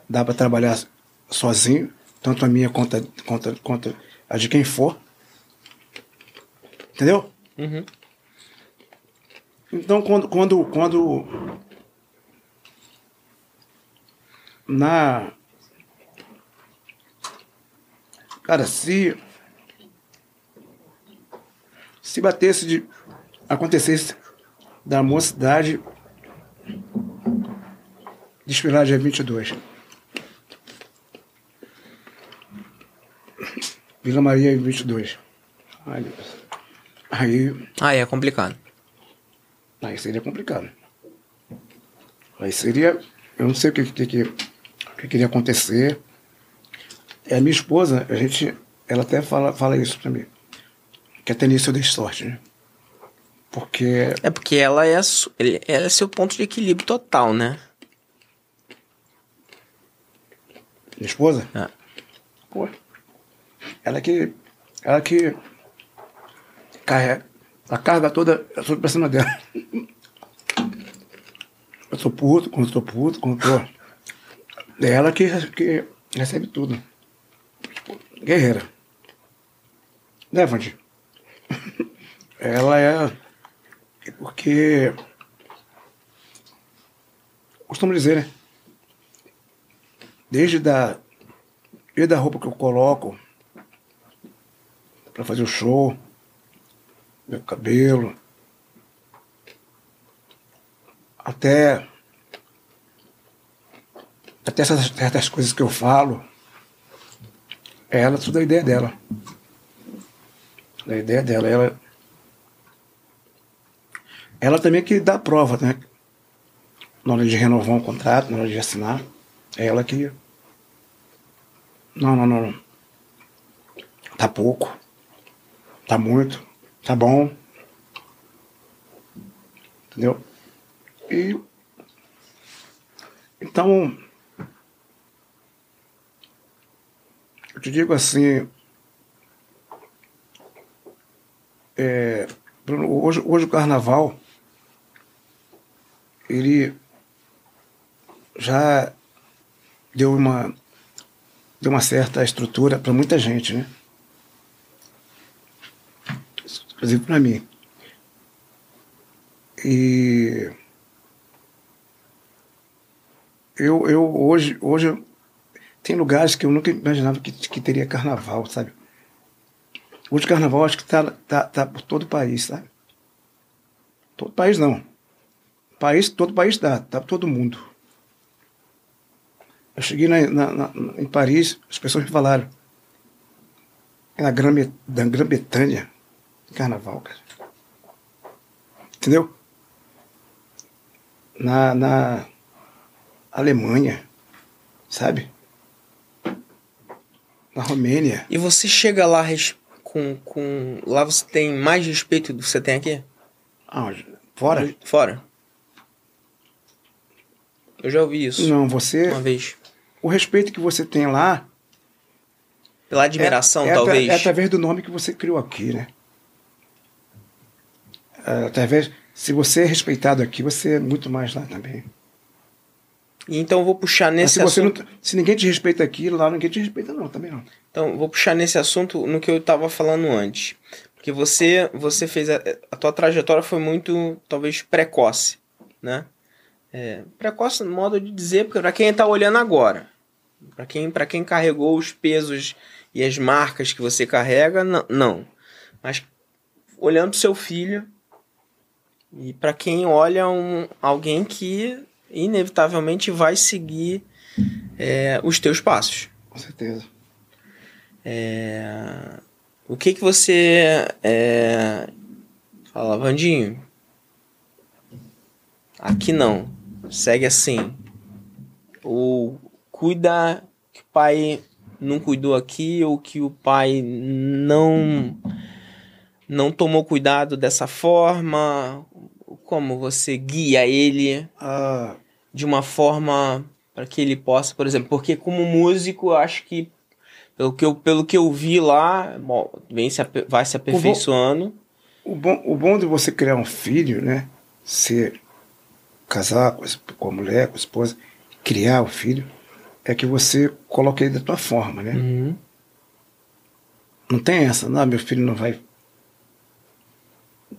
S3: dá para trabalhar sozinho, tanto a minha quanto a, quanto, a- quanto a de quem for. Entendeu?
S2: Uhum.
S3: Então, quando, quando, quando na cara, se se batesse de acontecesse da mocidade desfilar dia 22 Vila Maria 22 Ai, meu Deus. aí
S2: Ah, é complicado.
S3: Aí seria complicado. Aí seria. Eu não sei o que, que, que, o que queria acontecer. É a minha esposa, a gente. Ela até fala, fala isso pra mim. Que até nisso eu dei sorte, né? Porque
S2: É porque ela é, ela é seu ponto de equilíbrio total, né?
S3: minha esposa,
S2: É.
S3: pô, ela que. Ela que carrega. A carga toda é tudo pra cima dela. Eu tô puto, quando eu tô puto, quando eu tô. É ela que, que recebe tudo. Tipo, guerreira. Né? *laughs* Ela é. é Porque. Costumo dizer, né? Desde da, desde a roupa que eu coloco pra fazer o show, meu cabelo, até até essas certas coisas que eu falo, é ela, tudo a ideia dela. Da ideia dela. Ela, ela também que dá a prova, né? Na hora de renovar um contrato, na hora de assinar. É ela que. Não, não. não. Tá pouco. Tá muito. Tá bom. Entendeu? E. Então. Eu te digo assim. É, hoje, hoje o carnaval. Ele já deu uma deu uma certa estrutura para muita gente, né? Inclusive para mim. E eu, eu hoje hoje tem lugares que eu nunca imaginava que, que teria carnaval, sabe? Hoje o carnaval acho que tá, tá, tá por todo o país, sabe? Todo país não. País, todo país dá, tá todo mundo. Eu cheguei na, na, na, em Paris, as pessoas me falaram. É na Grã-Bretanha, carnaval, cara. Entendeu? Na, na Alemanha, sabe? Na Romênia.
S2: E você chega lá com, com. Lá você tem mais respeito do que você tem aqui?
S3: Aonde? Fora?
S2: Fora. Eu já ouvi isso
S3: Não, você.
S2: uma vez.
S3: O respeito que você tem lá.
S2: Pela admiração,
S3: é, é
S2: talvez.
S3: É através do nome que você criou aqui, né? É, através. Se você é respeitado aqui, você é muito mais lá também.
S2: E então vou puxar
S3: Mas
S2: nesse
S3: se, você
S2: assunto.
S3: não, se ninguém te respeita aqui, lá ninguém te respeita, não, também não.
S2: Então, vou puxar nesse assunto no que eu tava falando antes. Porque você, você fez. A, a tua trajetória foi muito, talvez, precoce, né? É, precoce no modo de dizer, porque pra quem tá olhando agora, pra quem, pra quem carregou os pesos e as marcas que você carrega, não. não. Mas olhando pro seu filho, e pra quem olha um, alguém que inevitavelmente vai seguir é, os teus passos.
S3: Com certeza.
S2: É, O que que você é... fala, Vandinho? Aqui não. Segue assim. Ou cuida que o pai não cuidou aqui ou que o pai não não tomou cuidado dessa forma. Como você guia ele
S3: Ah,
S2: de uma forma para que ele possa, por exemplo, porque como músico, eu acho que pelo que eu, pelo que eu vi lá, bom, vem se, vai se aperfeiçoando.
S3: o, bom, o bom de você criar um filho, né? Ser casar com com a mulher, com a esposa, criar o filho, é que você coloca ele da tua forma, né?
S2: Uhum.
S3: Não tem essa, não, meu filho não vai.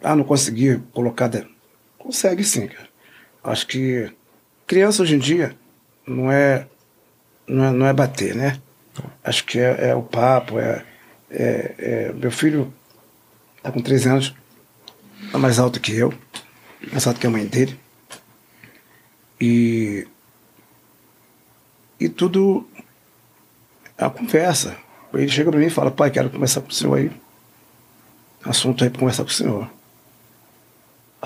S3: Ah, não consegui colocar. Da... Consegue sim, cara. Acho que criança hoje em dia não é, não é, não é bater, né? Acho que é, é o papo, é, é, é- Meu filho tá com 13 anos, é mais alto que eu, mais alto que a mãe dele. E. E tudo é uma conversa. Ele chega pra mim e fala, pai, quero conversar com o senhor aí. Assunto aí pra conversar com o senhor.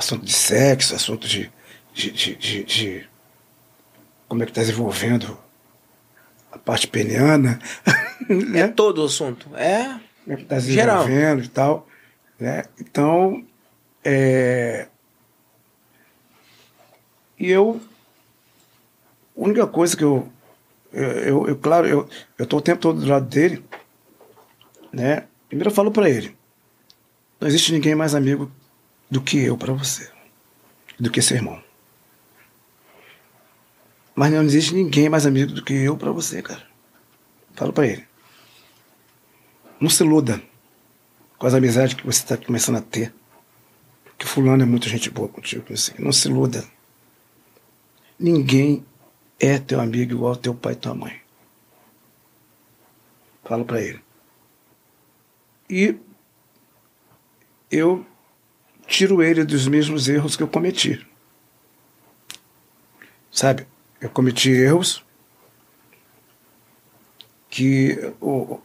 S3: Assunto de sexo, assunto de. de, de, de- de como é que tá desenvolvendo a parte peniana.
S2: É
S3: né?
S2: todo o assunto. É.
S3: Como é que tá
S2: Geral.
S3: desenvolvendo e tal. Né? Então, É... E eu. A única coisa que eu. Eu, eu, eu claro, eu, eu tô o tempo todo do lado dele, né? Primeiro eu falo para ele: não existe ninguém mais amigo do que eu para você, do que seu irmão. Mas não existe ninguém mais amigo do que eu para você, cara. Falo para ele. Não se iluda com as amizades que você está começando a ter. Que fulano é muita gente boa contigo. Assim. Não se iluda. Ninguém é teu amigo igual teu pai e tua mãe. Falo para ele. E eu tiro ele dos mesmos erros que eu cometi. Sabe? Eu cometi erros que o,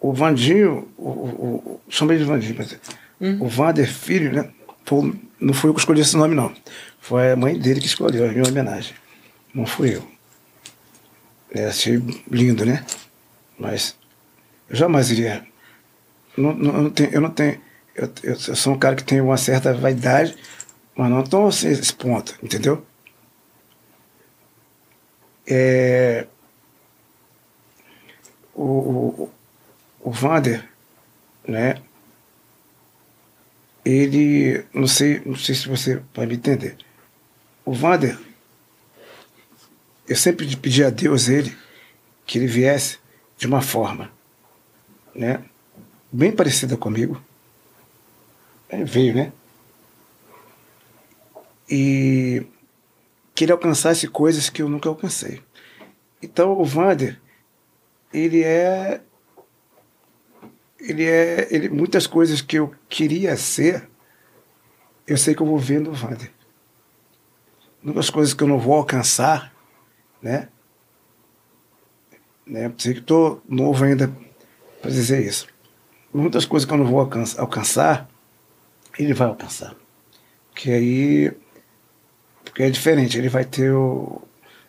S3: o Vandinho, o, o, o chamei de Vandinho, mas hum. o Vander Filho, né? Foi, não foi eu que escolhi esse nome, não. Foi a mãe dele que escolheu, a minha homenagem. Não fui eu. É, achei lindo, né? Mas eu jamais iria. Não, não, eu não tenho. Eu, não tenho eu, eu, eu, sou um cara que tem uma certa vaidade, mas não tão assim, esse ponto, entendeu? É, o, o, o Vander, né? Ele, não sei, não sei se você vai me entender. O Vander, eu sempre pedi a Deus ele que ele viesse de uma forma, né? Bem parecida comigo. Ele veio, né? E que ele alcançasse coisas que eu nunca alcancei. Então o Vander, ele é ele é ele muitas coisas que eu queria ser eu sei que eu vou ver no Vander muitas coisas que eu não vou alcançar né né sei que estou novo ainda para dizer isso muitas coisas que eu não vou alcançar, alcançar ele vai alcançar que aí porque é diferente ele vai ter o,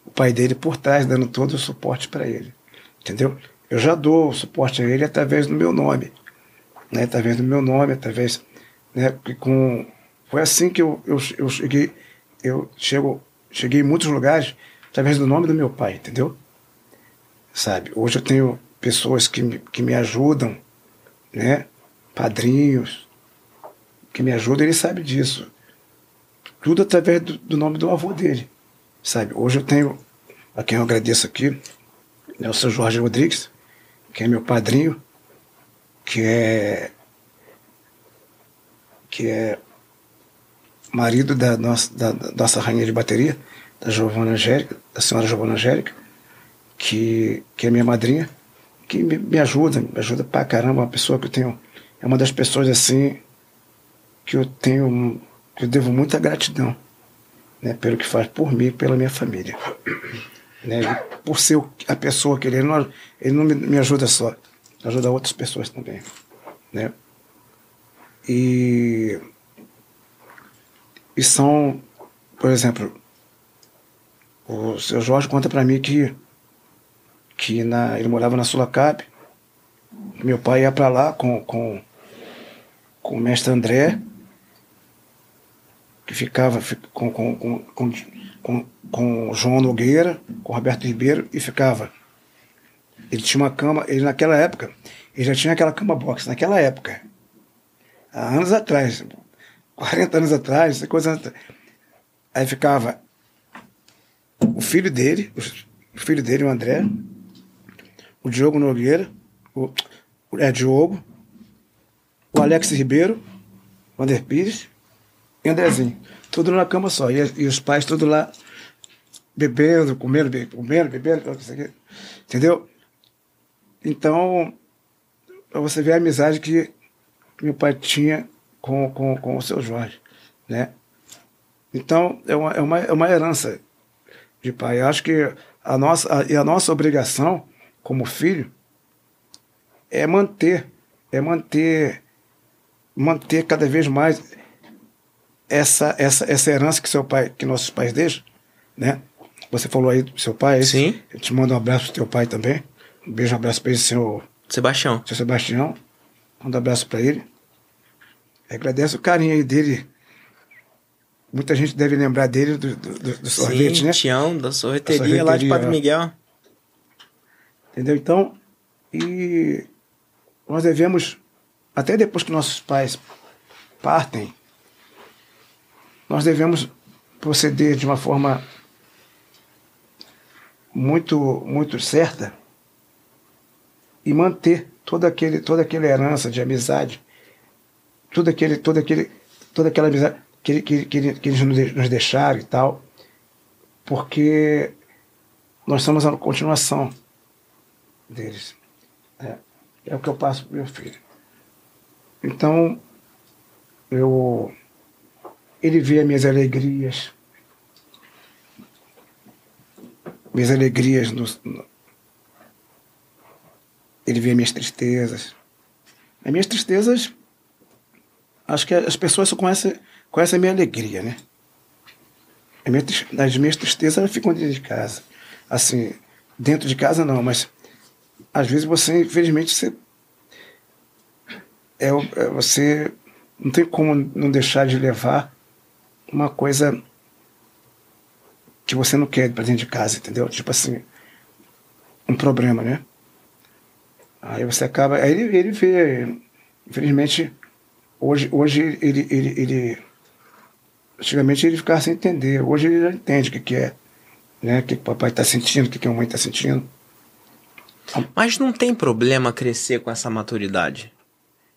S3: o pai dele por trás dando todo o suporte para ele entendeu eu já dou suporte a ele através do meu nome, né? através do meu nome, através. Né? Com, foi assim que eu, eu, eu cheguei, eu chego, cheguei em muitos lugares através do nome do meu pai, entendeu? Sabe? Hoje eu tenho pessoas que me, que me ajudam, né? padrinhos, que me ajudam, ele sabe disso. Tudo através do, do nome do avô dele, sabe? Hoje eu tenho, a quem eu agradeço aqui, é o seu Jorge Rodrigues, que é meu padrinho, que é que é marido da nossa, da, da nossa rainha de bateria, da Giovana Angélica, da senhora Giovana Angélica, que, que é minha madrinha, que me, me ajuda, me ajuda pra caramba, uma pessoa que eu tenho, é uma das pessoas assim que eu tenho, que eu devo muita gratidão, né, pelo que faz por mim e pela minha família. *coughs* Né? por ser a pessoa que ele é, ele não, ele não me, me ajuda só, ajuda outras pessoas também. Né? E, e são, por exemplo, o seu Jorge conta para mim que, que na, ele morava na Sulacap, meu pai ia para lá com, com, com o mestre André, que ficava com, com, com, com com, João Nogueira, com Roberto Ribeiro e ficava. Ele tinha uma cama, ele naquela época, ele já tinha aquela cama box, naquela época. Há anos atrás, 40 anos atrás, coisa atrás. Aí ficava o filho dele, o filho dele, o André, o Diogo Nogueira, o, é Diogo, o Alex Ribeiro, o Ander Pires Andrezinho tudo numa cama só. E, e os pais tudo lá bebendo, comendo, bebendo, comendo, bebendo, entendeu? Então, você ver a amizade que meu pai tinha com, com, com o seu Jorge, né? Então, é uma, é uma, é uma herança de pai. Eu acho que a nossa, a, e a nossa obrigação como filho é manter, é manter, manter cada vez mais essa, essa, essa herança que seu pai, que nossos pais deixam, né? Você falou aí do seu pai, é
S2: Sim.
S3: Eu te mando um abraço pro teu pai também. Um beijo, um abraço para ele, senhor
S2: Sebastião.
S3: Seu Sebastião. Manda um abraço para ele. Agradeço o carinho aí dele muita gente deve lembrar dele do, do, do- do sorvete,
S2: Sim,
S3: né?
S2: Tião, da sorveteria, lá de
S3: sorveteria,
S2: Padre
S3: é.
S2: Miguel.
S3: Entendeu? Então, e nós devemos, até depois que nossos pais partem, nós devemos proceder de uma forma muito, muito certa e manter toda, aquele, toda aquela herança de amizade, tudo aquele, todo aquele, toda aquela amizade que, que, que, que eles nos de- nos deixaram e tal, porque nós somos a continuação deles. É, é o que eu passo pro meu filho. Então, eu, ele vê as minhas alegrias, minhas alegrias, no, no- ele vê as minhas tristezas. As minhas tristezas, acho que as pessoas só conhecem, conhecem a minha alegria, né? As minhas, as minhas tristezas ficam dentro de casa. Assim, dentro de casa não, mas às vezes você, infelizmente, você. É, é, você não tem como não deixar de levar uma coisa que você não quer pra dentro de casa, entendeu? Tipo assim, um problema, né? Aí você acaba. Aí ele, ele vê, infelizmente, hoje, hoje ele, ele, ele. Antigamente ele ficava sem entender, hoje ele já entende o que, que é, né? O que, que o papai está sentindo, o que, que a mamãe está sentindo.
S2: Mas não tem problema crescer com essa maturidade.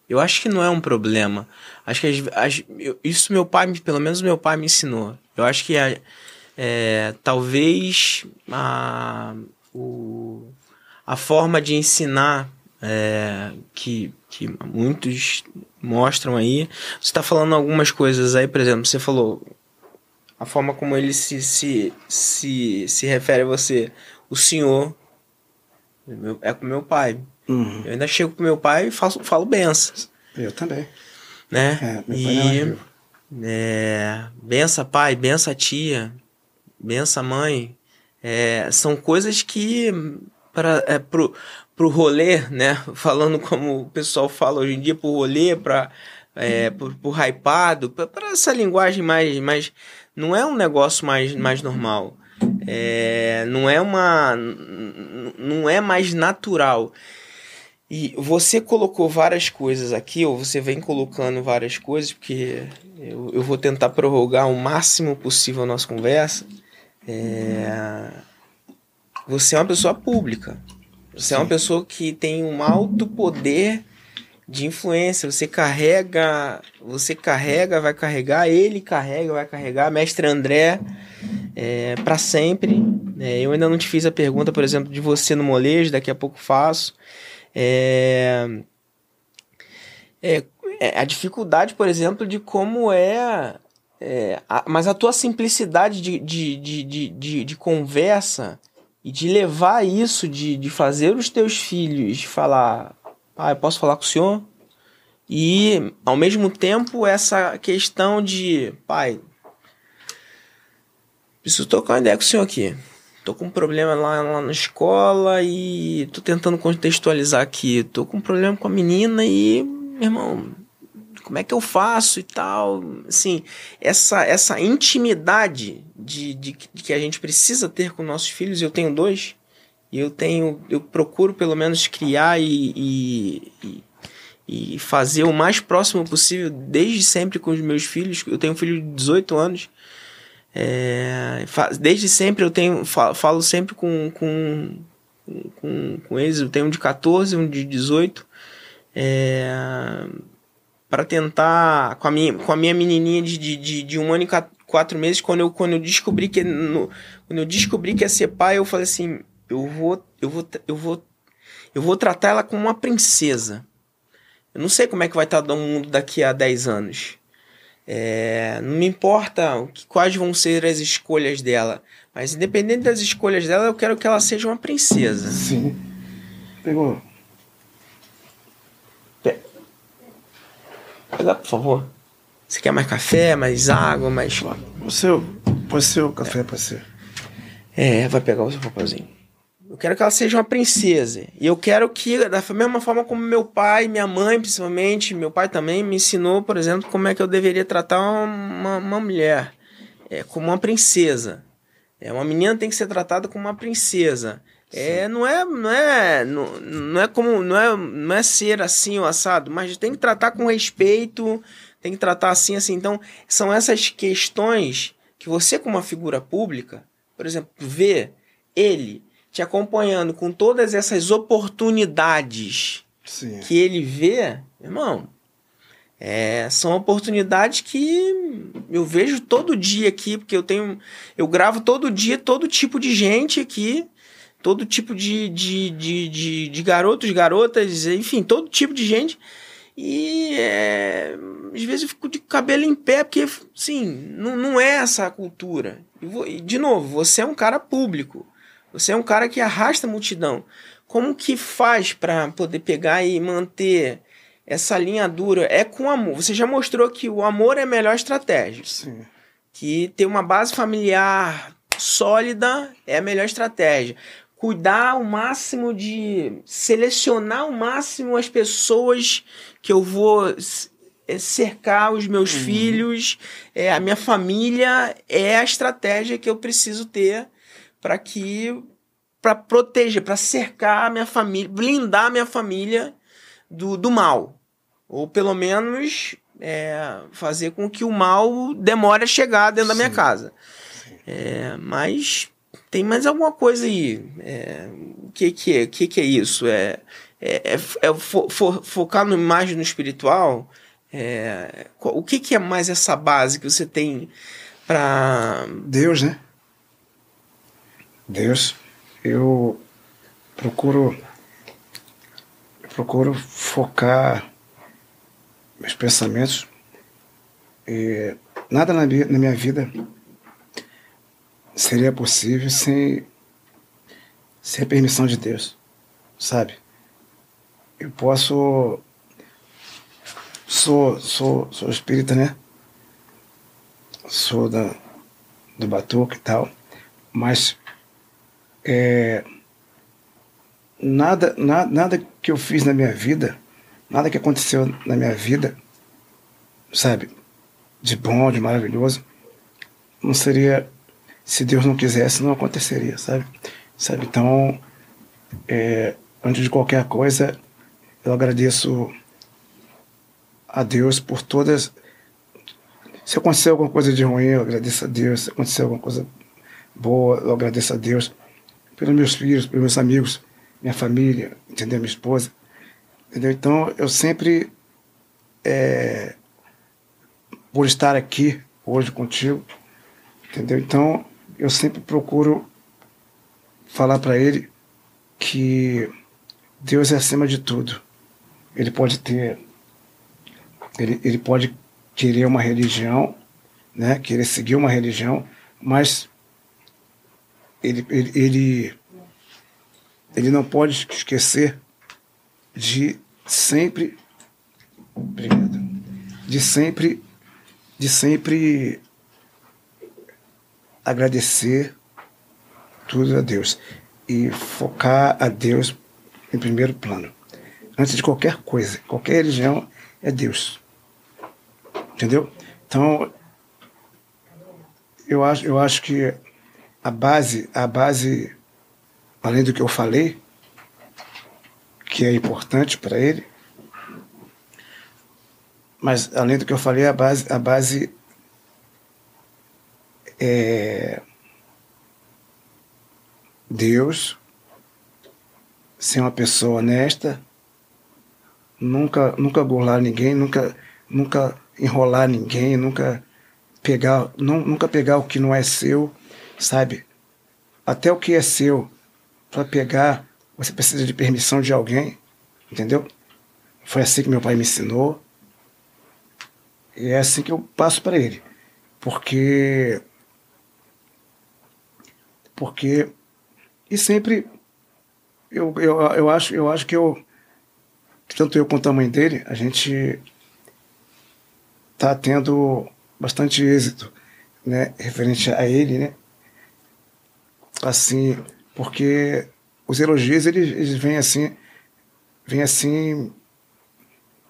S2: Eu acho que não é um problema. Acho que as- as- eu- isso meu pai, pelo menos meu pai me ensinou. Eu acho que a- é, talvez a, o- a forma de ensinar é, que, que muitos mostram aí. Você está falando algumas coisas aí, por exemplo, você falou a forma como ele se, se, se, se refere a você, o senhor, é com meu pai.
S3: Uhum.
S2: Eu ainda chego pro meu pai e faço, falo benças,
S3: Eu também.
S2: né?
S3: É, meu pai não é
S2: e
S3: vivo.
S2: é, bença pai, bença tia, bença mãe. É, são coisas que para é, pro, pro rolê, né? *laughs* Falando como o pessoal fala hoje em dia, pro rolê, para é, pro, pro hypado, para essa linguagem mais, mais não é um negócio mais, mais normal. É, não é uma não é mais natural. E você colocou várias coisas aqui, ou você vem colocando várias coisas, porque eu, eu vou tentar prorrogar o máximo possível a nossa conversa. É, Você é uma pessoa pública. Você é uma pessoa que tem um alto poder de influência. Você carrega, você carrega, vai carregar, ele carrega, vai carregar. Mestre André, é, para sempre. É, eu ainda não te fiz a pergunta, por exemplo, de você no molejo, daqui a pouco faço. É, é, é a dificuldade, por exemplo, de como é. é, a- mas a tua simplicidade de, de, de, de, de, conversa e de levar isso, de, de fazer os teus filhos falar: pai, posso falar com o senhor? E, ao mesmo tempo, essa questão de: pai, preciso tocar uma ideia com o senhor aqui. Tô com um problema lá, lá na escola e tô tentando contextualizar aqui. Tô com um problema com a menina e, meu irmão, como é que eu faço e tal? Assim, essa, essa intimidade de, de, de que a gente precisa ter com nossos filhos, eu tenho dois, e eu tenho, eu procuro pelo menos criar e, e, e, fazer o mais próximo possível desde sempre com os meus filhos. Eu tenho um filho de 18 anos. É, desde sempre eu tenho fa- falo sempre com, com, com, com eles. Eu tenho um de 14, um de 18. É, para tentar com a minha com a minha menininha de, de, de, um ano e qua- quatro meses quando eu quando eu descobri que no, quando eu descobri que ia ser pai eu falei assim eu vou eu vou eu vou eu vou tratar ela como uma princesa eu não sei como é que vai estar o mundo daqui a 10 anos é, não me importa o que, quais vão ser as escolhas dela mas independente das escolhas dela eu quero que ela seja uma princesa
S3: Sim. Pegou.
S2: Pega, por favor você quer mais café mais água mais
S3: O seu, o seu café pra ser.
S2: É, vai pegar o seu papelzinho. Eu quero que ela seja uma princesa. E eu quero que, da mesma forma como meu pai, minha mãe, principalmente, meu pai também me ensinou, por exemplo, como é que eu deveria tratar uma, uma mulher. é, como uma princesa. É, uma menina tem que ser tratada como uma princesa. É, não é, não é, não, não é como, não é, não é ser assim o assado, mas tem que tratar com respeito, tem que tratar assim, assim. Então, são essas questões que você, como uma figura pública, por exemplo, vê ele te acompanhando com todas essas oportunidades
S3: Sim.
S2: que ele vê, irmão, é, são oportunidades que eu vejo todo dia aqui, porque eu tenho. Eu gravo todo dia todo tipo de gente aqui, todo tipo de, de, de, de, de garotos, garotas, enfim, todo tipo de gente. E é, às vezes eu fico de cabelo em pé, porque, sim, não, não é essa a cultura. E, e, de novo, você é um cara público. Você é um cara que arrasta a multidão. Como que faz para poder pegar e manter essa linha dura? É com amor. Você já mostrou que o amor é a melhor estratégia.
S3: Sim.
S2: Que ter uma base familiar sólida é a melhor estratégia. Cuidar o máximo de. selecionar o máximo as pessoas que eu vou cercar os meus uhum. filhos, é, a minha família é a estratégia que eu preciso ter para que para proteger, para cercar a minha família, blindar a minha família do, do mal. Ou pelo menos é, fazer com que o mal demore a chegar dentro Sim. da minha casa. É, mas tem mais alguma coisa aí. É, o que, que, é, que, que é isso? É, é, é, é fo, fo, focar no, mais no espiritual? É, o que, que é mais essa base que você tem para.
S3: Deus, né? Deus, eu procuro procuro focar meus pensamentos e nada na minha, na minha vida seria possível sem sem a permissão de Deus, sabe? Eu posso sou sou sou espírita, né? Sou da do batuque e tal, mas é, nada, na, nada que eu fiz na minha vida, nada que aconteceu na minha vida, sabe, de bom, de maravilhoso, não seria, se Deus não quisesse, não aconteceria, sabe? sabe? Então, é, antes de qualquer coisa, eu agradeço a Deus por todas. Se aconteceu alguma coisa de ruim, eu agradeço a Deus. Se aconteceu alguma coisa boa, eu agradeço a Deus pelos meus filhos, pelos meus amigos, minha família, entendeu? Minha esposa. Entendeu? Então, eu sempre, é, por estar aqui hoje contigo, entendeu? Então, eu sempre procuro falar para ele que Deus é acima de tudo. Ele pode ter, ele, ele pode querer uma religião, né? Querer seguir uma religião, mas ele, ele, ele, ele não pode esquecer de sempre obrigado, de sempre de sempre agradecer tudo a Deus e focar a Deus em primeiro plano. Antes de qualquer coisa, qualquer religião é Deus. Entendeu? Então, eu acho, eu acho que a base, a base, além do que eu falei, que é importante para ele, mas além do que eu falei, a base, a base é Deus, ser uma pessoa honesta, nunca, nunca burlar ninguém, nunca, nunca enrolar ninguém, nunca pegar, não, nunca pegar o que não é seu sabe? Até o que é seu, para pegar, você precisa de permissão de alguém, entendeu? Foi assim que meu pai me ensinou. E é assim que eu passo para ele. Porque. Porque. E sempre. Eu, eu, eu, acho, eu acho que eu. Tanto eu quanto a mãe dele, a gente tá tendo bastante êxito, né? Referente a ele, né? Assim, porque os elogios eles, eles vêm assim, vêm assim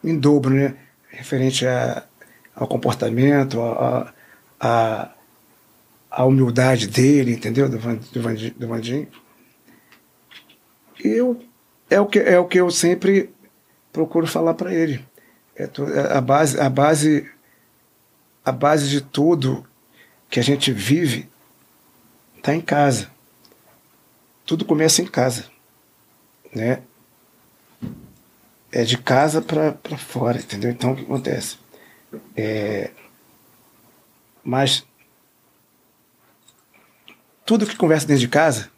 S3: em dobro, né? Referente a, ao comportamento, a, a, a humildade dele, entendeu? Do, do, Vandinho, do Vandinho. E eu, é, o que, é o que eu sempre procuro falar para ele. É é a base, a base, a base de tudo que a gente vive está em casa. Tudo começa em casa, né? É de casa para fora, entendeu? Então o que acontece? É, mas tudo que conversa dentro de casa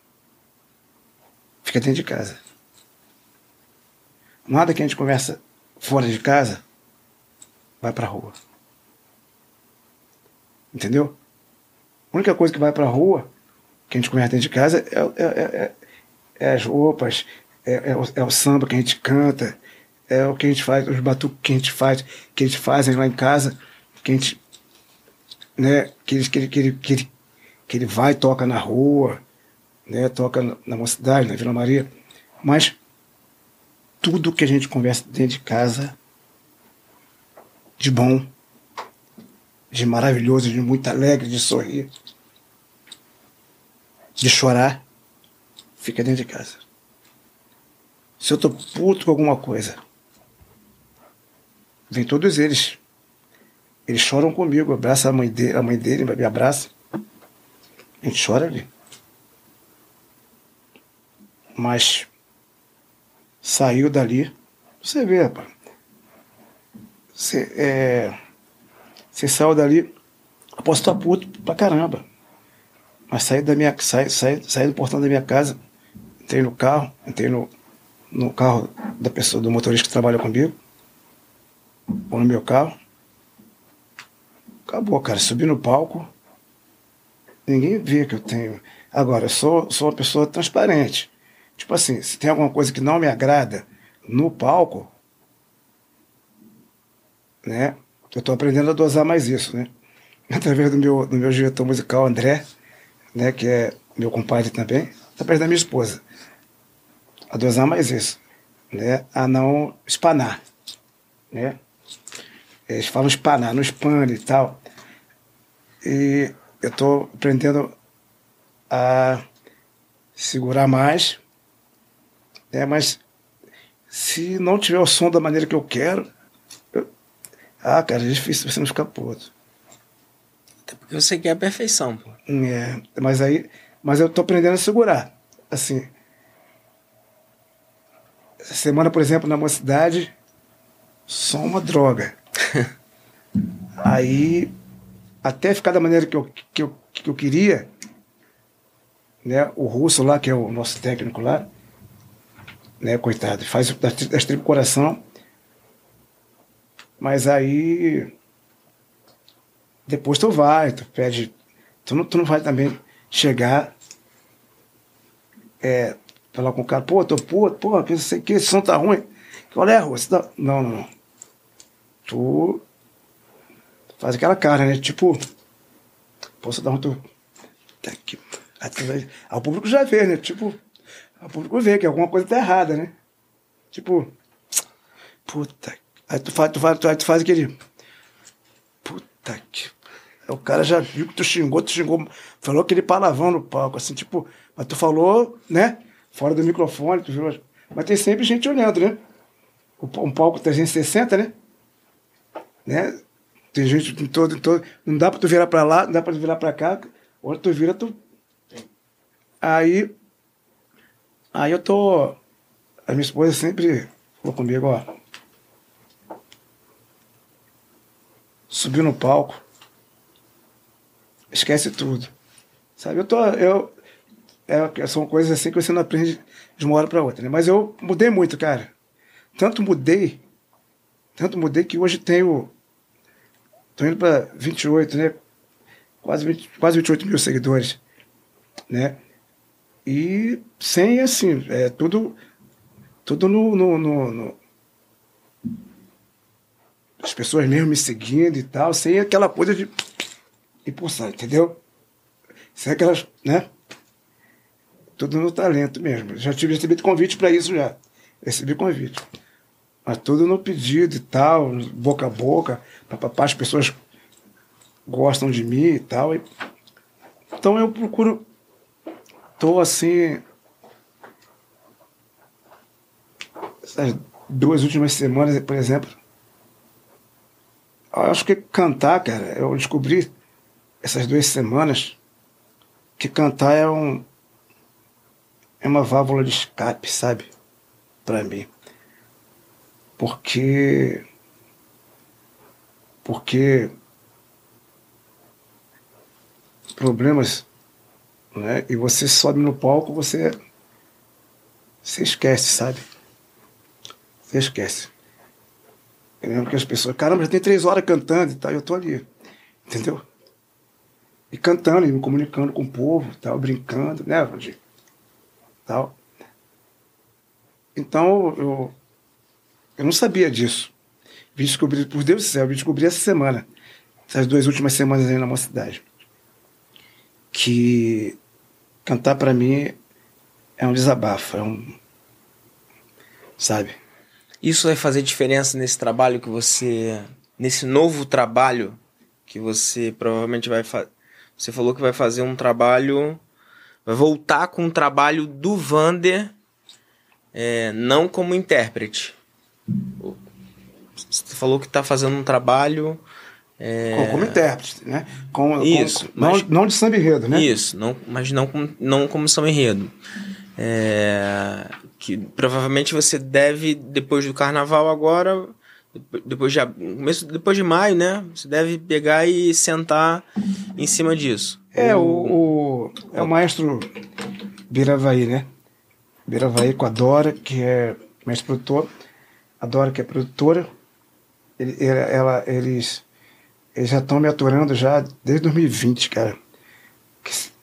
S3: fica dentro de casa. Nada que a gente conversa fora de casa vai pra rua. Entendeu? A única coisa que vai pra rua, que a gente conversa dentro de casa, é, é- é- é- é as roupas, é, o, é o samba que a gente canta, é o que a gente faz, os batuques que a gente faz, que eles fazem lá em casa, que a gente. Né, que, ele, que, ele, que, ele, que, ele, que ele vai toca na rua, né, toca na, na mocidade, na Vila Maria. Mas tudo que a gente conversa dentro de casa, de bom, de maravilhoso, de muito alegre, de sorrir, de chorar, fica dentro de casa. Se eu tô puto com alguma coisa, vem todos eles. Eles choram comigo, abraça a mãe dele, a mãe dele me abraça. A gente chora ali. Mas saiu dali, você vê, rapaz. Você, é, você saiu dali, eu posso estar puto pra caramba. Mas saí da minha. Saí, saí, saí do portão da minha casa, entrei no carro, entrei no, no carro da pessoa, do motorista que trabalha comigo, ou no meu carro. Acabou, cara. Subi no palco. Ninguém vê que eu tenho. Agora, eu sou, sou uma pessoa transparente. Tipo assim, se tem alguma coisa que não me agrada no palco, né? Eu tô aprendendo a dosar mais isso, né? *laughs* Através do meu, do meu diretor musical, André, né? Que é meu compadre também, através da minha esposa. A dosar mais isso, né? A não espanar, né? Eles falam espanar, não espane e tal. E eu estou aprendendo a segurar mais, né? mas se não tiver o som da maneira que eu quero, eu- ah, cara, é difícil você não ficar puto.
S2: Até porque você quer a perfeição, pô.
S3: É, mas aí, mas eu tô aprendendo a segurar. Assim, essa semana, por exemplo, na mocidade, só uma droga. *laughs* aí, até ficar da maneira que eu, que eu, que eu queria, né, o russo lá, que é o nosso técnico lá, né, coitado, faz das, das tribos coração, mas aí depois tu vai, tu pede. Tu não, tu não vai também chegar, é, falar com o cara, pô, tô puto, pô, que não sei o que, esse som tá ruim. Qual é, Russo? Não, não, não. Tu faz aquela cara, né? Tipo, posso dar um. Tu... Tá aqui. Aí o público já vê, né? Tipo, o público vê que alguma coisa tá errada, né? Tipo, puta. Aí tu faz, tu faz, tu, aí tu faz aquele. Puta que. O cara já viu que tu xingou, tu xingou, falou aquele palavrão no palco, assim, tipo, mas tu falou, né? Fora do microfone, tu viu. Mas tem sempre gente olhando, né? Um palco 360, né? né? Tem gente em todo, em todo. Não dá pra tu virar pra lá, não dá pra tu virar pra cá. Onde tu vira, tu. Aí. Aí eu tô. A minha esposa sempre falou comigo, ó. Subiu no palco. Esquece tudo. Sabe, eu tô. Eu, é, são coisas assim que você não aprende de uma hora para outra, né? Mas eu mudei muito, cara. Tanto mudei, tanto mudei que hoje tenho. Tô indo para 28, né? Quase, 20, quase 28 mil seguidores, né? E sem, assim, é tudo, tudo no, no, no, no as pessoas mesmo me seguindo e tal, sem aquela coisa de impulsar, entendeu? Sem aquelas, né? Tudo no talento mesmo. Já tive recebido convite para isso já. Recebi convite. Mas tudo no pedido e tal, boca a boca, papapá, as pessoas gostam de mim e tal. E Então eu procuro. Tô assim. Essas duas últimas semanas, por exemplo. Acho que cantar, cara, eu descobri essas duas semanas que cantar é um. É uma válvula de escape, sabe? Pra mim. Porque. Porque. Problemas. Né? E você sobe no palco, você. Você esquece, sabe? Você esquece. Eu lembro que as pessoas, caramba, já tem três horas cantando e tal, eu tô ali. Entendeu? E cantando, e me comunicando com o povo, tal, brincando, né, Valdir? Tal. Então, eu, eu não sabia disso. Vim descobrir, por Deus do céu, vim descobrir essa semana, essas duas últimas semanas aí na mocidade, que cantar para mim é um desabafo, é um. Sabe?
S2: Isso vai fazer diferença nesse trabalho que você. nesse novo trabalho que você provavelmente vai fazer. Você falou que vai fazer um trabalho. Vai voltar com um trabalho do Vander, é, não como intérprete. Você falou que está fazendo um trabalho. É...
S3: Como, como intérprete, né? Com,
S2: Isso,
S3: com, mas... não, não de samba enredo, né?
S2: Isso, não, mas não, com, não como samba enredo. É, que provavelmente você deve, depois do carnaval agora, depois de, começo, depois de maio, né? Você deve pegar e sentar em cima disso.
S3: É, o, o é o maestro Biravaí, né? Biravaí com a Dora, que é mestre produtor. A Dora, que é produtora. Ele, ela, eles, eles já estão me aturando já desde 2020, cara.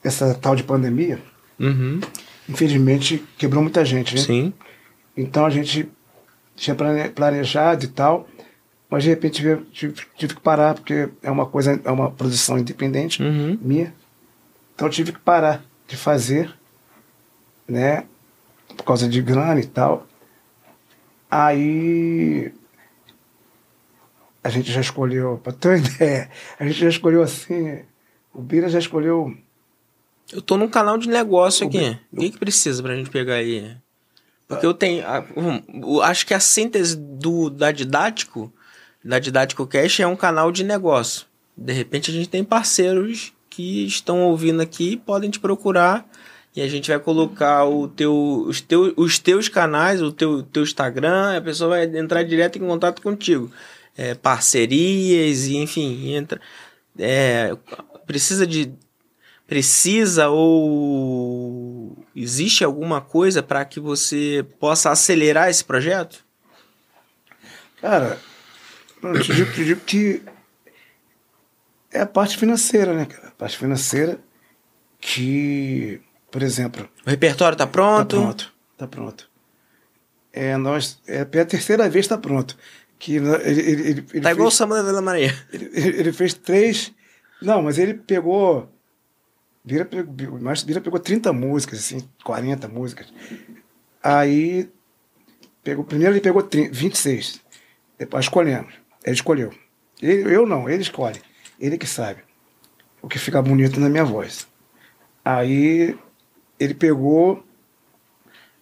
S3: Essa tal de pandemia.
S2: Uhum
S3: infelizmente, quebrou muita gente, né?
S2: Sim.
S3: Então a gente tinha planejado e tal, mas de repente tive, tive, que parar, porque é uma coisa, é uma produção independente
S2: uhum.
S3: minha. Então tive que parar de fazer, né? Por causa de grana e tal. Aí a gente já escolheu, para ter uma *laughs* ideia, a gente já escolheu assim, o Bira já escolheu
S2: eu tô num canal de negócio aqui. O que, que precisa pra gente pegar aí? Porque eu tenho. Acho que a síntese do, da didático, da Didático Cash é um canal de negócio. De repente a gente tem parceiros que estão ouvindo aqui, podem te procurar e a gente vai colocar o teu, os, teu, os teus canais, o teu, teu Instagram, a pessoa vai entrar direto em contato contigo. É, parcerias, e enfim, entra. É, precisa de precisa ou existe alguma coisa para que você possa acelerar esse projeto?
S3: Cara, eu te digo, te digo que é a parte financeira, né, cara? A parte financeira que, por exemplo.
S2: O repertório tá pronto?
S3: Tá pronto, tá pronto. É, nós, é a terceira vez tá pronto. Que ele, ele, ele, ele
S2: tá fez, igual o Samba da Vila Maria.
S3: Ele, ele fez três. Não, mas ele pegou Vira pegou, mas Vira pegou 30 músicas, assim, 40 músicas. Aí, pegou, primeiro ele pegou 30, 26. Depois escolhemos. Ele escolheu. Ele, eu não, ele escolhe. Ele que sabe o que fica bonito na minha voz. Aí ele pegou.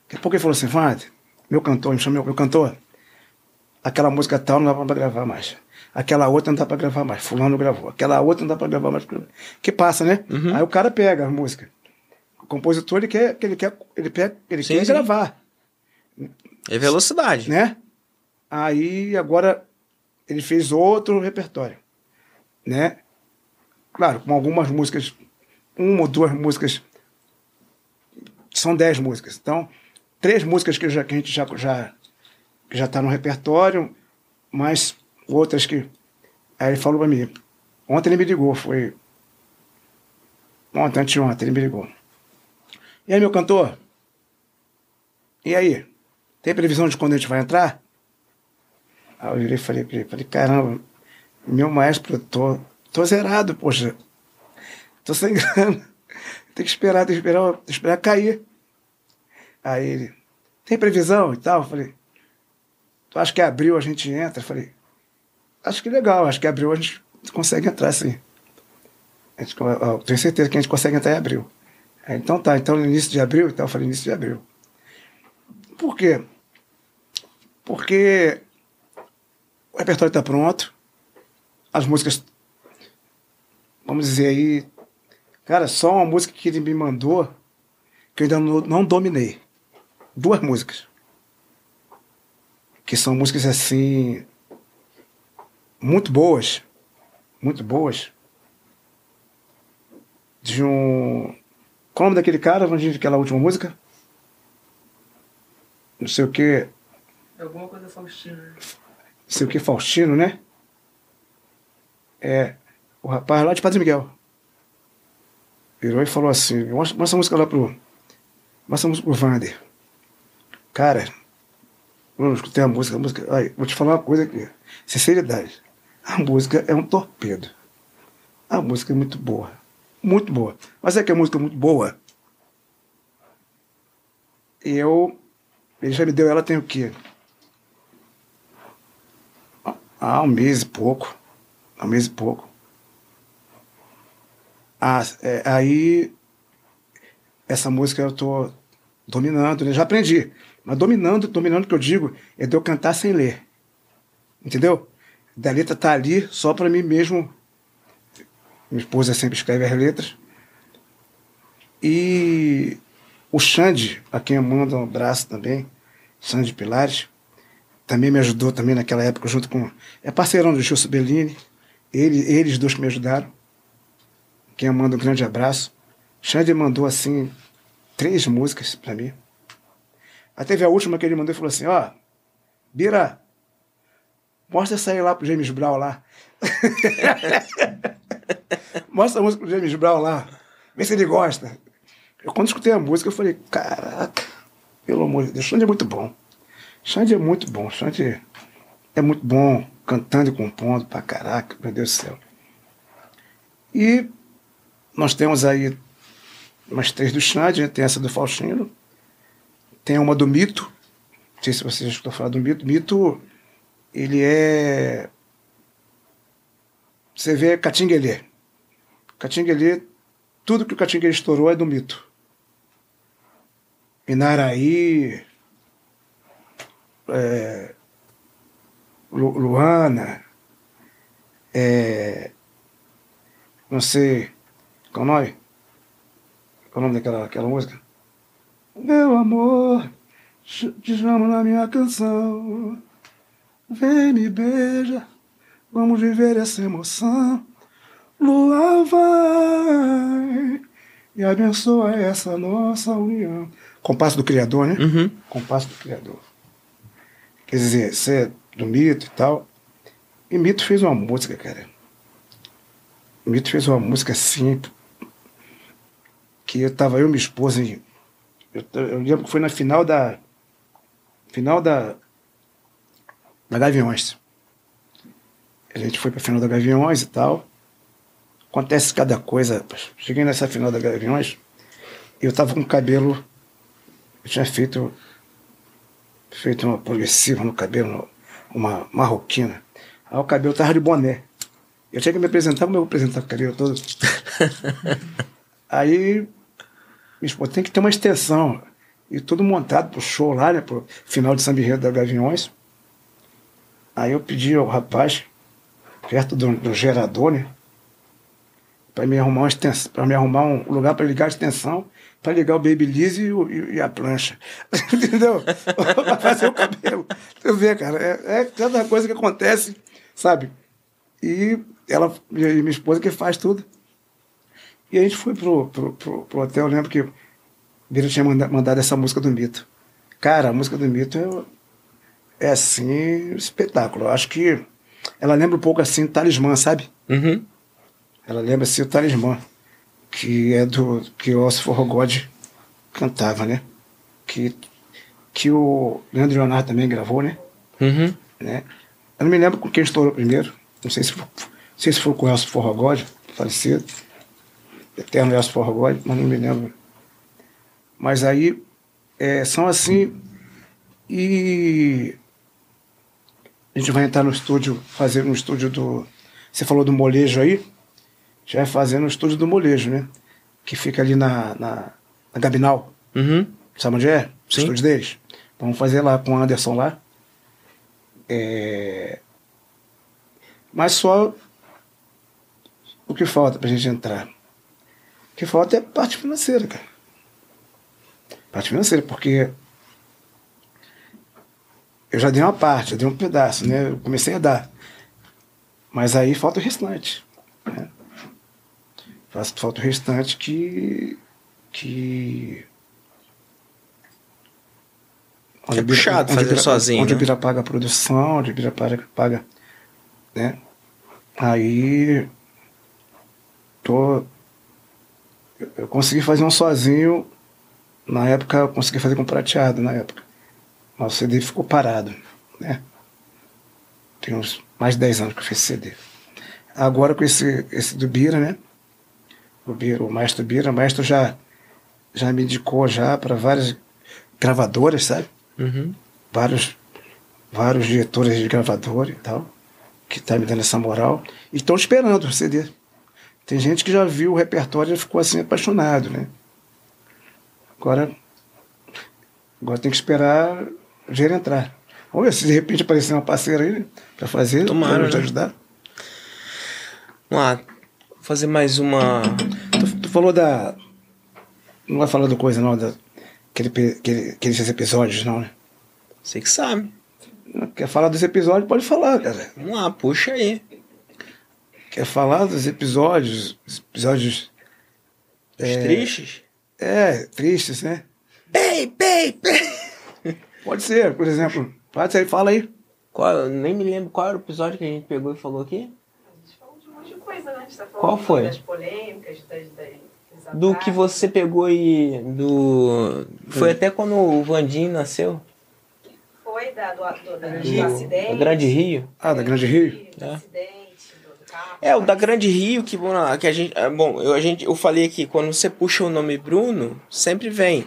S3: Daqui a pouco ele falou assim: Vande, meu cantor, me chamou meu cantor. Aquela música tal não dá pra gravar mais. Aquela outra não dá para gravar mais. Fulano gravou. Aquela outra não dá para gravar mais. Que passa, né?
S2: Uhum.
S3: Aí o cara pega a música. O compositor ele quer, ele quer, ele quer, ele sim, quer sim. gravar.
S2: É velocidade.
S3: Né? Aí agora ele fez outro repertório. Né? Claro, com algumas músicas, uma ou duas músicas. São dez músicas. Então, três músicas que, já, que a gente já, já, já está no repertório, mas outras que. Aí ele falou pra mim. Ontem ele me ligou, foi. Ontem, anteontem, ele me ligou. E aí, meu cantor? E aí? Tem previsão de quando a gente vai entrar? Aí eu virei e falei pra ele, falei, caramba, meu maestro, tô, tô zerado, poxa. Tô sem *laughs* grana. Tem que esperar, tem que esperar, tem que esperar cair. Aí ele, tem previsão e tal? Eu falei, tu acha que abril a gente entra? Eu falei, acho que legal, acho que abriu, a gente consegue entrar sim. Gente, eu tenho certeza que a gente consegue entrar em abril. Aí, então tá, então no início de abril, então eu falei início de abril. Por quê? Porque o repertório está pronto, as músicas, vamos dizer aí, cara, só uma música que ele me mandou que eu ainda não dominei. Duas músicas. Que são músicas assim, muito boas, muito boas. De um. Qual é o nome daquele cara, Vandinho, aquela última música? Não sei o que.
S2: Alguma coisa Faustino, né?
S3: Não sei o que, Faustino, né? É. O rapaz lá de Padre Miguel. Virou e falou assim: mostra, mostra a música lá pro. Mostra a música pro Vander. Cara, eu escutei a música, a música. Aí, vou te falar uma coisa aqui. Sinceridade. A música é um torpedo. A música é muito boa. Muito boa. Mas é que a música é muito boa. Eu. Ele já me deu ela tem o quê? Há um mês e pouco. Há um mês e pouco. Ah, é, aí. Essa música eu tô dominando, né? Já aprendi. Mas dominando, dominando o que eu digo, é de eu cantar sem ler. Entendeu? Da letra tá ali só para mim mesmo. Minha esposa sempre escreve as letras. E o Xande, a quem eu mando um abraço também, Xande Pilares, também me ajudou também naquela época, junto com. É parceirão do Gilson Bellini. Ele, eles dois me ajudaram. Quem eu mando um grande abraço. Xande mandou assim três músicas para mim. Aí teve a última que ele mandou e falou assim: Ó, Bira, mostra essa aí lá pro James Brown lá. *laughs* mostra a música pro James Brown lá. Vê se ele gosta. Eu, quando escutei a música, eu falei: Caraca, pelo amor de Deus, Xande é muito bom. Xande é muito bom. Xande é muito bom cantando e compondo pra caraca, meu Deus do céu. E nós temos aí umas três do Xande, né? tem essa do Faustino, tem uma do Mito, não sei se vocês já escutou falar do Mito. Mito, ele é. Você vê Catinguelê. Catinguelê, tudo que o Catinguelê estourou é do Mito. Inaraí, é, Lu, Luana, é, não sei, qual o nome? Qual o nome daquela aquela música? Meu amor, te chamo na minha canção. Vem me beija, vamos viver essa emoção. Lua vai e abençoa essa nossa união. Compasso do Criador, né?
S2: Uhum.
S3: Compasso do Criador. Quer dizer, você é do Mito e tal. E Mito fez uma música, cara. Mito fez uma música assim. Que eu tava eu e minha esposa. Eu, eu lembro que foi na final da. Final da. Da Gaviões. A gente foi pra final da Gaviões e tal. Acontece cada coisa. Cheguei nessa final da Gaviões. Eu tava com o cabelo. Eu tinha feito feito uma progressiva no cabelo, uma marroquina. Aí o cabelo tava de boné. Eu tinha que me apresentar, como eu vou apresentar o cabelo todo? *laughs* Aí, minha esposa tem que ter uma extensão. E tudo montado pro show lá, né? Pro final de Samba Enredo da Gaviões. Aí eu pedi ao rapaz, perto do, do gerador, né? Para me arrumar uma me arrumar um lugar para ligar a extensão para ligar o Babyliss e, e, a plancha. *laughs* Entendeu? *laughs* para fazer o cabelo. Tu vê, cara, é, é cada coisa que acontece, sabe? E ela, e minha esposa que faz tudo. E a gente foi pro, pro, pro, pro hotel, eu lembro que o Bira tinha mandado essa música do Mito. Cara, a música do Mito é, é assim, espetáculo. Eu acho que ela lembra um pouco assim, Talismã, sabe?
S2: Uhum.
S3: Ela lembra assim o Talismã que é do que o Oscar Rogode cantava, né? Que, que o Leandro Leonardo também gravou, né?
S2: Uhum.
S3: né? Eu não me lembro com quem estourou primeiro. Não sei se foi, não sei se foi com o Elcio Forrogode, falecido. Eterno Elcio Forrogode, mas não me lembro. Mas aí é, são assim. E a gente vai entrar no estúdio, fazer no estúdio do. Você falou do molejo aí. gente vai fazer no estúdio do molejo, né? Que fica ali na, na, na Gabinal.
S2: Uhum.
S3: Sabe onde é? O
S2: Sim.
S3: estúdio deles. Vamos fazer lá com o Anderson lá. É... Mas só o que falta pra gente entrar. O que falta é parte financeira, cara. Parte financeira, porque eu já dei uma parte, eu dei um pedaço, né? Eu comecei a dar. Mas aí falta o restante. Né? Falta o restante que. que
S2: É puxado fazer
S3: Bira-
S2: sozinho,
S3: Onde
S2: né?
S3: Bira paga a produção, onde Bira paga, paga né? Aí tô eu consegui fazer um sozinho na época eu consegui fazer com prateado na época mas o CD ficou parado né? Tem uns mais de 10 anos que eu fiz CD agora com esse esse do Bira né? O Bira o maestro Bira o maestro já já me indicou já para várias gravadoras sabe?
S2: Uhum.
S3: vários vários diretores de gravadora e tal que tá me dando essa moral. E estão esperando o CD tem gente que já viu o repertório e ficou assim apaixonado né? Agora agora tem que esperar o dinheiro entrar vamos ver se de repente aparecer uma parceira aí né, para fazer pra nos
S2: né?
S3: ajudar
S2: Vamos lá. Vou fazer mais uma.
S3: tu, tu falou da não vai falar do coisa não da aquele, aquele, aqueles episódios não né
S2: Você que sabe.
S3: quer falar dos episódios pode falar cara
S2: Vamos lá, puxa aí.
S3: quer falar dos episódios, os episódios
S2: Os tristes?
S3: é tristes, né?
S2: Bem, bem.
S3: Pode ser, por exemplo, pode ser, fala aí.
S2: Qual, nem me lembro qual era o episódio que a gente pegou e falou aqui.
S4: A gente falou de um monte de coisa, né? A gente tá falando
S2: Qual foi?
S4: das polêmicas, das, das,
S2: Do que você pegou e. Do. Foi até quando o Vandinho nasceu.
S4: Foi da, do, do, da, do
S2: Do,
S4: acidente.
S2: do Grande Rio.
S3: Ah, da Grande Rio?
S4: Do
S2: É.
S4: acidente, do, carro.
S2: É, o da Grande Rio, que, bom, que a gente. é, Bom, eu, a gente, eu falei aqui, quando você puxa o nome Bruno, sempre vem.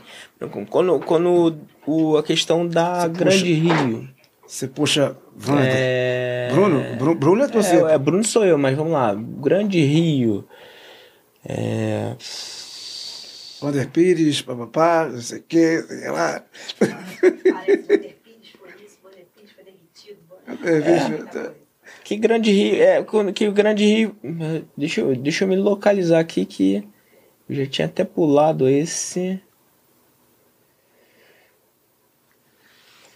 S2: Quando, quando o, a questão da
S3: Você
S2: Grande Rio.
S3: Você puxa.
S2: É...
S3: Bruno, Bruno, Bruno é você.
S2: É, é, Bruno sou eu, mas vamos lá. Grande Rio. É.
S3: Wander Pires, papapá, não sei o que, sei lá.
S4: Que
S3: É,
S2: Grande Rio. É, que o Grande Rio. Deixa eu, deixa eu me localizar aqui que. Eu já tinha até pulado esse.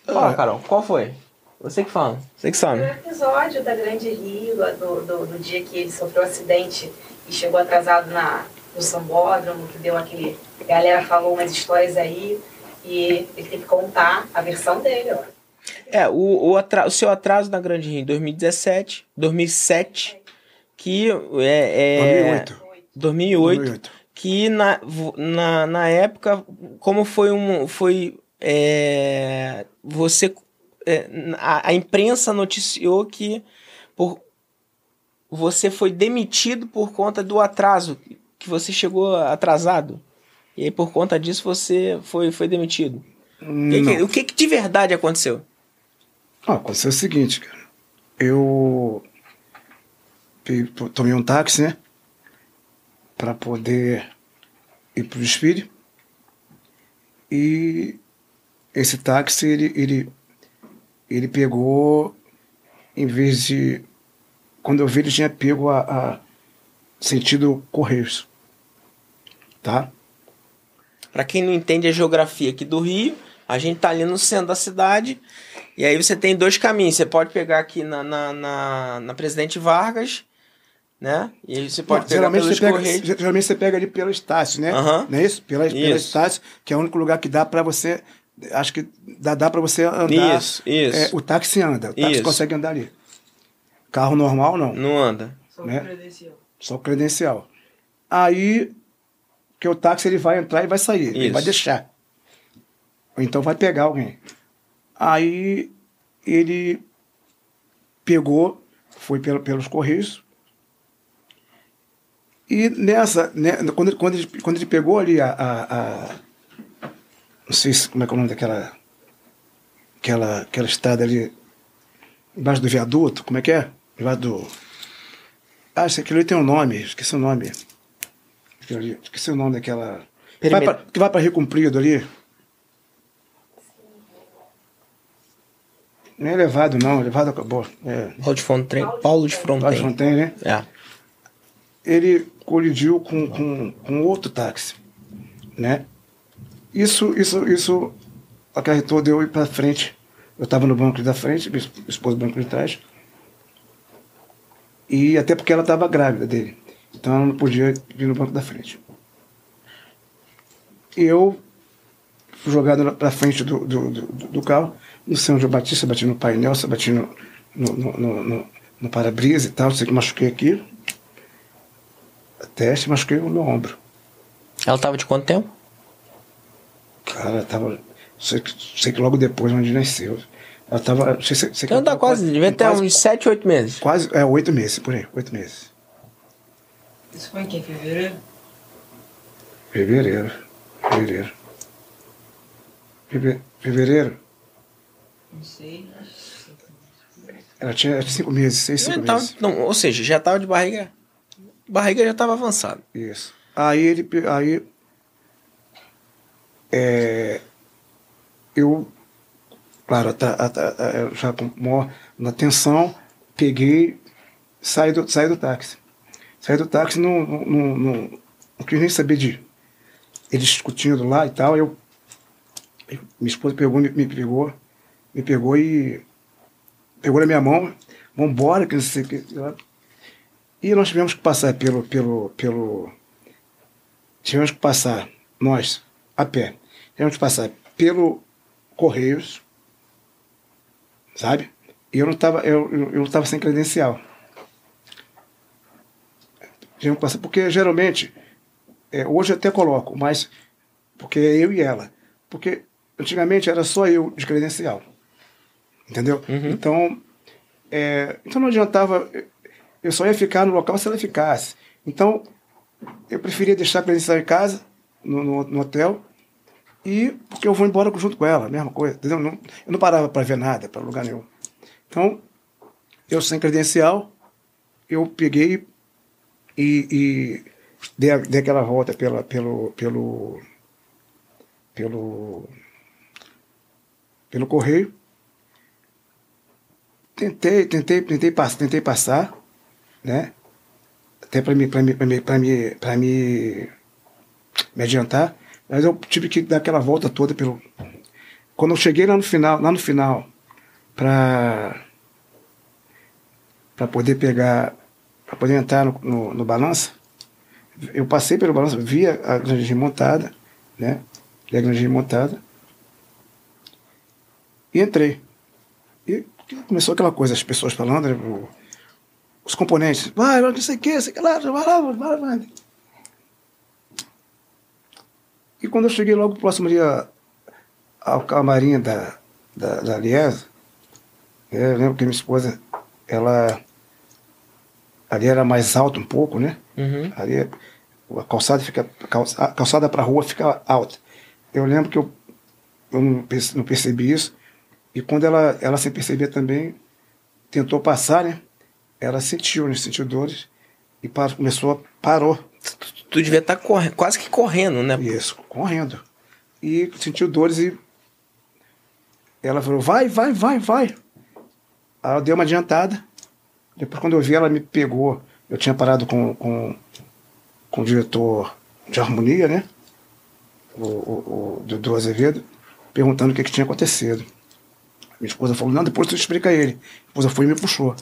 S2: Fala,
S3: Ah.
S2: Carol, qual foi? Você que fala. Você que sabe.
S4: o episódio da Grande Rio, do, do, do dia que ele sofreu um acidente e chegou atrasado na, no sambódromo, que deu aquele. A galera falou umas histórias aí e ele tem que contar a versão dele, ó.
S2: É, o, o, atra- o seu atraso na Grande Rio em 2017, 2007, que é. é
S3: 2008.
S2: 2008.
S3: 2008.
S2: que na, na, na época, como foi um. Foi. É, você. é, a, a imprensa noticiou que por, você foi demitido por conta do atraso, que você chegou atrasado. E aí, por conta disso, você foi, foi demitido. O que,
S3: Não.
S2: que- o que, que de verdade aconteceu?
S3: Ah, aconteceu o seguinte, cara. Eu tomei um táxi, né? Pra poder ir pro desfile. E esse táxi, ele, ele, ele pegou, em vez de. Quando eu vi, ele tinha pego a, a sentido Correios. Tá?
S2: Pra quem não entende a geografia aqui do Rio, a gente tá ali no centro da cidade. E aí você tem dois caminhos. Você pode pegar aqui na, na, na, na Presidente Vargas, né? E aí você pode
S3: Não,
S2: pegar
S3: geralmente,
S2: pelos
S3: você pega,
S2: Correios.
S3: geralmente você pega ali pela Estácio, né?
S2: Aham.
S3: Não é isso? Pela, pela
S2: Isso.
S3: Estácio, que é o único lugar que dá pra você. Acho que dá, dá para você andar.
S2: Isso, isso.
S3: É, o táxi anda. O táxi
S2: Isso.
S3: consegue andar ali. Carro normal, não.
S2: Não anda.
S4: Só
S3: Né?
S4: credencial.
S3: Só credencial. Aí, que o táxi ele vai entrar e vai sair. Ele
S2: Isso.
S3: vai deixar. Ou então vai pegar alguém. Aí ele pegou, foi pelo, pelos Correios. E nessa, né, quando, ele- quando, ele, quando ele pegou ali a, a, a- Não sei se, como é que é o nome daquela. Aquela, aquela estrada ali. Embaixo do viaduto, como é que é? Embaixo do. Ah, esse aquilo ali tem um nome, esqueci o nome. Ali, Esqueci o nome daquela. Que vai pra, que vai pra Rio Comprido ali. Não é elevado, não, elevado acabou. É.
S2: Paulo de Fontaine. Paulo de
S3: Pode
S2: Fronteira.
S3: Fontaine, né?
S2: É.
S3: ele colidiu com, com, com outro táxi, né? Isso, isso, isso acarretou de eu ir para frente. Eu estava no banco da frente, minha esposa no banco de trás. E até porque ela estava grávida dele. Então ela não podia vir no banco da frente. Eu fui jogado para frente do, do, do, do carro. Não sei onde eu bati, no painel, bati no, no, no, no, no- no para-brisa e tal. Sei que machuquei aqui. Se machuquei o meu ombro.
S2: Ela tava de quanto tempo?
S3: Cara, tava. Sei, que- sei que logo depois, onde nasceu. Ela tava. Sei, sei, sei que
S2: Então
S3: ela
S2: tá quase, devia ter
S3: quase,
S2: uns 7, 8 meses.
S3: Quase, é, oito meses, por aí, oito meses.
S5: Isso foi em que? Fevereiro?
S3: Fevereiro. Fevereiro. Feve- Fevereiro.
S5: Não sei.
S3: Ela tinha cinco meses, seis, cinco
S2: Então,
S3: meses.
S2: não, ou seja, já tava de barriga. Barriga já tava avançada.
S3: Isso. Aí ele. Aí. É, eu. Claro, ata- ata- ata- já com maior na tensão, peguei, saí do, saí do táxi. Saí do táxi, não, não, não, não, quis nem saber de. Eles discutindo lá e tal. Eu, eu- minha esposa pegou, me, me pegou, me pegou e. Pegou na minha mão, vambora, que não sei o que. E nós tivemos que passar pelo, pelo, pelo. Tivemos que passar, nós, a pé, tivemos que passar pelo Correios, sabe? E eu não estava eu, eu, eu tava sem credencial. Tivemos que passar, porque geralmente, é, hoje eu até coloco, mas porque é eu e ela. Porque antigamente era só eu de credencial. Entendeu? Então, é, então não adiantava. Eu só ia ficar no local se ela ficasse. Então, eu preferia deixar a credencial em casa, no, no, no hotel, e porque eu vou embora junto com ela, mesma coisa. Entendeu? Não, eu não parava para ver nada, para lugar nenhum. Então, eu sem credencial, eu peguei e, e dei, dei aquela volta pela, pelo, pelo, pelo, pelo correio. Tentei, tentei, tentei, pass, tentei passar, né? Até para me, me, me, me, me, me adiantar, mas eu tive que dar aquela volta toda pelo. Quando eu cheguei lá no final, lá no final, para para poder pegar, para poder entrar no, no, no balança, eu passei pelo balanço, vi a Grande montada, né? Vi a Grande montada e entrei. E começou aquela coisa, as pessoas falando, os componentes, vai, não sei o que, sei que lá, vai lá, vai lá, vai. E quando eu cheguei logo próximo ali a- ao camarim da, da, da Liesa, eu lembro que minha esposa, ela ali era mais alto um pouco, né?
S2: Uhum.
S3: Ali a calçada fica a calça- a calçada para a rua fica alta. Eu lembro que eu, eu não, perce- não percebi isso e quando ela ela sem perceber também tentou passar, né? Ela sentiu, né? sentiu dores e par- começou a parou
S2: Tu devia estar quase que correndo, né?
S3: isso correndo e sentiu dores e ela falou vai vai vai vai. Aí ela deu uma adiantada. Depois quando eu vi ela me pegou, eu tinha parado com, com com o diretor de harmonia, né? O, o, o Dudu Azevedo, perguntando o que, que tinha acontecido. Minha esposa falou, não, depois tu explica a ele. A esposa foi e me puxou.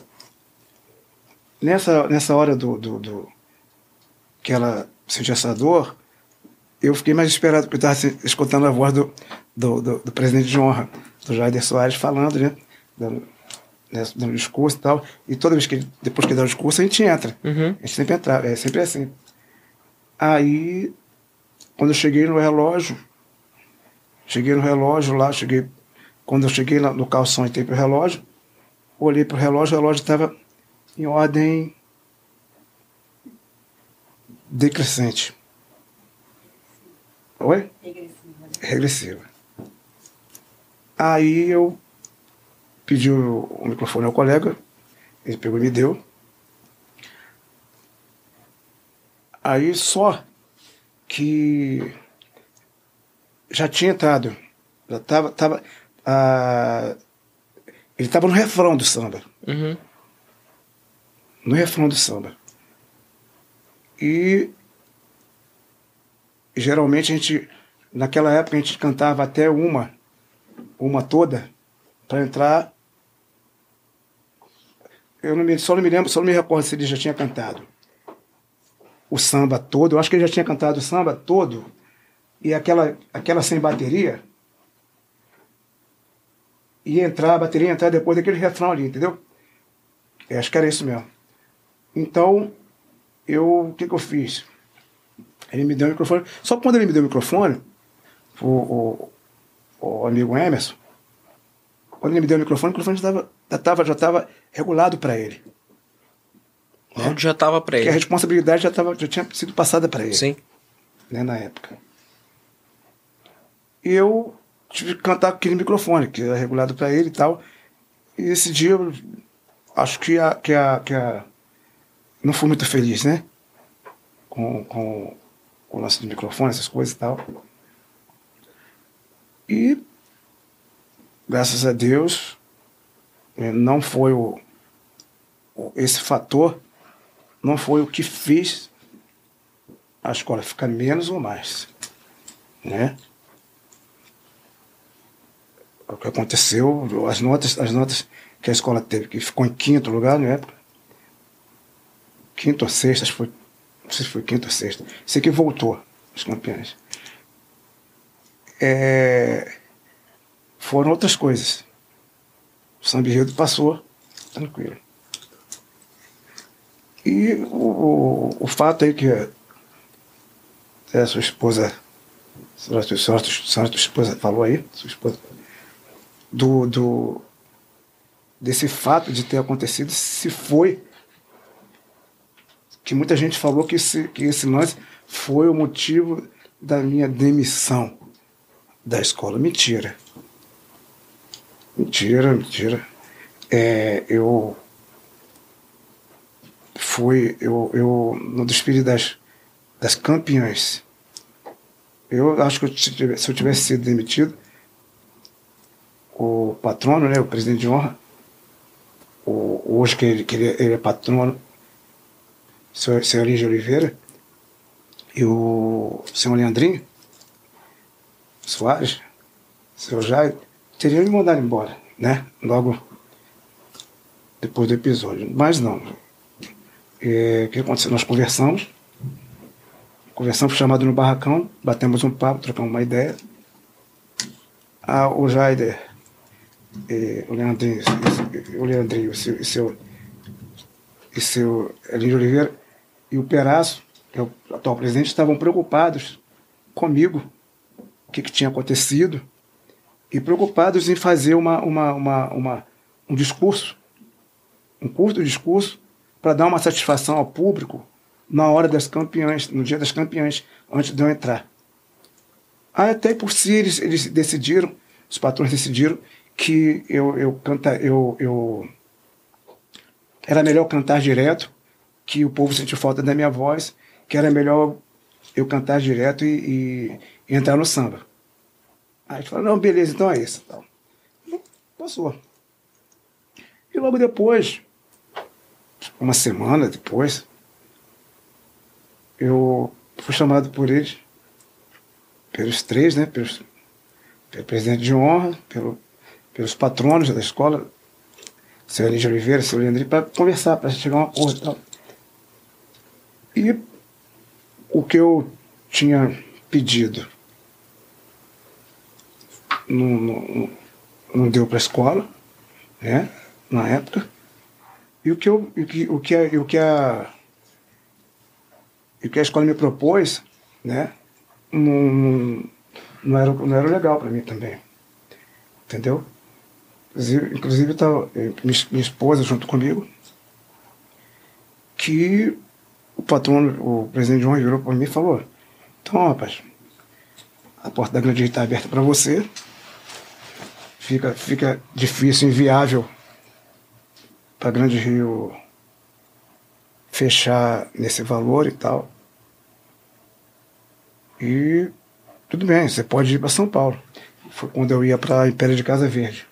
S3: Nessa, nessa hora do, do, do- que ela sentiu essa dor, eu fiquei mais esperado, porque eu estava escutando a voz do, do, do, do presidente de honra, do Jair Soares, falando, né? Dando, né, discurso e tal. E toda vez que ele, depois que ele dá o discurso, a gente entra.
S2: Uhum.
S3: A gente sempre entrava, é sempre assim. Aí, quando eu cheguei no relógio, cheguei no relógio lá, cheguei. Quando eu cheguei lá no calção e entrei pro relógio, olhei pro relógio, o relógio estava em ordem decrescente. Oi? Regressiva. Aí eu pedi o, o microfone ao colega, ele pegou e me deu. Aí só que já tinha entrado. Já tava. tava ah, ele estava no refrão do samba.
S2: Uhum.
S3: No refrão do samba. E geralmente a gente. Naquela época a gente cantava até uma, uma toda, para entrar. Eu não me, só não me lembro, só não me recordo se ele já tinha cantado o samba todo. Eu acho que ele já tinha cantado o samba todo. E aquela, aquela sem bateria ia entrar, a bateria ia entrar depois daquele refrão ali, entendeu? Eu acho que era isso mesmo. Então, eu, o que, que eu fiz? Ele me deu o microfone. Só quando ele me deu o microfone, o, o, o amigo Emerson, quando ele me deu o microfone, o microfone já estava já tava, já tava regulado para ele.
S2: O áudio já estava para
S3: Porque a
S2: ele.
S3: responsabilidade já, tava, já tinha sido passada para ele.
S2: Sim.
S3: né, na época. E eu tive que cantar com aquele microfone, que era regulado para ele e tal. E esse dia acho que a, que a, que a não fui muito feliz, né? Com, com, com o lance do microfone, essas coisas e tal. E graças a Deus eh, não foi o- esse fator não foi o que fez a escola ficar menos ou mais, né? O que aconteceu, as notas, as notas que a escola teve, que ficou em quinto lugar na época, quinto ou que foi, não sei se foi quinto ou sexto, sei que voltou os campeões. É, foram outras coisas. O São passou tranquilo. E o, o, o fato aí que a sua esposa, a senhora, a senhora, a senhora, tua esposa falou aí, sua esposa, do, do, desse fato de ter acontecido, se foi, que muita gente falou que esse, que esse lance foi o motivo da minha demissão da escola. Mentira. Mentira, mentira. É, eu fui eu, eu no desfile das, das campeãs. Eu acho que se eu tivesse sido demitido, o patrono, né, o presidente de honra, o, hoje que ele, que ele, ele é patrono, o senhor, senhor Lígia Oliveira, e o senhor Leandrinho Soares, o senhor Jair, teriam me mandado embora, né? Logo depois do episódio. Mas não. É, o que aconteceu? Nós conversamos, conversamos chamado no barracão, batemos um papo, trocamos uma ideia. Ah, o Jaider, eh, o Leandrinho, o Leandrinho, e seu, e seu, e seu Elídio Oliveira e o Peraço, que é o atual presidente, estavam preocupados comigo, o que, que tinha acontecido, e preocupados em fazer uma, uma, uma, uma, um discurso, um curto discurso, para dar uma satisfação ao público na hora das campeãs, no dia das campeãs, antes de eu entrar. Até por si eles, eles decidiram, os patrões decidiram que eu, eu canta, eu, eu era melhor cantar direto, que o povo sentiu falta da minha voz, que era melhor eu cantar direto e, e entrar no samba. Aí a gente falou, não, beleza, então é isso. Então, passou. E logo depois, uma semana depois, eu fui chamado por eles, pelos três, né? Pelos, pelo presidente de honra, pelo, pelos patronos da escola, o senhor Elígio Oliveira, o senhor Leandrinho, para conversar, para chegar a um acordo e tal. E o que eu tinha pedido não, não, não deu para a escola, né? Na época. E o que, eu, o que, o que, a, o que a o que a escola me propôs, né? Não, não, era, não era legal para mim também. Entendeu? Inclusive, inclusive tava, minha, minha esposa junto comigo, que o patrono, o presidente João virou para mim e falou, então, rapaz, a porta da Grande está aberta para você, fica, fica difícil, inviável para Grande Rio fechar nesse valor e tal. E tudo bem, você pode ir para São Paulo. Foi quando eu ia para Império de Casa Verde.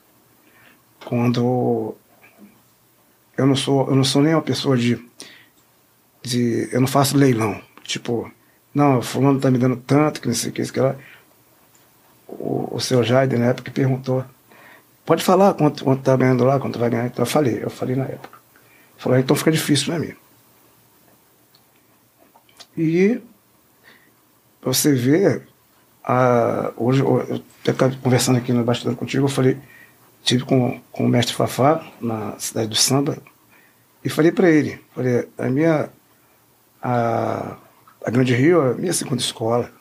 S3: Quando eu não sou, eu não sou nem uma pessoa de, de eu não faço leilão. Tipo, não, fulano tá me dando tanto, que não sei o que, isso que lá. O, o seu Jaide, na época, perguntou, pode falar quanto, quanto tá ganhando lá, quanto vai ganhar. Então eu falei, eu falei na época. Falou, então fica difícil, né, mim? E você vê, a, hoje, eu estava conversando aqui no bastidor contigo, eu falei, tive com, com o mestre Fafá, na cidade do samba, e falei para ele, falei, a minha, a, a Grande Rio é a minha segunda escola,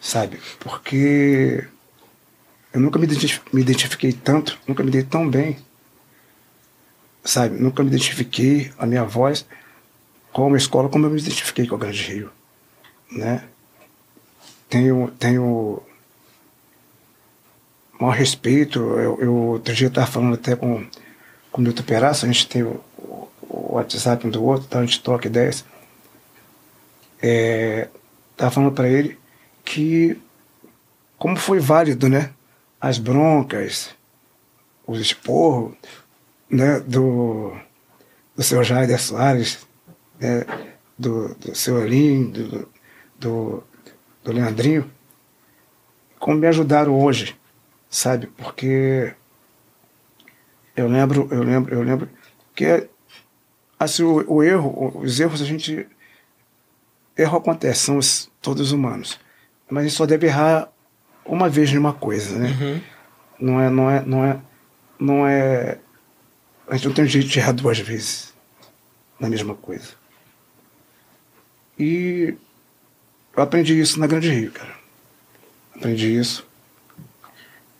S3: sabe? Porque eu nunca me, me identifiquei tanto, nunca me dei tão bem, sabe? Nunca me identifiquei a minha voz com uma escola como eu me identifiquei com a Grande Rio, né? Tenho, tenho maior respeito. Eu, eu outro dia estava falando até com, com o Milton Peraço, a gente tem o, o WhatsApp um do outro, então a gente troca ideias. É, estava falando para ele que como foi válido, né? As broncas, os esporros, né? Do, do seu Jair Soares, né? do, do seu Elim, do, do, do Leandrinho, como me ajudaram hoje, sabe? Porque eu lembro, eu lembro, eu lembro que assim, o, o erro, os erros a gente erro acontece, são todos humanos, mas a gente só deve errar uma vez numa coisa, né?
S2: Uhum.
S3: Não é, não é, não é, não é. A gente não tem o jeito de errar duas vezes na mesma coisa. E eu aprendi isso na Grande Rio, cara. Aprendi isso.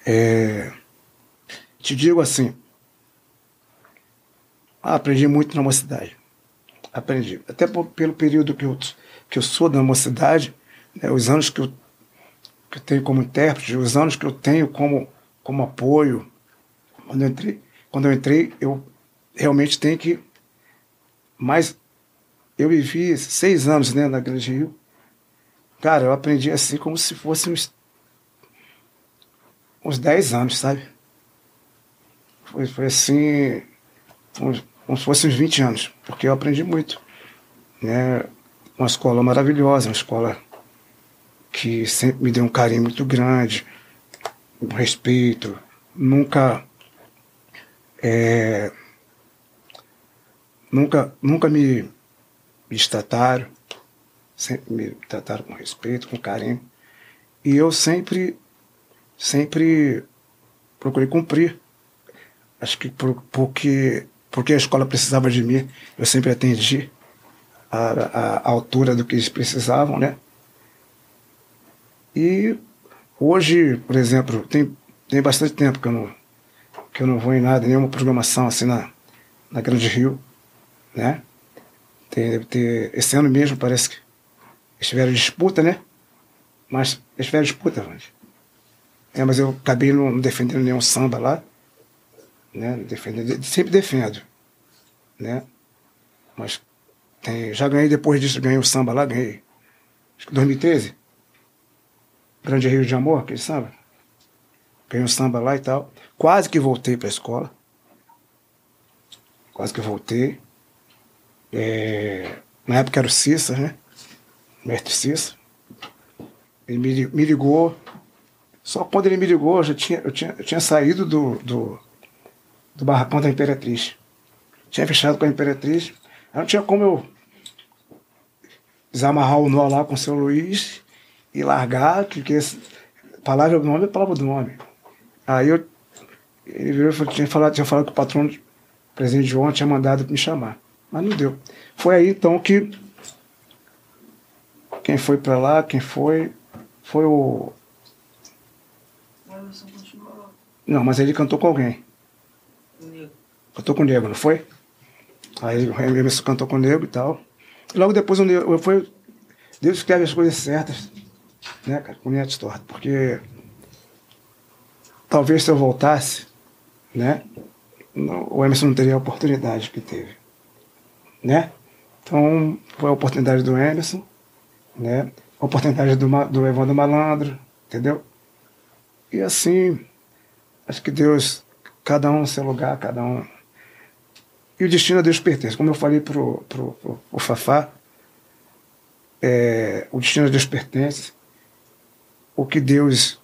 S3: É... Te digo assim. Ah, aprendi muito na mocidade. Aprendi. Até por, pelo período que eu, que eu sou da mocidade, né, os anos que eu, que eu tenho como intérprete, os anos que eu tenho como, como apoio. Quando eu entrei, quando eu entrei, eu realmente tenho que. Mas eu vivi seis anos né, na Grande Rio. Cara, eu aprendi assim como se fosse uns, uns dez anos, sabe? Foi, foi assim, uns, como se fosse uns 20 anos, porque eu aprendi muito. Né? Uma escola maravilhosa, uma escola que sempre me deu um carinho muito grande, um respeito, nunca. É, nunca, nunca me me trataram, sempre me trataram com respeito, com carinho. E eu sempre, sempre procurei cumprir. Acho que por, porque, porque a escola precisava de mim, eu sempre atendi a altura do que eles precisavam, né? E hoje, por exemplo, tem, tem bastante tempo que eu não, que eu não vou em nada, nenhuma programação assim na, na Grande Rio, né? Tem, ter, esse ano mesmo parece que eles tiveram disputa, né? Mas eles tiveram disputa, mas. É, mas eu acabei não defendendo nenhum samba lá. Né? Defendendo, sempre defendo. Né? Mas tem, já ganhei depois disso, ganhei o samba lá, ganhei. Acho que 2013. Grande Rio de Amor, aquele samba. Ganhei o samba lá e tal. Quase que voltei para a escola. Quase que voltei. É, na época era o Cissa, né? Mestre Cissa. Ele me, me ligou. Só quando ele me ligou, eu já tinha, eu tinha, eu tinha saído do, do, do barracão da Imperatriz. Tinha fechado com a Imperatriz. Aí não tinha como eu desamarrar o nó lá com o seu Luiz e largar, porque palavra do nome é palavra do nome. Aí eu, ele virou e falou, tinha falado, tinha falado que o patrão de ontem tinha mandado me chamar. Mas não deu. Foi aí então que quem foi para lá, quem foi, foi o. Não, mas ele cantou com alguém. Cantou com o Nego, não foi? Aí o Emerson cantou com o Nego e tal. Logo depois o foi. Deus escreve as coisas certas, né, cara, com Neto Storto, porque talvez se eu voltasse, né, o Emerson não teria a oportunidade que teve né? Então, foi a oportunidade do Emerson, né? oportunidade do, do Evandro Malandro, entendeu? E assim, acho que Deus, cada um no seu lugar, cada um. E o destino a Deus pertence. Como eu falei pro, pro, pro, Fafá, é, o destino a Deus pertence. O que Deus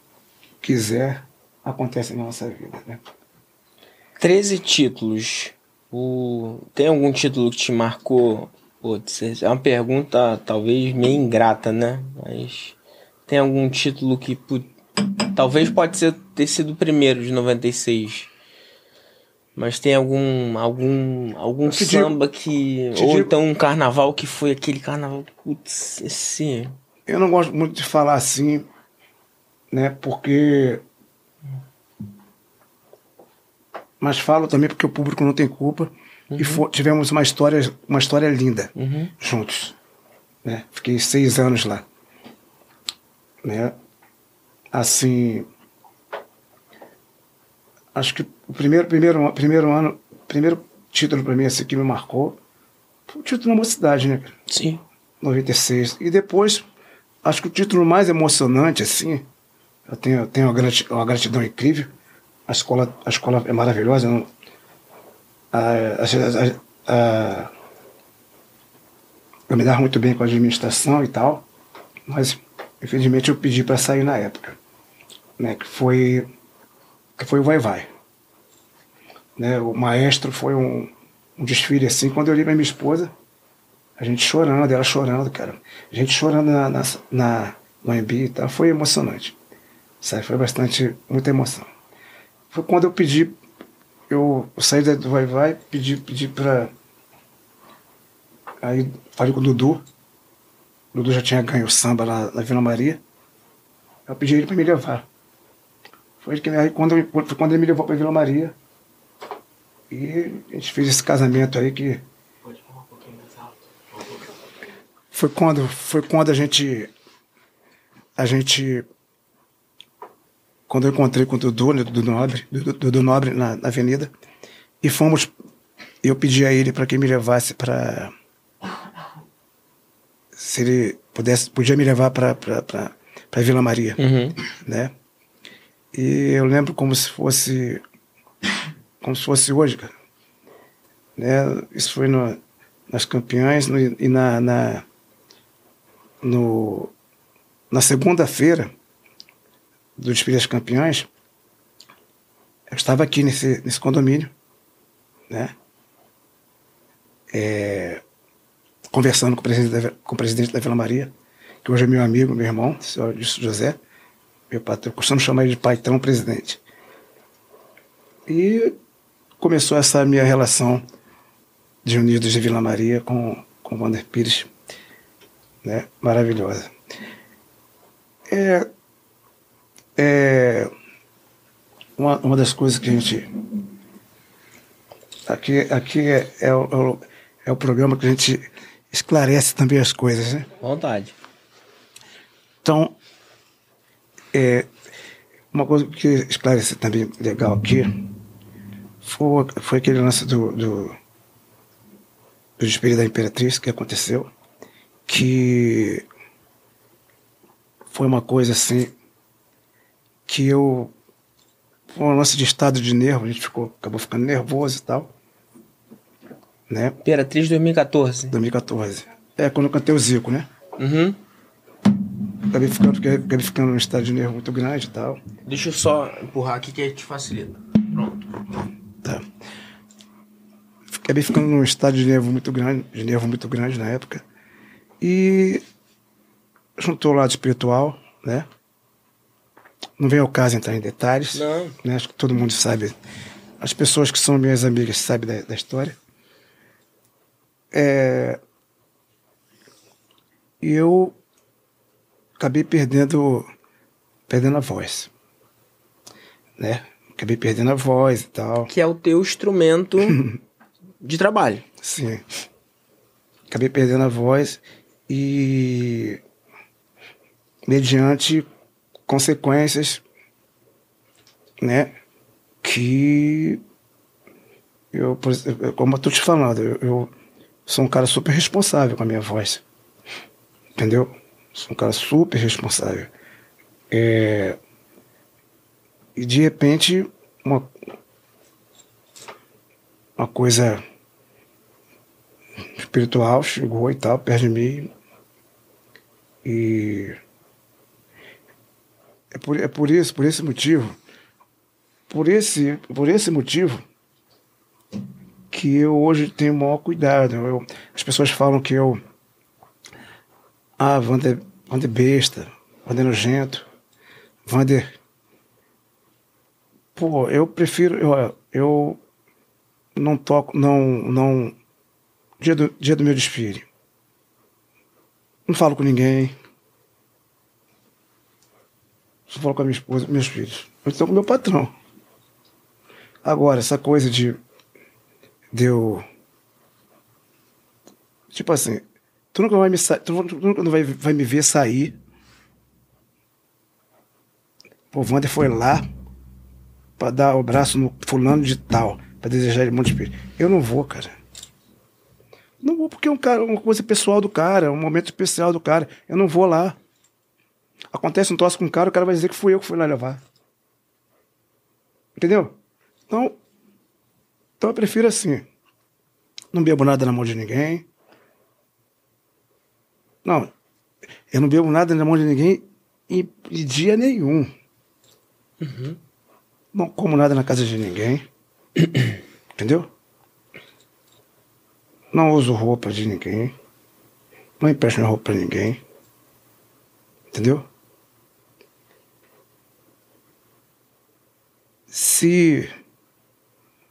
S3: quiser acontece na nossa vida, né?
S2: 13 títulos. O... Tem algum título que te marcou? Putz, é uma pergunta talvez meio ingrata, né? Mas tem algum título que talvez pode ser ter sido o primeiro de 96. Mas tem algum algum algum
S3: te
S2: samba que
S3: te
S2: ou
S3: digo-
S2: então um carnaval que foi aquele carnaval, putz, esse
S3: Eu não gosto muito de falar assim, né? Porque. Mas falo também porque o público não tem culpa. E fo- tivemos uma história, uma história linda
S2: Uhum.
S3: juntos. Né? Fiquei seis anos lá. Né? Assim. Acho que o primeiro, primeiro, primeiro ano, primeiro título para mim assim, que me marcou foi o título da mocidade, né?
S2: Sim.
S3: 96. E depois, acho que o título mais emocionante, assim, eu tenho, eu tenho uma, grati- uma gratidão incrível. A escola, a escola é maravilhosa. Não, a, a- a- eu me dava muito bem com a administração e tal, mas, infelizmente, eu pedi para sair na época. Né, que foi que foi o Vai Vai. Né, o maestro foi um, um desfile assim, quando eu olhei para minha esposa, a gente chorando, ela chorando, cara. A gente chorando na, na, na, no AMB e tal. Foi emocionante. Sabe? Foi bastante, muita emoção. Foi quando eu pedi, eu, eu saí do Vai Vai, pedi, pedi pra. Aí falei com o Dudu. O Dudu já tinha ganho o samba lá na Vila Maria. Eu pedi ele para me levar. Foi que aí quando, quando ele me levou para Vila Maria. E a gente fez esse casamento aí que
S1: Pode falar um pouquinho mais alto.
S3: foi quando foi quando a gente a gente quando eu encontrei com o Dudu, né, Dudu Nobre, Dudu, Dudu Nobre na, na avenida e fomos eu pedi a ele para que me levasse para se ele pudesse podia me levar para para Vila Maria,
S2: Uhum.
S3: né? E eu lembro como se fosse como se fosse hoje, cara. Né? Isso foi no, nas campeãs no- e na, na no, na segunda-feira do desfile das campeãs, eu estava aqui nesse, nesse condomínio, né? É, conversando com o, presidente da, com o presidente da Vila Maria, que hoje é meu amigo, meu irmão, o senhor José, meu patrão, costumo chamar ele de patrão presidente. E começou essa minha relação de Unidos de Vila Maria com, com o Wander Pires, né? maravilhosa. É, é uma, uma das coisas que a gente. Aqui, aqui é, é, o, é o- é o programa que a gente esclarece também as coisas, né?
S2: Vontade.
S3: Então, é, uma coisa que esclarece também legal aqui foi, foi aquele lance do, do, do da Imperatriz que aconteceu, que foi uma coisa assim que eu. Foi um lance de estado de nervo, a gente ficou, acabou ficando nervoso e tal. Né?
S2: Imperatriz 2014.
S3: 2014. É, quando eu cantei o Zico, né?
S2: Uhum.
S3: Acabei ficando, acabei ficando num estado de nervo muito grande e tal.
S2: Deixa eu só empurrar aqui que te facilita. Pronto.
S3: Tá. Acabei ficando num estado de nervo muito grande, de nervo muito grande na época. E juntou o lado espiritual, né? Não vem ao caso entrar em detalhes.
S2: Não.
S3: Né? Acho que todo mundo sabe. As pessoas que são minhas amigas sabem da, da história. É... E eu acabei perdendo, perdendo a voz. Né? Acabei perdendo a voz e tal.
S2: Que é o teu instrumento *laughs* de trabalho.
S3: Sim. Acabei perdendo a voz e mediante consequências, né, que eu, como eu tô te falando, eu, eu sou um cara super responsável com a minha voz. Entendeu? Sou um cara super responsável. É, e de repente, uma, uma coisa espiritual chegou e tal, perto de mim. E é por, é por isso, por esse motivo, por esse, por esse motivo que eu hoje tenho o maior cuidado. Eu, as pessoas falam que eu. Ah, Wander, Wander besta, Wander nojento, Wander. Pô, eu prefiro. Eu, eu não toco, não. não dia, do, dia do meu desfile. Não falo com ninguém. Só falo com a minha esposa, meus filhos. Eu estou com meu patrão. Agora, essa coisa de deu. Tipo assim, tu nunca vai me, tu nunca vai, vai me ver sair. O Wander foi lá para dar o braço no fulano de tal, para desejar ele muito espírito. Eu não vou, cara. Não vou porque é um cara, uma coisa pessoal do cara, um momento especial do cara. Eu não vou lá. Acontece um troço com um cara, o cara vai dizer que fui eu que fui lá levar. Entendeu? Então, então eu prefiro assim. Não bebo nada na mão de ninguém. Não, eu não bebo nada na mão de ninguém em, em dia nenhum.
S2: Uhum.
S3: Não como nada na casa de ninguém. *coughs* Entendeu? Não uso roupa de ninguém. Não empresto minha roupa pra ninguém. Entendeu? Se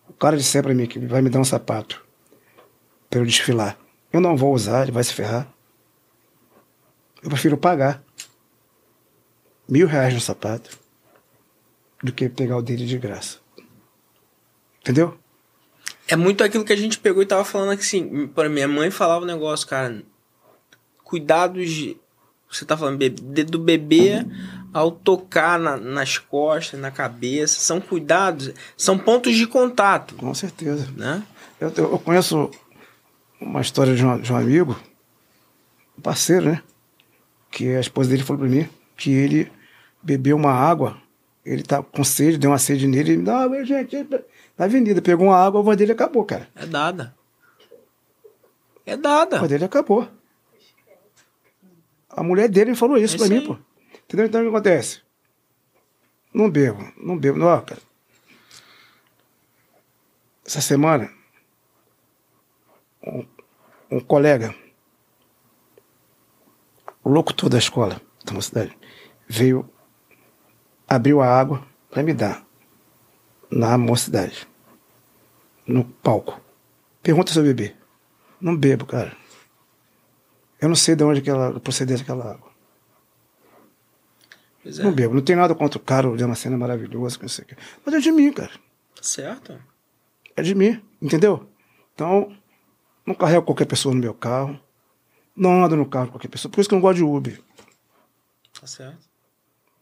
S3: o cara disser pra mim que vai me dar um sapato para eu desfilar, eu não vou usar, ele vai se ferrar. Eu prefiro pagar mil reais no sapato do que pegar o dele de graça. Entendeu?
S2: É muito aquilo que a gente pegou e tava falando aqui, assim, para minha mãe falava um negócio, cara, cuidados de, você tá falando bebê, do bebê ao tocar na, nas costas, na cabeça, são cuidados, são pontos de contato,
S3: Com certeza.
S2: né?
S3: Eu, eu eu conheço uma história de um, de um amigo, um parceiro, né? Que a esposa dele falou pra mim que ele bebeu uma água, ele tá com sede, deu uma sede nele, ele me dá gente, na avenida, pegou uma água, a voz dele acabou, cara.
S2: É dada. É
S3: A
S2: dada.
S3: voz dele acabou. A mulher dele falou isso
S2: É
S3: pra
S2: isso
S3: mim, pô. Entendeu? Então o que acontece? Não bebo, não bebo. Não, ó, cara. Essa semana, um, um colega, o locutor da escola da mocidade, veio, abriu a água para me dar na mocidade, no palco. Pergunta se eu bebi. Não bebo, cara. Eu não sei de onde aquela, proceder aquela água.
S2: Pois é,
S3: Não bebo. Não tem nada contra o cara, o Damasceno é maravilhoso, que não sei o quê. Mas é de mim, cara.
S2: certo.
S3: É de mim, entendeu? Então, não carrego qualquer pessoa no meu carro. Não ando no carro de qualquer pessoa. Por isso que eu não gosto de Uber.
S2: Tá certo.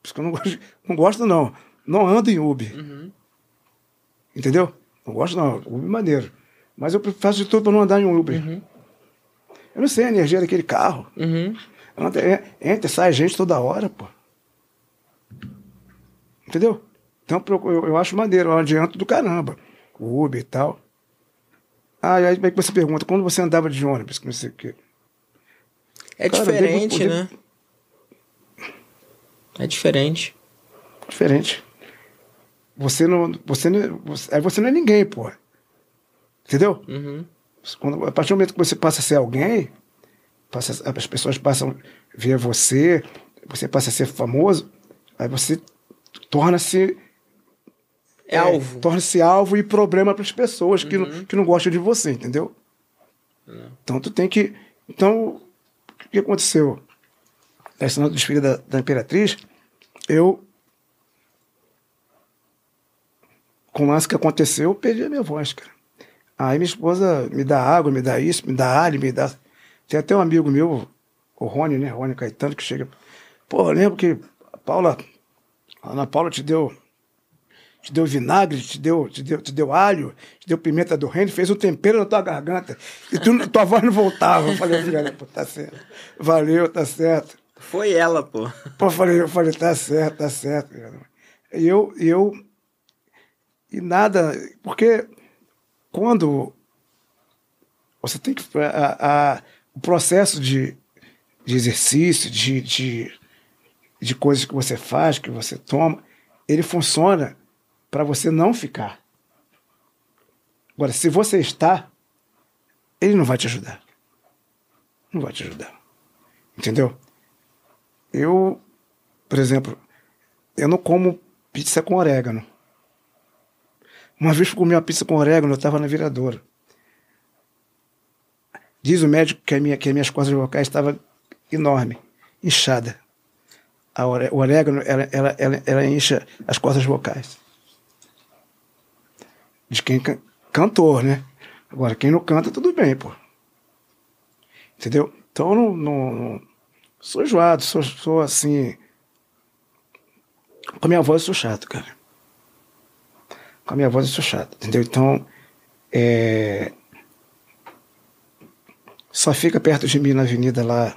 S3: Por isso que eu não gosto, de- não gosto não. Não ando em Uber.
S2: Uhum.
S3: Entendeu? Não gosto não. Uber é maneiro. Mas eu faço de tudo para não andar em Uber.
S2: Uhum.
S3: Eu não sei a energia daquele carro.
S2: Uhum.
S3: Entra, é- entra e sai gente toda hora, pô. Entendeu? Então eu, eu- acho maneiro, eu adianto do caramba. O Uber e tal. Ah, aí como é que você pergunta, quando você andava de ônibus, que não sei o quê.
S2: É
S3: Cara,
S2: diferente,
S3: devo-
S2: né? É diferente.
S3: Diferente. Você não. Você não. Você, aí você não é ninguém, pô. Entendeu?
S2: Uhum.
S3: Quando, a partir do momento que você passa a ser alguém, passa, as pessoas passam a ver você, você passa a ser famoso, aí você torna-se
S2: É alvo.
S3: torna-se alvo e problema para as pessoas que, não, que não gostam de você, entendeu? Então tu tem que. Então, o que aconteceu? Na cena do desfile da, da Imperatriz, eu. Com o lance que aconteceu, eu perdi a minha voz, cara. Aí minha esposa me dá água, me dá isso, me dá alho, me dá. Tem até um amigo meu, o Rony, né? Rony Caetano, que chega. Pô, eu lembro que a Paula, a Ana Paula te deu te deu vinagre, te deu, te deu, te deu alho, te deu pimenta do reino, fez um tempero na tua garganta. E tu, *laughs* tua voz não voltava. Eu falei, filha, pô, tá certo. Valeu, tá certo.
S2: Foi ela, pô.
S3: Pô, eu falei, eu falei, tá certo, tá certo. E eu, e eu. E nada. Porque quando você tem que. A, a- o processo de, de exercício, de, de, de coisas que você faz, que você toma, ele funciona para você não ficar. Agora, se você está, ele não vai te ajudar. Não vai te ajudar. Entendeu? Eu, por exemplo, eu não como pizza com orégano. Uma vez eu comi uma pizza com orégano, eu estava na viradora. Diz o médico que, a minha, que as minhas cordas vocais estavam enorme, inchada. O orégano, ela, ela, ela, ela incha as cordas vocais. De quem can, cantor, né? Agora, quem não canta, tudo bem, pô. Entendeu? Então, não, não- sou enjoado, sou, sou assim. Com a minha voz, eu sou chato, cara. Com a minha voz, eu sou chato, entendeu? Então, é. Só fica perto de mim na avenida lá.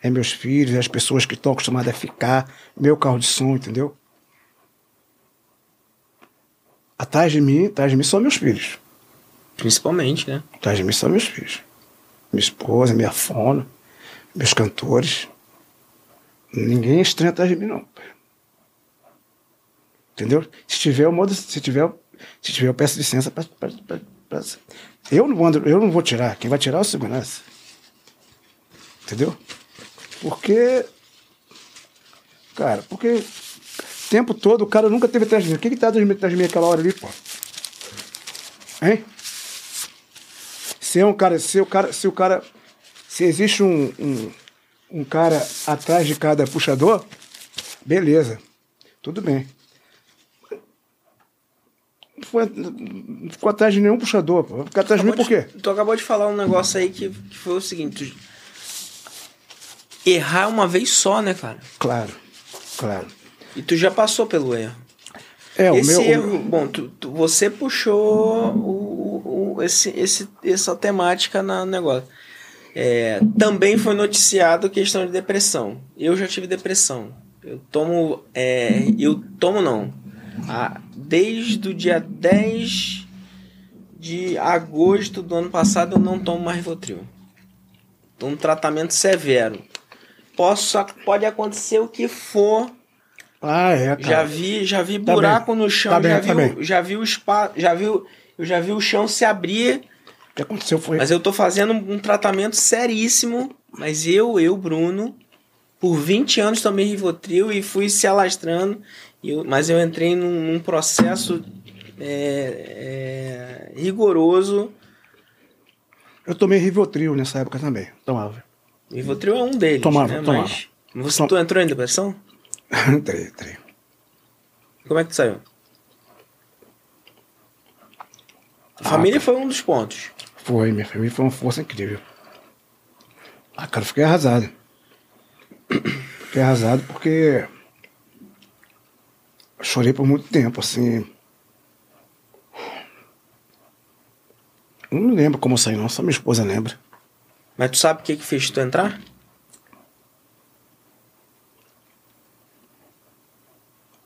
S3: É meus filhos, é as pessoas que estão acostumadas a ficar, meu carro de som, entendeu? Atrás de mim, atrás de mim são meus filhos.
S2: Principalmente, né?
S3: Atrás de mim são meus filhos. Minha esposa, minha fono, meus cantores. Ninguém é estranho atrás de mim, não. Entendeu? Se tiver, eu mudo. Se tiver, se tiver eu peço licença pra, eu, não ando, eu não vou tirar. Quem vai tirar é o segurança. Entendeu? Porque. Cara, porque o tempo todo o cara nunca teve atrás de mim. O que que tá atrás de mim- aquela hora ali, pô? Hein? Se é um cara, se o cara, se o cara, se existe um, um, um cara atrás de cada puxador, beleza, tudo bem. Não foi- não ficou atrás de nenhum puxador, pô. Ficar atrás de mim por quê?
S2: de- tu acabou de falar um negócio aí que, que foi o seguinte: tu- errar uma vez só, né, cara?
S3: Claro, claro.
S2: E tu já passou pelo erro.
S3: É, o
S2: esse
S3: meu. o
S2: erro,
S3: meu-
S2: bom, tu, tu- você puxou o, o- esse, esse, essa temática na- no negócio. É, também foi noticiado questão de depressão. Eu já tive depressão. Eu tomo. é, eu tomo não. Desde o dia 10 de agosto do ano passado eu não tomo mais Rivotril. Um tratamento severo. Posso, pode acontecer o que for
S3: Ah, é, cara.
S2: já vi, já vi
S3: Tá
S2: buraco no chão,
S3: Tá bem,
S2: já,
S3: tá
S2: vi,
S3: bem.
S2: já vi o espaço, já vi, eu já vi o chão se abrir,
S3: O que aconteceu foi.
S2: mas eu tô fazendo um tratamento seríssimo, mas eu, eu, Bruno, por 20 anos tomei Rivotril e fui se alastrando, eu- mas eu entrei num, num processo é, é, rigoroso.
S3: Eu tomei Rivotril nessa época também. Tomava.
S2: Rivotril é um deles,
S3: Tomava,
S2: né?
S3: tomava.
S2: Mas você
S3: Tom-
S2: entrou em depressão? *laughs*
S3: entrei, entrei.
S2: Como é que tu saiu? A
S3: Ah,
S2: família foi um dos pontos.
S3: Foi, minha família foi uma força incrível. Ah, cara, eu fiquei arrasado. *coughs* Fiquei arrasado porque chorei por muito tempo, assim. Não me lembro como eu saí, não, só minha esposa lembra.
S2: Mas tu sabe o que que fez tu entrar?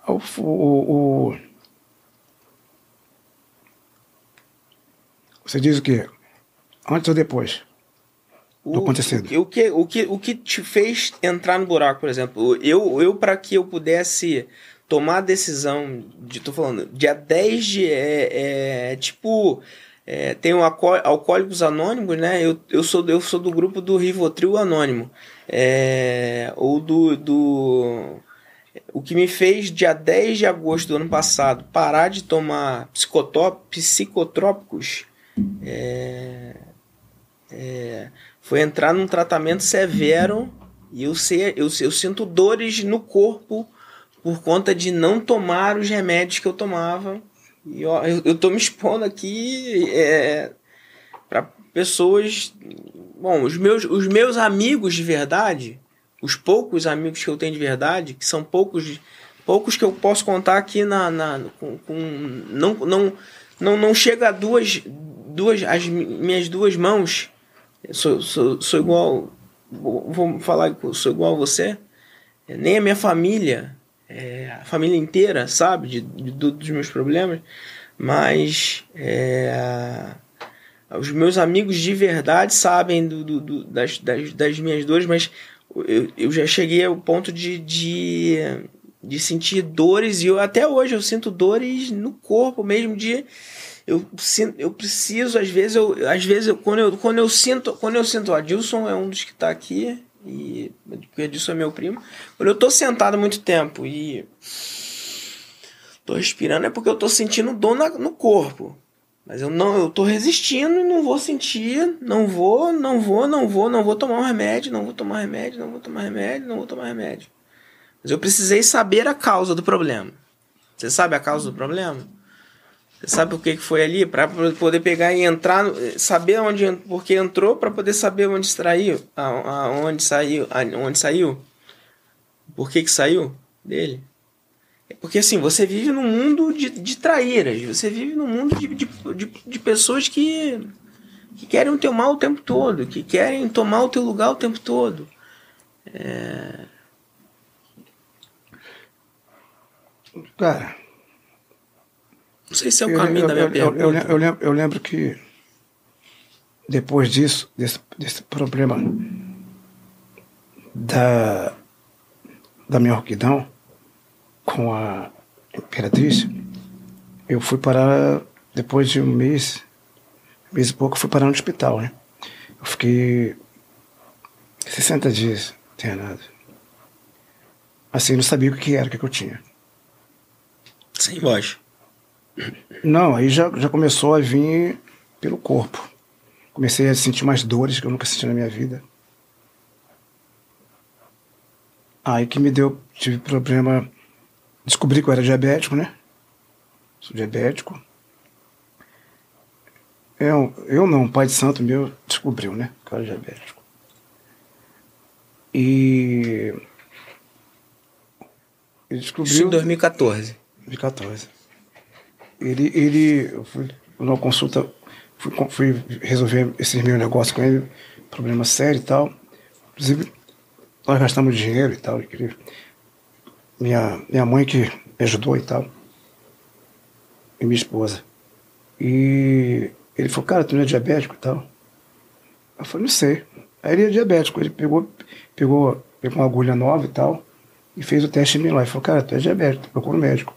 S3: O, o, o- Você diz o quê? Antes ou depois? Do acontecido.
S2: O, que, o, que, o que te fez entrar no buraco, por exemplo? Eu, eu para que eu pudesse tomar a decisão de, tô falando, dia 10 de, é, é, tipo, é, tem o Alco- Alcoólicos Anônimos, né? Eu, eu, sou, eu sou do grupo do Rivotril Anônimo. É, ou do, do... O que me fez, dia 10 de agosto do ano passado, parar de tomar psicotrópicos é, é, foi entrar num tratamento severo e eu, eu, eu sinto dores no corpo por conta de não tomar os remédios que eu tomava. E ó, eu, eu tô me expondo aqui é, para pessoas. Bom, os meus, os meus amigos de verdade, os poucos amigos que eu tenho de verdade, que são poucos, poucos que eu posso contar aqui na, na com, com- não, não, não, não chega a duas, duas as mi- minhas duas mãos. Sou, sou, sou igual vou falar que sou igual a você, é, nem a minha família, é, a família inteira sabe de, de- do- dos meus problemas, mas é, os meus amigos de verdade sabem do, do- do- das, das, das minhas dores, mas eu, eu já cheguei ao ponto de, de, de sentir dores e eu, até hoje eu sinto dores no corpo mesmo de eu eu preciso às vezes eu às vezes eu, quando eu quando eu sinto quando eu sinto o Adilson é um dos que tá aqui e porque o Adilson é meu primo. Quando eu tô sentado muito tempo e tô respirando é porque eu tô sentindo dor na- no corpo mas eu não eu tô resistindo não vou sentir não vou não vou não vou não vou tomar um remédio não vou tomar remédio não vou tomar remédio não vou tomar remédio mas eu precisei saber a causa do problema você sabe a causa do problema você sabe o que foi ali? Para poder pegar e entrar, saber onde, porque entrou, para poder saber onde extraiu, aonde saiu, a- onde saiu. Por que que saiu dele? É Porque assim, você vive num mundo de, de traíras, você vive num mundo de, de, de, de pessoas que, que querem o teu mal o tempo todo, que querem tomar o teu lugar o tempo todo.
S3: Cara,
S2: Não sei se é o caminho
S3: eu,
S2: da minha
S3: eu, eu,
S2: pergunta.
S3: eu, eu lembro, eu lembro que depois disso, desse, desse problema da, da minha orquidão com a Imperatriz, eu fui parar, depois de um mês, mês e pouco, eu fui parar no hospital, né? Eu fiquei 60 dias internado. Assim, eu não sabia o que era, o que que eu tinha.
S2: Sem voz.
S3: Não, aí já, já começou a vir pelo corpo. Comecei a sentir mais dores que eu nunca senti na minha vida. Aí que me deu, tive problema. Descobri que eu era diabético, né? Sou diabético. Eu, eu não, pai de santo meu descobriu, né? Que eu era diabético. E. Ele descobriu.
S2: Isso em 2014.
S3: De 14. Ele, ele, eu fui numa consulta, fui, fui resolver esses meus negócios com ele, problema sério e tal. Inclusive, nós gastamos dinheiro e tal. ele- minha, minha mãe que me ajudou e tal. E minha esposa. E ele falou, cara, tu não é diabético e tal? Eu falei, não sei. Aí ele é diabético. Ele pegou, pegou, pegou uma agulha nova e tal. E fez o teste em mim lá. Ele falou, cara, tu é diabético, procura um médico.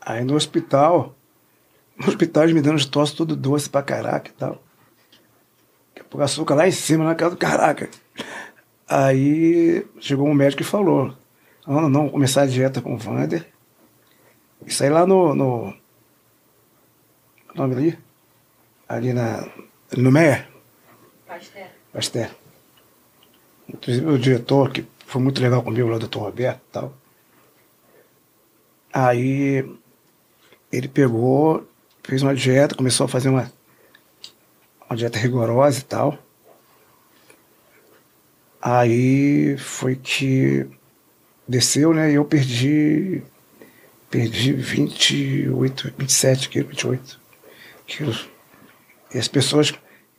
S3: Aí no hospital, no hospital eles me dando de tosse tudo doce pra caraca e tal. Daqui a pouco açúcar lá em cima, na casa do caraca. Aí chegou um médico e falou, não, não, não, vou começar a dieta com o Vander. Isso aí lá no, no nome ali? Ali na, no Meia.
S4: Pasteur.
S3: Pasteur. Inclusive o diretor, que foi muito legal comigo lá, o doutor Roberto e tal. Aí ele pegou, fez uma dieta, começou a fazer uma, uma dieta rigorosa e tal. Aí foi que desceu, né? E eu perdi. Perdi 28, 27 quilos, 28 quilos. E as pessoas,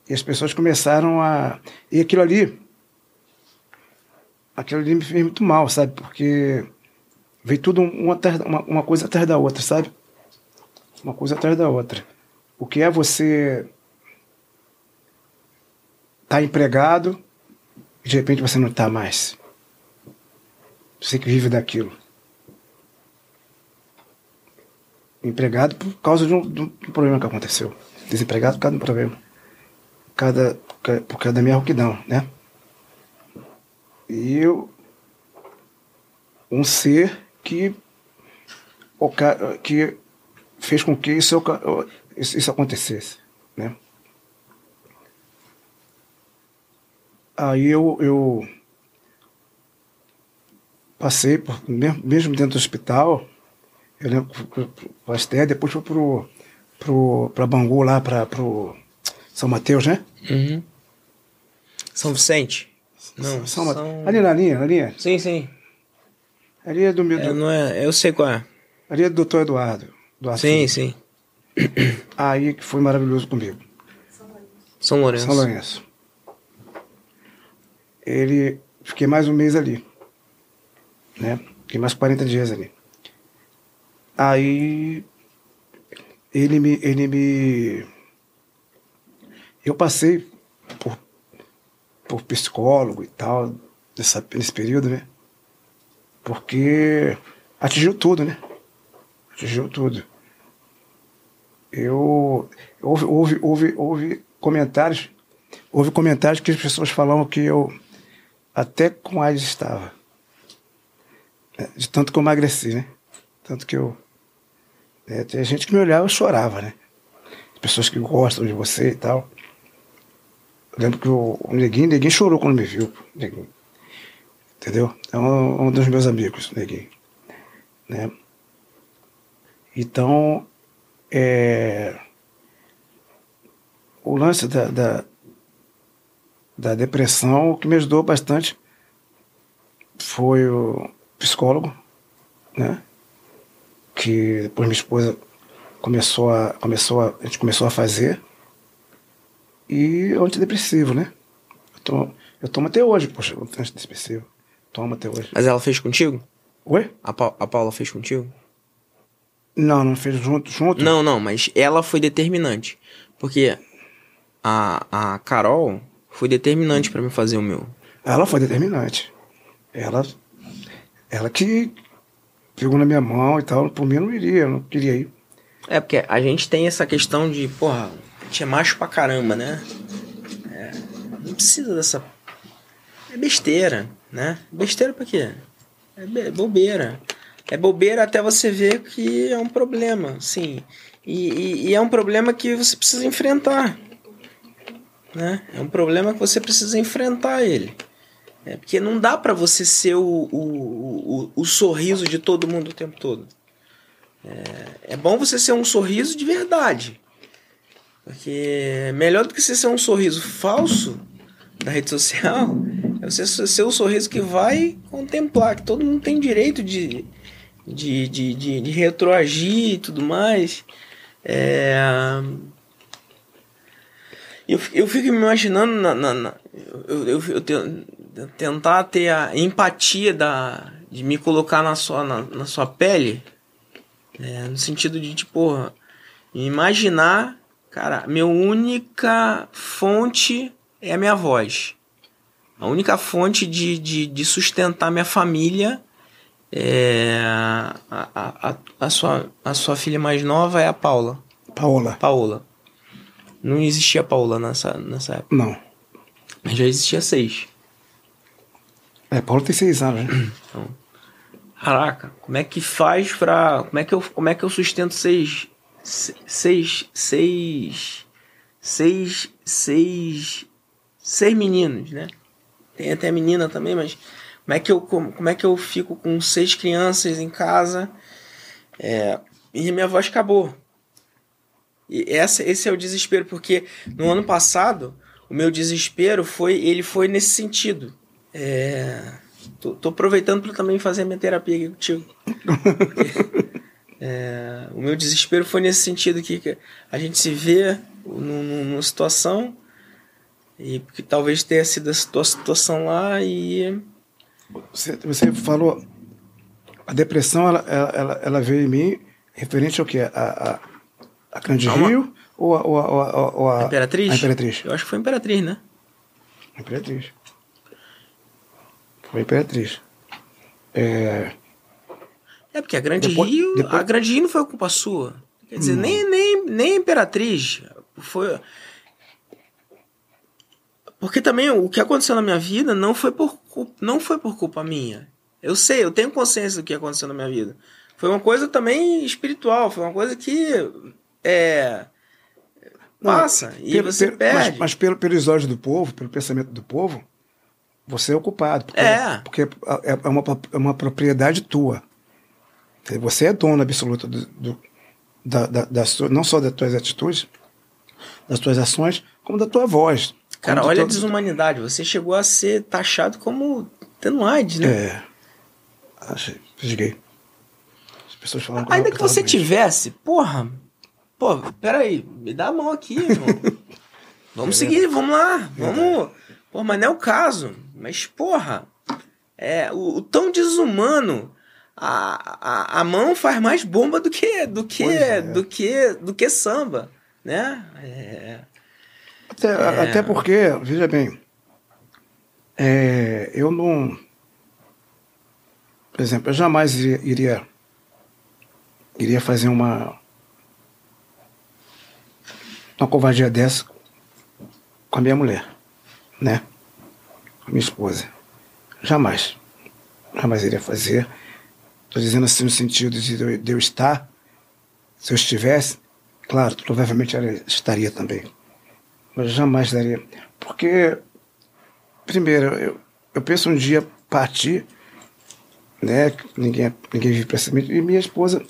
S3: e as pessoas começaram a. E aquilo ali. Aquilo ali me fez muito mal, sabe? Porque veio tudo uma, uma, uma coisa atrás da outra, sabe? Uma coisa atrás da outra. O que é você estar empregado e de repente você não está mais. Você que vive daquilo. Empregado por causa de um, de um problema que aconteceu. Desempregado por causa de um problema. Por causa, por causa da minha rouquidão, né? E eu. Um ser que. que fez com que isso, isso acontecesse, né? Aí eu, eu passei, por, mesmo, dentro do hospital, eu lembro Pasteur, depois fui pro, pro, pra Bangu lá, pra, pro São Mateus, né?
S2: Uhum. São Vicente? Não,
S3: São
S2: São...
S3: Mateus. Ali na linha, na linha.
S2: Sim, sim.
S3: Ali é do, meu-
S2: É,
S3: do,
S2: não é, eu sei qual é.
S3: ali é do doutor Eduardo. Eduardo
S2: Sim, sim.
S3: Aí que foi maravilhoso comigo.
S2: São Lourenço.
S3: São Lourenço. Ele fiquei mais um mês ali, né? Fiquei mais 40 dias ali. Aí ele me, ele me, eu passei por, por psicólogo e tal nessa, nesse período, né? Porque atingiu tudo, né? Atingiu tudo. Eu houve, houve, houve, houve comentários, houve comentários que as pessoas falavam que eu até com AIDS estava. É, De tanto que eu emagreci, né? Tanto que eu. É, tem gente que me olhava e chorava, né? Pessoas que gostam de você e tal. Eu lembro que o, o Neguinho, Neguinho chorou quando me viu. Neguinho. Entendeu? É um, um dos meus amigos, Neguinho. Né? Então, é, o lance da, da, da depressão, o que me ajudou bastante foi o psicólogo, né? Que depois minha esposa começou a, começou a, a gente começou a fazer. E o antidepressivo, né? Eu tomo, eu tomo até hoje, poxa, o antidepressivo. Tomo até hoje.
S2: Mas ela fez contigo?
S3: Oi?
S2: A, Pa- a Paula fez contigo?
S3: Não, não fez junto, junto?
S2: Não, não, mas ela foi determinante. Porque a, a Carol foi determinante pra me fazer o meu.
S3: Ela foi determinante. Ela, ela que pegou na minha mão e tal. Por mim eu não iria, eu não queria ir.
S2: É, porque a gente tem essa questão de, porra, a gente é macho pra caramba, né? É, não precisa dessa. É besteira, né? Besteira pra quê? É be- bobeira. É bobeira até você ver que é um problema, sim. E, e- e é um problema que você precisa enfrentar. Né? É um problema que você precisa enfrentar ele. É porque não dá pra você ser o, o, o, o sorriso de todo mundo o tempo todo. É bom você ser um sorriso de verdade. Porque melhor do que você ser um sorriso falso da rede social é você ser um sorriso que vai contemplar, que todo mundo tem direito de, de, de, de, de retroagir e tudo mais. É... Eu, eu fico me imaginando na, na- na- eu, eu, eu te- tentar ter a empatia da, de me colocar na sua, na, na sua pele é, no sentido de, tipo, imaginar, cara, minha única fonte é a minha voz. A única fonte de, de, de sustentar minha família é a, a, a, a, sua, a sua filha mais nova é a Paula.
S3: Paola.
S2: Paola. Não existia Paula nessa, nessa época.
S3: Não.
S2: Mas já existia seis.
S3: É, Paola tem seis anos, né? *clears throat*
S2: Caraca, como é que faz pra. Como é que eu, como é que eu sustento seis. se- Seis. Seis. Seis. Seis. Seis meninos, né? Tem até menina também, mas. Como é que eu, como, como é que eu fico com seis crianças em casa? É, e minha voz acabou. E essa, esse é o desespero, porque no ano passado, o meu desespero foi. Ele foi nesse sentido. É. Tô, tô aproveitando para também fazer a minha terapia aqui contigo. *laughs* É, o meu desespero foi nesse sentido que que a gente se vê num- num- numa situação e que talvez tenha sido essa tua situação lá e
S3: Você, você falou. A depressão, ela, ela, ela, veio em mim referente ao quê? A, a, a Grande
S2: Calma.
S3: Rio ou a, ou a, ou a, ou a-
S2: a Imperatriz?
S3: A Imperatriz.
S2: Eu acho que foi Imperatriz, né?
S3: A Imperatriz. Foi a Imperatriz. É,
S2: É porque a Grande
S3: Depois-
S2: Rio,
S3: depois-
S2: a Grande Rio não foi culpa sua. Quer dizer, nem, nem, nem a Imperatriz foi porque também o que aconteceu na minha vida não foi por não foi por culpa minha. Eu sei, eu tenho consciência do que aconteceu na minha vida. Foi uma coisa também espiritual, foi uma coisa que é passa e
S3: pelo-
S2: você
S3: pelo-
S2: perde.
S3: Mas, mas pelo, pelos olhos do povo, pelo pensamento do povo, você é o culpado. Porque,
S2: É.
S3: Porque é, é uma, é uma propriedade tua. Você é dono absoluto do, do- da, da, da não só das tuas atitudes, das tuas ações, como da tua voz.
S2: Cara, olha a desumanidade. Você chegou a ser taxado como tendo AIDS, né?
S3: É. Achei. As pessoas falam
S2: Ainda que
S3: tava
S2: você tivesse, porra, pô, peraí, me dá a mão aqui, irmão. *laughs* Vamos seguir, vamos lá, vamos. Pô, mas não é o caso. Mas, porra, é, o, o tão desumano. A, a, a mão faz mais bomba do que do que
S3: é.
S2: do que do que samba, né? É,
S3: Até,
S2: É.
S3: até porque, veja bem, é, eu não. Por exemplo, eu jamais iria, iria, iria fazer uma. Uma covardia dessa com a minha mulher, né? Com a minha esposa. Jamais. Jamais iria fazer. Estou dizendo assim no sentido de de eu estar. Se eu estivesse, claro, provavelmente estaria também mas jamais daria. Porque, primeiro, eu, eu penso um dia partir, né? Ninguém, ninguém vive para si. E minha esposa,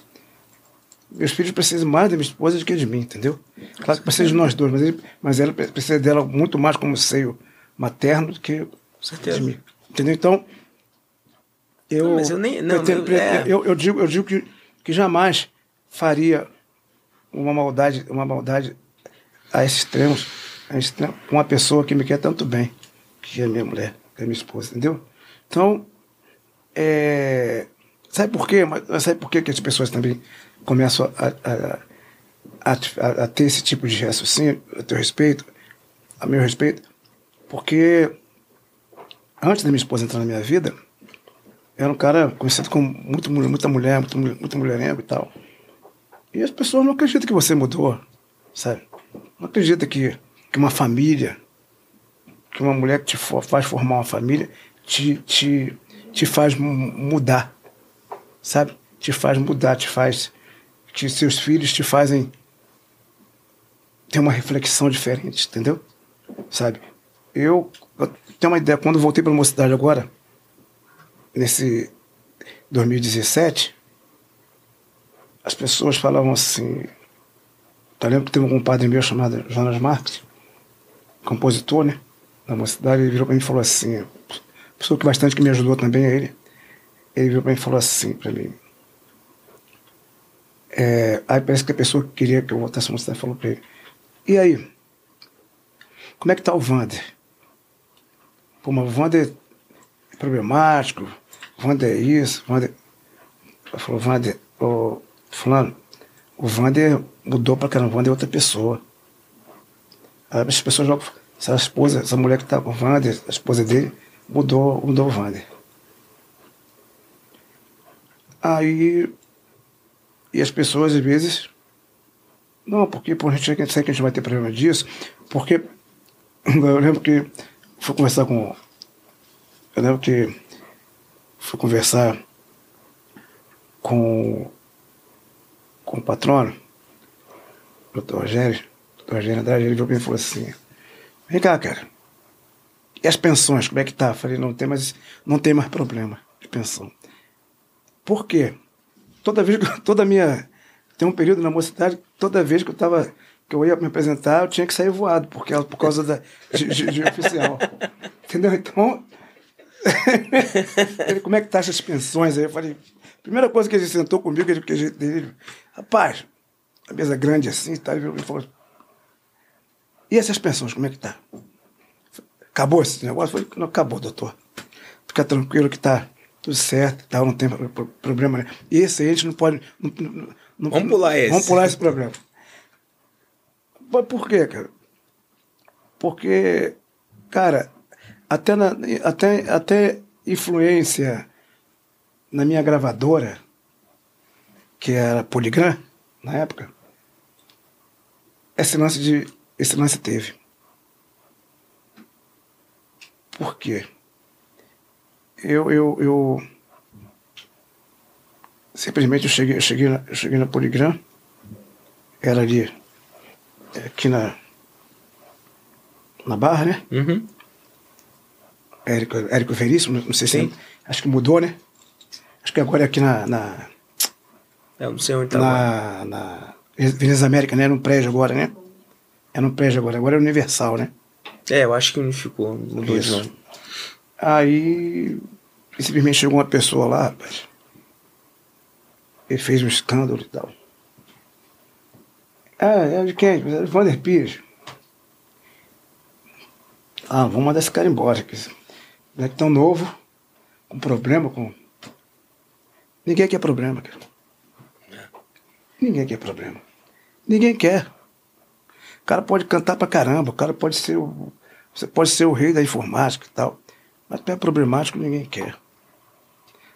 S3: meus filhos precisam mais da minha esposa do que de mim, entendeu? Claro que precisa de nós dois, mas, ele, mas ela precisa dela muito mais como seio materno do que de mim. Entendeu? Então, eu.
S2: Não, mas eu nem- não,
S3: tenho-
S2: eu- é.
S3: eu, eu digo, eu digo que, que jamais faria uma maldade, uma maldade a esses extremos, a extremo, com uma pessoa que me quer tanto bem, que é minha mulher, que é minha esposa, entendeu? Então, é, sabe por quê? Mas sabe por quê que as pessoas também começam a, a, a, a- ter esse tipo de raciocínio a teu respeito, a meu respeito? Porque antes da minha esposa entrar na minha vida, era um cara conhecido como muito, muita mulher, muito, muito mulherengo e tal. E as pessoas não acreditam que você mudou, sabe? Não acredita que, que uma família, que uma mulher que te for- faz formar uma família, te, te, te faz mu- mudar, sabe? Te faz mudar, te faz. Que seus filhos te fazem ter uma reflexão diferente, entendeu? Sabe? Eu, eu tenho uma ideia, quando voltei para a mocidade agora, nesse 2017, as pessoas falavam assim. Eu lembro que teve um compadre meu chamado Jonas Marques, compositor, né? Da mocidade, ele virou para mim e falou assim: pessoa que bastante que me ajudou também é ele. Ele virou para mim e falou assim para mim. É, aí parece que a pessoa que queria que eu voltasse à mocidade falou para ele: E aí? Como é que tá o Vander? Pô, mas o Vander é problemático, o Vander é isso, o Vander. Ela falou, Vander, ô, fulano, o Vander mudou pra caramba, o Vander é outra pessoa. Aí as pessoas jogam, essa esposa, essa mulher que tá com o Vander, a esposa dele, mudou, mudou o Vander. Aí, e as pessoas às vezes, não, porque pô, a gente sabe que a gente vai ter problema disso, porque *coughs* eu lembro que fui conversar com. Eu lembro que fui conversar com, com o patrono, o doutor Rogério, o doutor Rogério Andrade, ele mim e falou assim, vem cá, cara, e as pensões, como é que tá? Eu falei, não tem mais, não tem mais problema de pensão. Por quê? Toda vez que *laughs* toda a minha. Tem um período na mocidade, toda vez que eu tava. que eu ia me apresentar, eu tinha que sair voado, porque, por causa da, de, de- de oficial. *laughs* Entendeu? Então. *laughs* ele, como é que tá essas pensões aí? Eu falei, primeira coisa que ele sentou comigo, ele, que ele, ele rapaz, a mesa grande assim, tá, ele falou, e essas pensões, como é que tá? Acabou esse negócio? Eu falei, não acabou, doutor. Fica tranquilo que tá tudo certo, tal, não tem pro- pro- problema. Né? Esse aí a gente não pode. não- não-
S2: Vamos pular esse.
S3: Vamos pular esse problema. Mas por quê, cara? Porque, cara, até, na, até, até influência na minha gravadora, que era Poligram, na época, esse lance, de, esse lance teve. Por quê? Eu, eu, eu simplesmente eu cheguei, eu cheguei, na, eu cheguei na Poligram, era ali, é, aqui na, na Barra, né?
S2: Uhum.
S3: Érico, Érico Veríssimo, não sei
S2: Sim.
S3: se. Acho que mudou, né? Acho que agora é aqui na. na,
S2: Eu não sei onde tá.
S3: na, na Veneza América, né? É num prédio agora, né? É num prédio agora. Agora é Universal, né?
S2: É, eu acho que unificou, mudou de
S3: Isso.
S2: nome.
S3: Aí simplesmente chegou uma pessoa lá, rapaz. Ele fez um escândalo e tal. Ah, é de quem? É de Vander Pires. Ah, vamos mandar esse cara embora. que moleque tão novo, com problema, com. Ninguém quer problema, cara. Ninguém quer problema. Ninguém quer. O cara pode cantar pra caramba, o cara pode ser o. Você pode ser o rei da informática e tal. Mas tu é problemático, ninguém quer.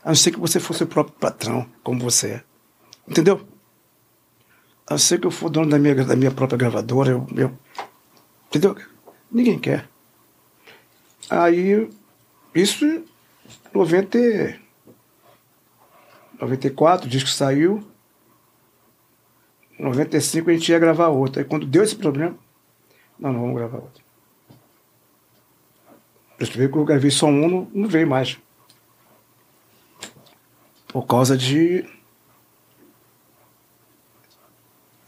S3: A não ser que você fosse o próprio patrão, como você é. Entendeu? A não ser que eu for dono da minha, da minha própria gravadora, eu, eu- entendeu? Ninguém quer. Aí, isso em 90, e- 94, o disco saiu. Em 95 a gente ia gravar outro. Aí quando deu esse problema, não, não vamos gravar outro. Eu escrevi que eu gravei só um, não, não veio mais. Por causa de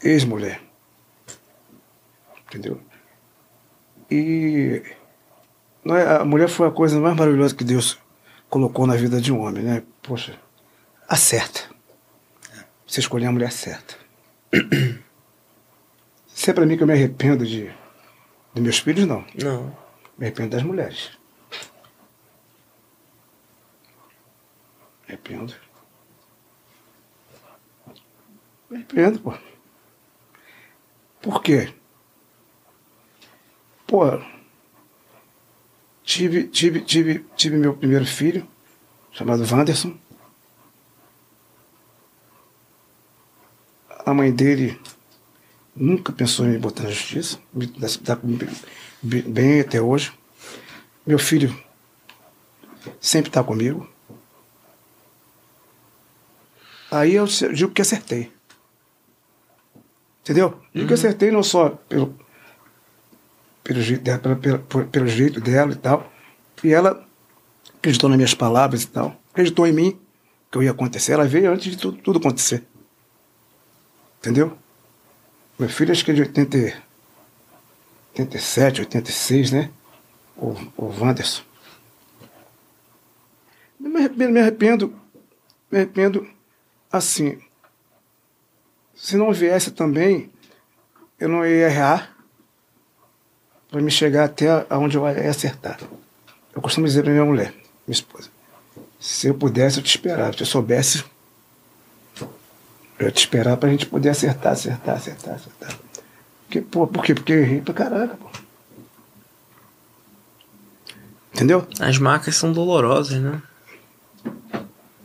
S3: ex-mulher. Entendeu? E é- a mulher foi a coisa mais maravilhosa que Deus colocou na vida de um homem, né? Poxa, acerta. Você escolheu a mulher certa. *clears throat* Se é pra mim que eu me arrependo de, de meus filhos, não.
S2: Não.
S3: Me arrependo das mulheres. Me arrependo. Me arrependo, pô. Por quê? Pô, tive, tive, tive, tive meu primeiro filho, chamado Wanderson. A mãe dele nunca pensou em me botar na justiça, me dá bem, bem até hoje. Meu filho sempre está comigo. Aí eu digo que acertei. Entendeu? Digo que acertei não só pelo, pelo, jeito dela, pela- por- pelo jeito dela e tal. E ela acreditou nas minhas palavras e tal. Acreditou em mim que eu ia acontecer. Ela veio antes de tudo, tudo acontecer. Entendeu? Meu filho acho que é de 80, 87, 86, né? O, o Wanderson. Me arrependo, me arrependo, me arrependo assim. Se não viesse também, eu não ia errar para me chegar até aonde eu ia acertar. Eu costumo dizer para minha mulher, minha esposa, se eu pudesse, eu te esperava. Se eu soubesse, eu te esperar para a gente poder acertar, acertar, acertar, acertar. Porque, pô, por quê? Porque eu errei pra caraca, pô. Entendeu?
S2: As marcas são dolorosas, né?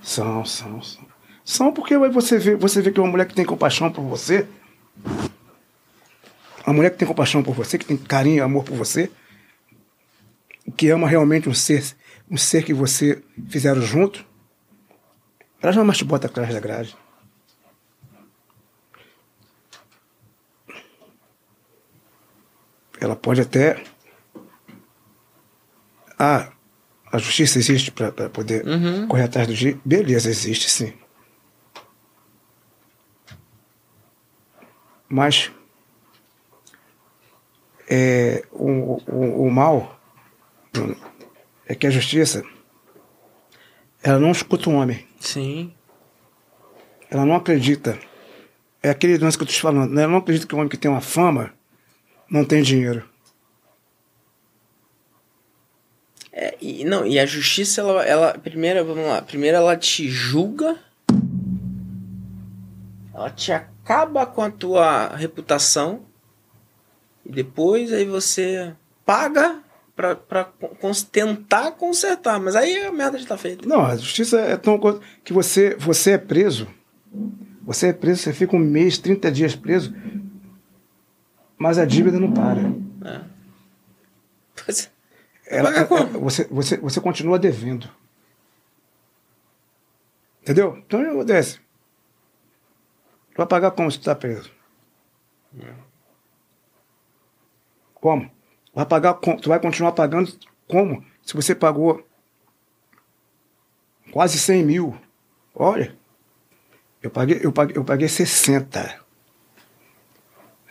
S3: São, são, são. São porque você vê, você vê que uma mulher que tem compaixão por você, uma mulher que tem compaixão por você, que tem carinho e amor por você, que ama realmente um ser, um ser que você fizeram junto, ela jamais te bota atrás da grade. Ela pode até. Ah, a justiça existe para poder
S2: Uhum.
S3: correr atrás do jeito. Beleza, existe sim. Mas é, o, o, o mal é que a justiça ela não escuta o homem.
S2: Sim.
S3: Ela não acredita. É aquele lance que eu estou te falando. né? Ela não acredita que o homem que tem uma fama não tem dinheiro.
S2: É, e, não, e a justiça, ela, ela. Primeiro, vamos lá. Primeiro ela te julga. Ela te acaba com a tua reputação. E depois aí você paga pra, pra con- tentar consertar. Mas aí a merda já tá feita.
S3: Não, a justiça é tão que você, você é preso. Você é preso, você fica um mês, 30 dias preso, mas a dívida não para.
S2: É. Pois é.
S3: Ela,
S2: como?
S3: ela- você, você, você continua devendo. Entendeu? Então o que acontece? Tu vai pagar como se tu tá preso? Como? Vai pagar com- tu vai continuar pagando como? Se você pagou quase 100 mil. Olha, eu paguei, eu paguei, eu paguei 60.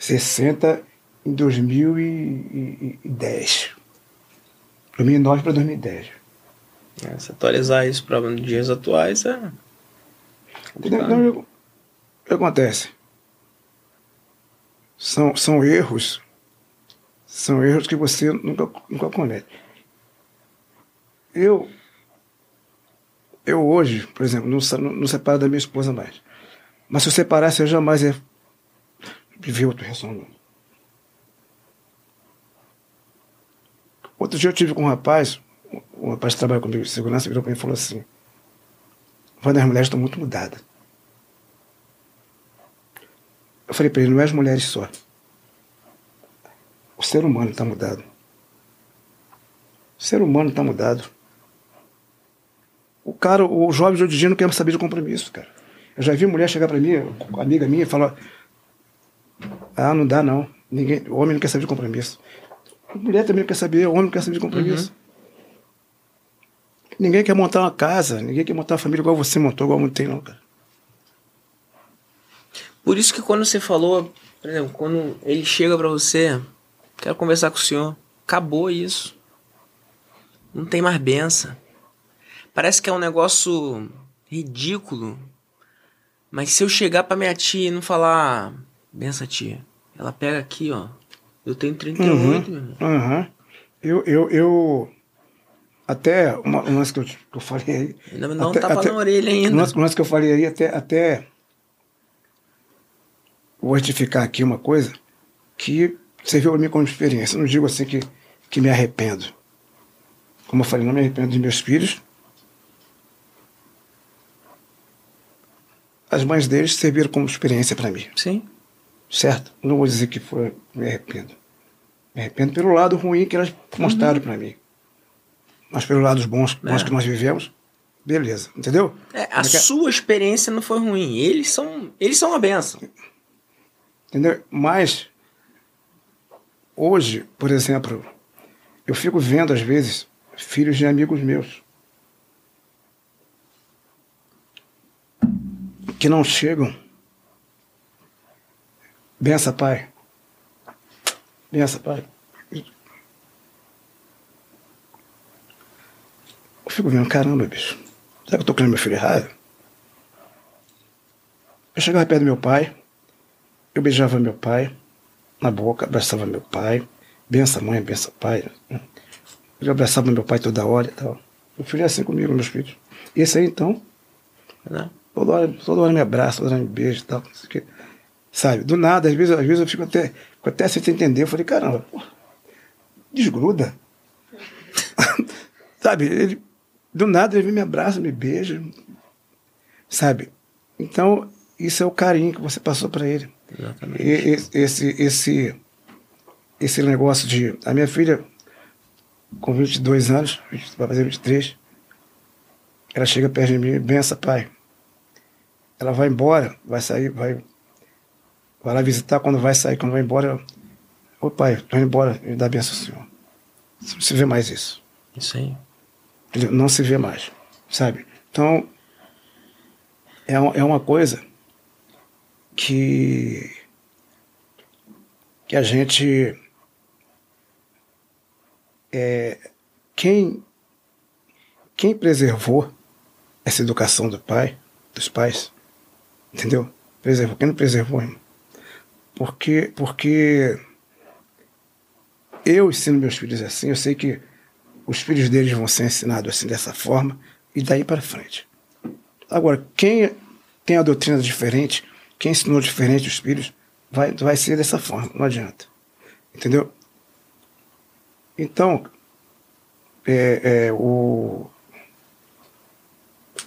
S3: 60 em 2010. 2009 para 2010.
S2: É, se atualizar isso para dias atuais é.
S3: O que acontece? São, são erros. São erros que você nunca, nunca comete. eu. Eu hoje, por exemplo, não, não, não separo da minha esposa mais. Mas se eu separasse, eu jamais ia reação. não. Outro dia eu tive com um rapaz, um rapaz que trabalha comigo de segurança, virou para mim e falou assim: Wander, as mulheres estão muito mudadas. Eu falei para ele: não é as mulheres só. O ser humano está mudado. O ser humano está mudado. O cara, o jovem de hoje em dia não quer saber de compromisso, cara. Eu já vi mulher chegar para mim, amiga minha, e falar: Ah, não dá não. Ninguém, o homem não quer saber de compromisso. A mulher também não quer saber, o homem não quer saber de compromisso. Ninguém quer montar uma casa, ninguém quer montar uma família igual você montou, igual tem, não, cara.
S2: Por isso que quando você falou, por exemplo, quando ele chega pra você, quero conversar com o senhor, acabou isso. Não tem mais benção. Parece que é um negócio ridículo. Mas se eu chegar pra minha tia e não falar, benção tia, ela pega aqui, ó. Eu tenho 38, meu irmão.
S3: Aham. Eu, eu, eu. Até uma, um lance que eu, que eu falei aí.
S2: Ainda dá um
S3: até-
S2: tapa
S3: até-
S2: na orelha
S3: Um
S2: ainda.
S3: lance, um lance que eu falei aí, até. até vou retificar aqui uma coisa que serviu para mim como experiência. Não digo assim que, que me arrependo. Como eu falei, não me arrependo dos meus filhos. As mães deles serviram como experiência para mim.
S2: Sim.
S3: Certo? Não vou dizer que foi, me arrependo. Me arrependo pelo lado ruim que elas mostraram para mim. Mas pelos lados bons, bons
S2: É.
S3: que nós vivemos, beleza. Entendeu?
S2: É, a
S3: é é?
S2: sua experiência não foi ruim. Eles são, eles são uma benção.
S3: Entendeu? Mas, hoje, por exemplo, eu fico vendo, às vezes, filhos de amigos meus que não chegam. Bença, pai. Bença, pai. Eu fico vendo, caramba, bicho. Será que eu tô criando meu filho errado? Eu chegava perto do meu pai, eu beijava meu pai na boca, abraçava meu pai, bença mãe, bença pai. Eu abraçava meu pai toda hora e tal. Meu filho é assim comigo, meus filhos. E esse aí, então,
S2: Né?
S3: toda hora, toda hora me abraça, toda hora me beija e tal. não sei o quê. Sabe, do nada, às vezes, às vezes eu fico até, fico até sem entender. Eu falei, caramba, desgruda. *laughs* Sabe, ele, do nada ele me abraça, me beija. Sabe? Então, isso é o carinho que você passou para ele.
S2: Exatamente.
S3: E- esse, esse, esse negócio de. A minha filha, com 22 anos, vai fazer 23, ela chega perto de mim, bença, pai. Ela vai embora, vai sair, vai, vai lá visitar, quando vai sair, quando vai embora, ô pai, tô indo embora, me dá benção ao senhor. Não se vê mais isso.
S2: Isso aí.
S3: Não se vê mais, sabe? Então, é, é uma coisa que, que a gente. É, quem, quem preservou essa educação do pai, dos pais, entendeu? Preservou. Quem não preservou, irmão? Porque, porque eu ensino meus filhos assim, eu sei que os filhos deles vão ser ensinados assim dessa forma e daí para frente. Agora, quem tem a doutrina diferente, quem ensinou diferente os filhos, vai, vai ser dessa forma, não adianta. Entendeu? Então, é, é, o,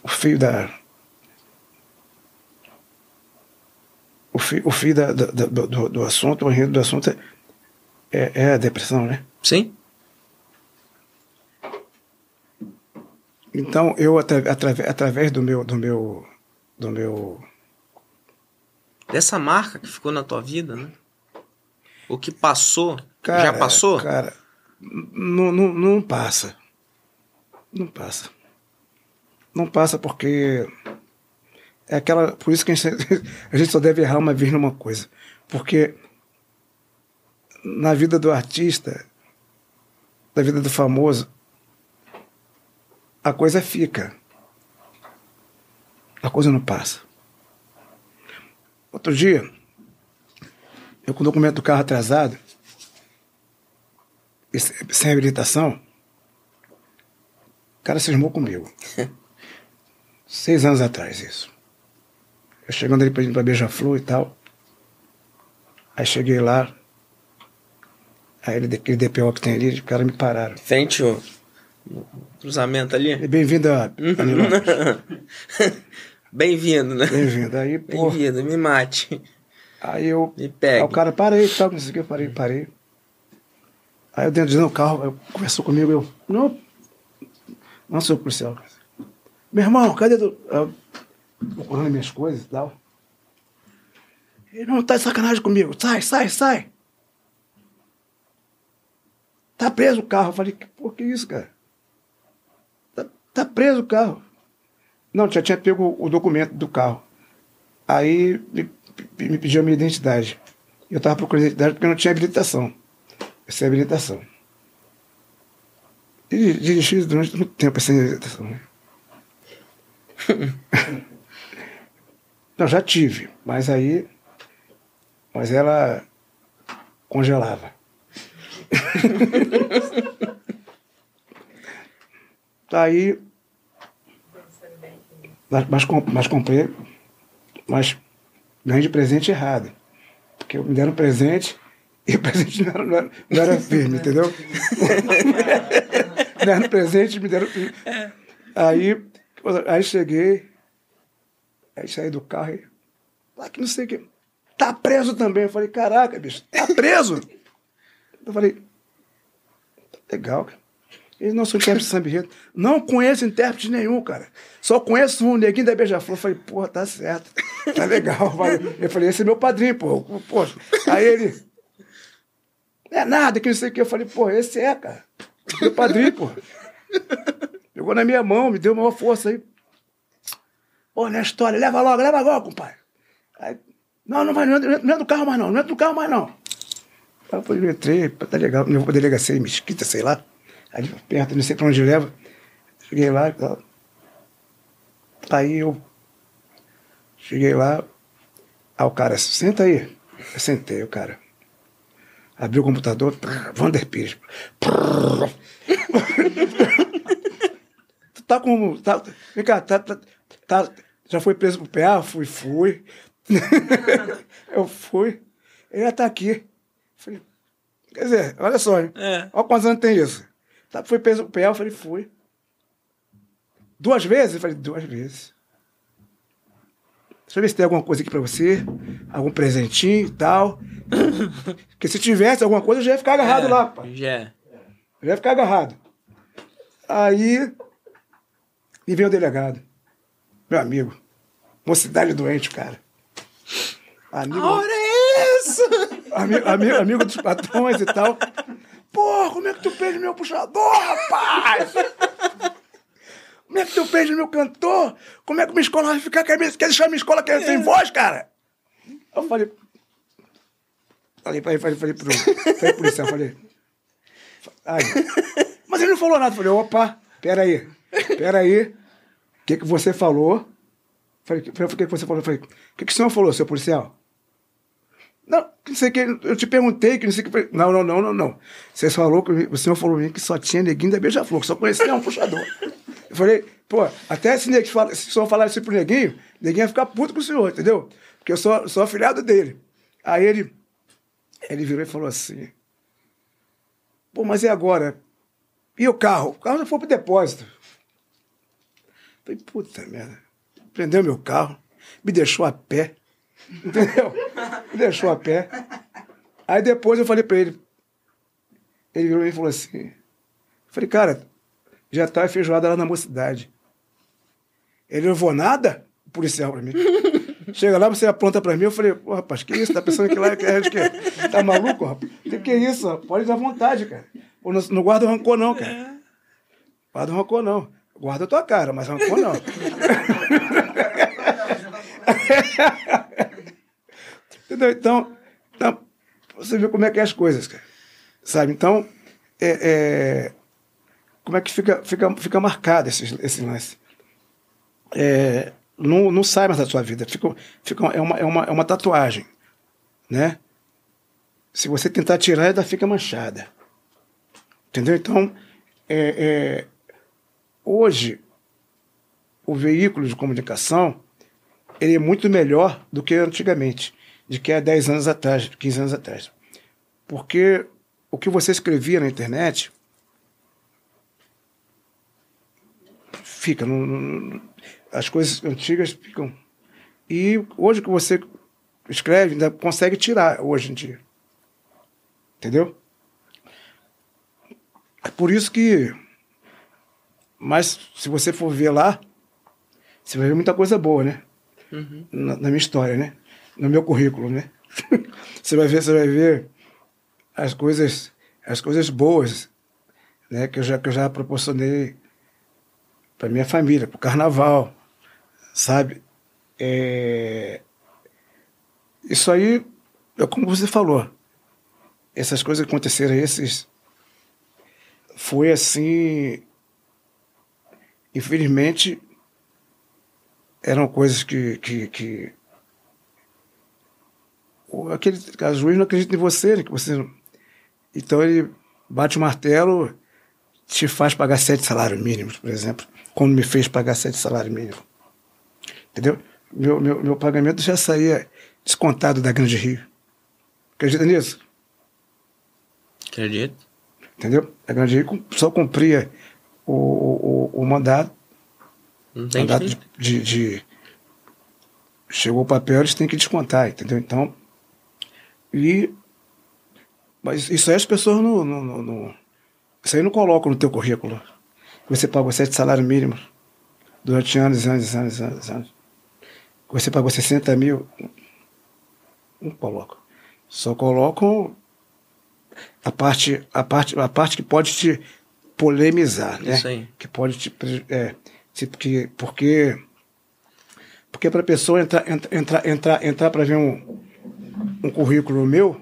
S3: o fio da. O fio, o fio da, da- da- do, do assunto, o enredo do assunto é, é, é a depressão, né?
S2: Sim?
S3: Então eu atra- atrave- através do meu do meu do meu
S2: Dessa marca que ficou na tua vida, né? O que passou,
S3: cara,
S2: já passou?
S3: Cara, não, não, não passa. Não passa. Não passa porque é aquela, por isso que a gente, *laughs* a gente só deve errar uma vez numa coisa, porque na vida do artista, na vida do famoso, a coisa fica. A coisa não passa. Outro dia, eu com o documento do carro atrasado, se- sem habilitação, cara cismou comigo. *laughs* Seis anos atrás, isso. Eu chegando ali pra, pra Beija-Flor e tal. Aí cheguei lá. Aí ele, aquele DPO que tem ali, os caras me pararam.
S2: Frente o cruzamento ali.
S3: Bem-vindo a. *laughs*
S2: Bem-vindo, né?
S3: Bem-vindo. Aí, pô,
S2: Bem-vindo, me mate.
S3: aí eu.
S2: Me
S3: Aí
S2: pegue.
S3: o cara, parei e tal, não sei o que, eu parei, parei. Aí eu dentro de no carro, eu, conversou comigo, eu, não, não sou policial. Meu irmão, cadê tu? Eu, procurando minhas coisas e tal. Ele, não, tá de sacanagem comigo, sai, sai, sai. Tá preso o carro. Eu falei, pô, que isso, cara? Tá, tá preso o carro. Não, já tinha pego o documento do carro. Aí me, me pediu a minha identidade. Eu estava procurando identidade porque eu não tinha habilitação. Essa é habilitação. E dirigi durante muito tempo sem habilitação. né? *laughs* não, já tive, mas aí. Mas ela congelava. *laughs* Aí. Mas, mas, com- mas comprei. Mas ganhei de presente errado. Porque me deram presente *laughs* e o presente não era, não era, não era firme, entendeu? *laughs* me deram presente me deram. Aí, aí cheguei, aí saí do carro e. Lá que não sei o que. Tá preso também. Eu falei, caraca, bicho, tá preso? Eu falei, legal, cara. Eles não são intérpretes de samba. Não conheço intérprete nenhum, cara. Só conheço um neguinho da Beija-Flor. Falei, porra, tá certo. Tá legal. Valeu. Eu falei, esse é meu padrinho, pô. Pô, Aí ele. Não é nada, que não sei o que. Eu falei, pô, esse é, cara. Meu padrinho, pô. Pegou na minha mão, me deu maior força aí. Pô, na história, leva logo, leva logo, compadre. Aí, não, não vai, não entra não entra no carro mais não, não entra no carro mais não. Aí eu falei, eu entrei, tá legal, não vou pra delegacia Mesquita, sei lá. Ali perto, não sei pra onde leva. Cheguei lá e tal. Aí eu cheguei lá, aí o cara, senta aí. Eu sentei, o cara. Abriu o computador, Vander Pires. *laughs* Tu tá com. Tá, vem cá, tá, tá, tá- já foi preso pro PA? Fui, fui. *laughs* eu fui. Ele já tá aqui. Falei, quer dizer, olha só, hein?
S2: É.
S3: Olha quantos anos tem isso. Tá, foi preso pro PA? Eu falei, fui. Duas vezes? Eu falei, duas vezes. Deixa eu ver se tem alguma coisa aqui pra você, algum presentinho e tal. *coughs* Porque se tivesse alguma coisa, eu já ia ficar agarrado
S2: É,
S3: lá, pai.
S2: Já.
S3: Eu ia ficar agarrado. Aí, me veio o delegado. Meu amigo. Mocidade doente, cara. Amigo,
S2: Hora é essa?
S3: amigo, amigo, amigo dos patrões e tal. Pô, como é que tu pede meu puxador, rapaz? Como é que tu pede meu cantor? Como é que minha escola vai ficar? Quer, quer deixar minha escola quer, sem voz, cara? Eu falei. Falei, falei, falei, falei pro, falei pro policial, falei. Aí. Mas ele não falou nada. Falei, opa, peraí, peraí. O que, que você falou? Falei, o que, que você falou? Falei, o que, que o senhor falou, seu policial? Não, não sei que, eu te perguntei que não sei que. Não, não, não, não, não. Você falou o senhor falou que só tinha neguinho da beija-flor, que só conhecia um puxador. Eu falei, pô, até se, neguinho se o senhor falar isso pro neguinho, neguinho ia ficar puto com o senhor, entendeu? Porque eu sou, sou afilhado dele. Aí ele, ele virou e falou assim: pô, mas e agora? E o carro? O carro já foi pro depósito. Falei, puta merda. Prendeu meu carro, me deixou a pé. *laughs* Entendeu? Me deixou a pé. Aí depois eu falei pra ele. Ele virou e falou assim. Falei, cara, já tá feijoada lá na mocidade. Ele não vou nada? O policial pra mim. *laughs* Chega lá, você apronta pra mim. Eu falei, pô, rapaz, que isso? Tá pensando que lá é que é de quê? Tá maluco, rapaz? Que que é isso? Pode dar vontade, cara. Não, não guarda rancor, não, cara. Guarda rancor, não. Guarda a tua cara, mas rancor não. *laughs* Entendeu? Então, então, você vê como é que é as coisas, cara. Sabe? Então, é, é, como é que fica, fica, fica marcado esse, esse lance? É, não, não sai mais da sua vida. Fica, fica, é, uma, é, uma, é uma tatuagem. Né? Se você tentar tirar, ela fica manchada. Entendeu? Então, é, é, hoje o veículo de comunicação ele é muito melhor do que antigamente, de que há 10 anos atrás, 15 anos atrás. Porque o que você escrevia na internet fica. As coisas antigas ficam. E hoje que você escreve, ainda consegue tirar hoje em dia. Entendeu? É por isso que. Mas se você for ver lá, você vai ver muita coisa boa, né?
S2: Uhum.
S3: Na, na minha história, né? No meu currículo, né? *laughs* você vai ver, você vai ver as coisas, as coisas boas, né? Que eu já, que eu já proporcionei para minha família, para o carnaval, sabe? É... Isso aí, é como você falou, essas coisas que aconteceram, esses foi assim, infelizmente, eram coisas que, que, que aquele a juiz não acredita em você, né, que você então ele bate o martelo, te faz pagar sete salários mínimos, por exemplo, quando me fez pagar sete salários mínimos, entendeu? Meu, meu, meu pagamento já saía descontado da Grande Rio. Acredita nisso?
S2: Acredito.
S3: Entendeu? A Grande Rio só cumpria o, o, o mandato. Mandato de, de, de, Chegou o papel, eles têm que descontar, entendeu? Então. E. Mas isso aí as pessoas não. não, não, não isso aí não colocam no teu currículo. Você pagou sete salários mínimos durante anos, anos, anos, anos, anos. Você pagou 60 mil. Não colocam. Só colocam a parte, a parte, a parte que pode te polemizar, né?
S2: Isso aí.
S3: Que pode te, é, se, porque, porque, porque para a pessoa entrar, entrar, entrar, entrar para ver um, um currículo meu.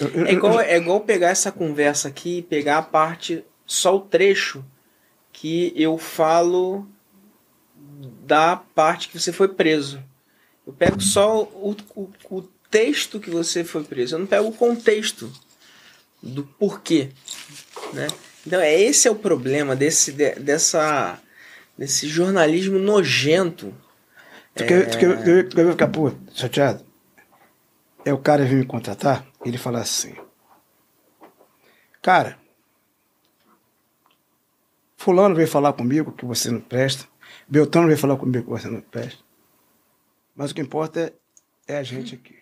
S3: eu- eu-
S2: É igual, é igual pegar essa conversa aqui e pegar a parte, só o trecho que eu falo da parte que você foi preso. Eu pego só o, o, o texto que você foi preso. Eu não pego o contexto do porquê, né? Então, é esse é o problema desse, de- dessa, desse jornalismo nojento.
S3: Tu tu, quer, tu quer- tu quer ficar puto, chateado? É o cara vir me contratar, ele fala assim. Cara, fulano veio falar comigo que você não presta. Beltrano veio falar comigo que você não presta. Mas o que importa é, é a gente aqui.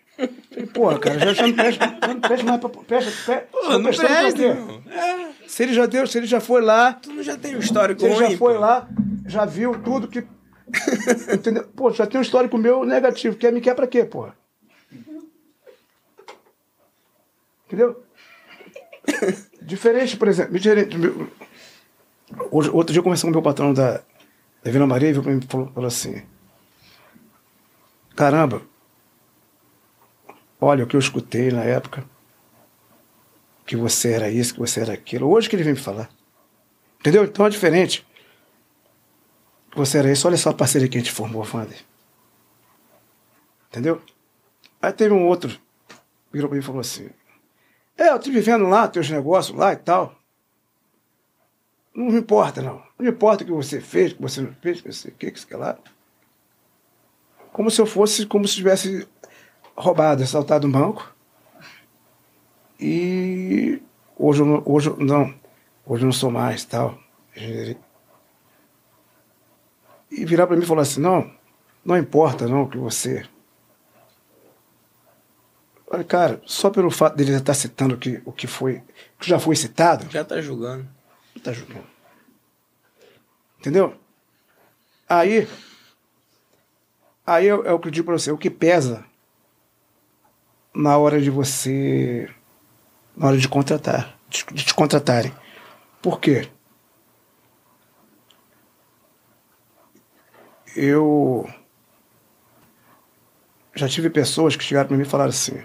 S3: Porra, cara, já, já não presta, já não presta mais pra. Presta, presta,
S2: Pô, não presta,
S3: quê?
S2: irmão.
S3: Se ele já deu, se ele já foi lá,
S2: Tu não já tem um histórico
S3: se ele já foi
S2: pô.
S3: lá, já viu tudo que. *laughs* Entendeu? Pô, já tem um histórico meu negativo. Quer me quer pra quê, porra? Entendeu? Diferente, por exemplo. Diferente, meu- outro dia eu conversei com o meu patrão da, da Vila Maria e veio pra mim e falou, falou assim: Caramba, olha o que eu escutei na época. Que você era isso, que você era aquilo. Hoje que ele vem me falar. Entendeu? Então é diferente. Você era isso, olha só a parceria que a gente formou, Wander. Entendeu? Aí teve um outro, virou pra mim e falou assim: É, eu tô vivendo lá, teus negócios lá e tal. Não me importa, não. Não me importa o que você fez, o que você não fez, o que você que, que lá. Como se eu fosse, como se tivesse roubado, assaltado um banco. E hoje eu não, hoje eu- não, hoje eu não sou mais tal. E virar para mim e falar assim, não, não importa não que você. Olha, cara, só pelo fato dele estar citando o que, o que foi, que já foi citado,
S2: Já tá julgando.
S3: não tá julgando. Entendeu? Aí, aí é, é o que eu digo para você, o que pesa na hora de você, na hora de contratar, de, te contratarem. Por quê? Eu já tive pessoas que chegaram para mim e falaram assim: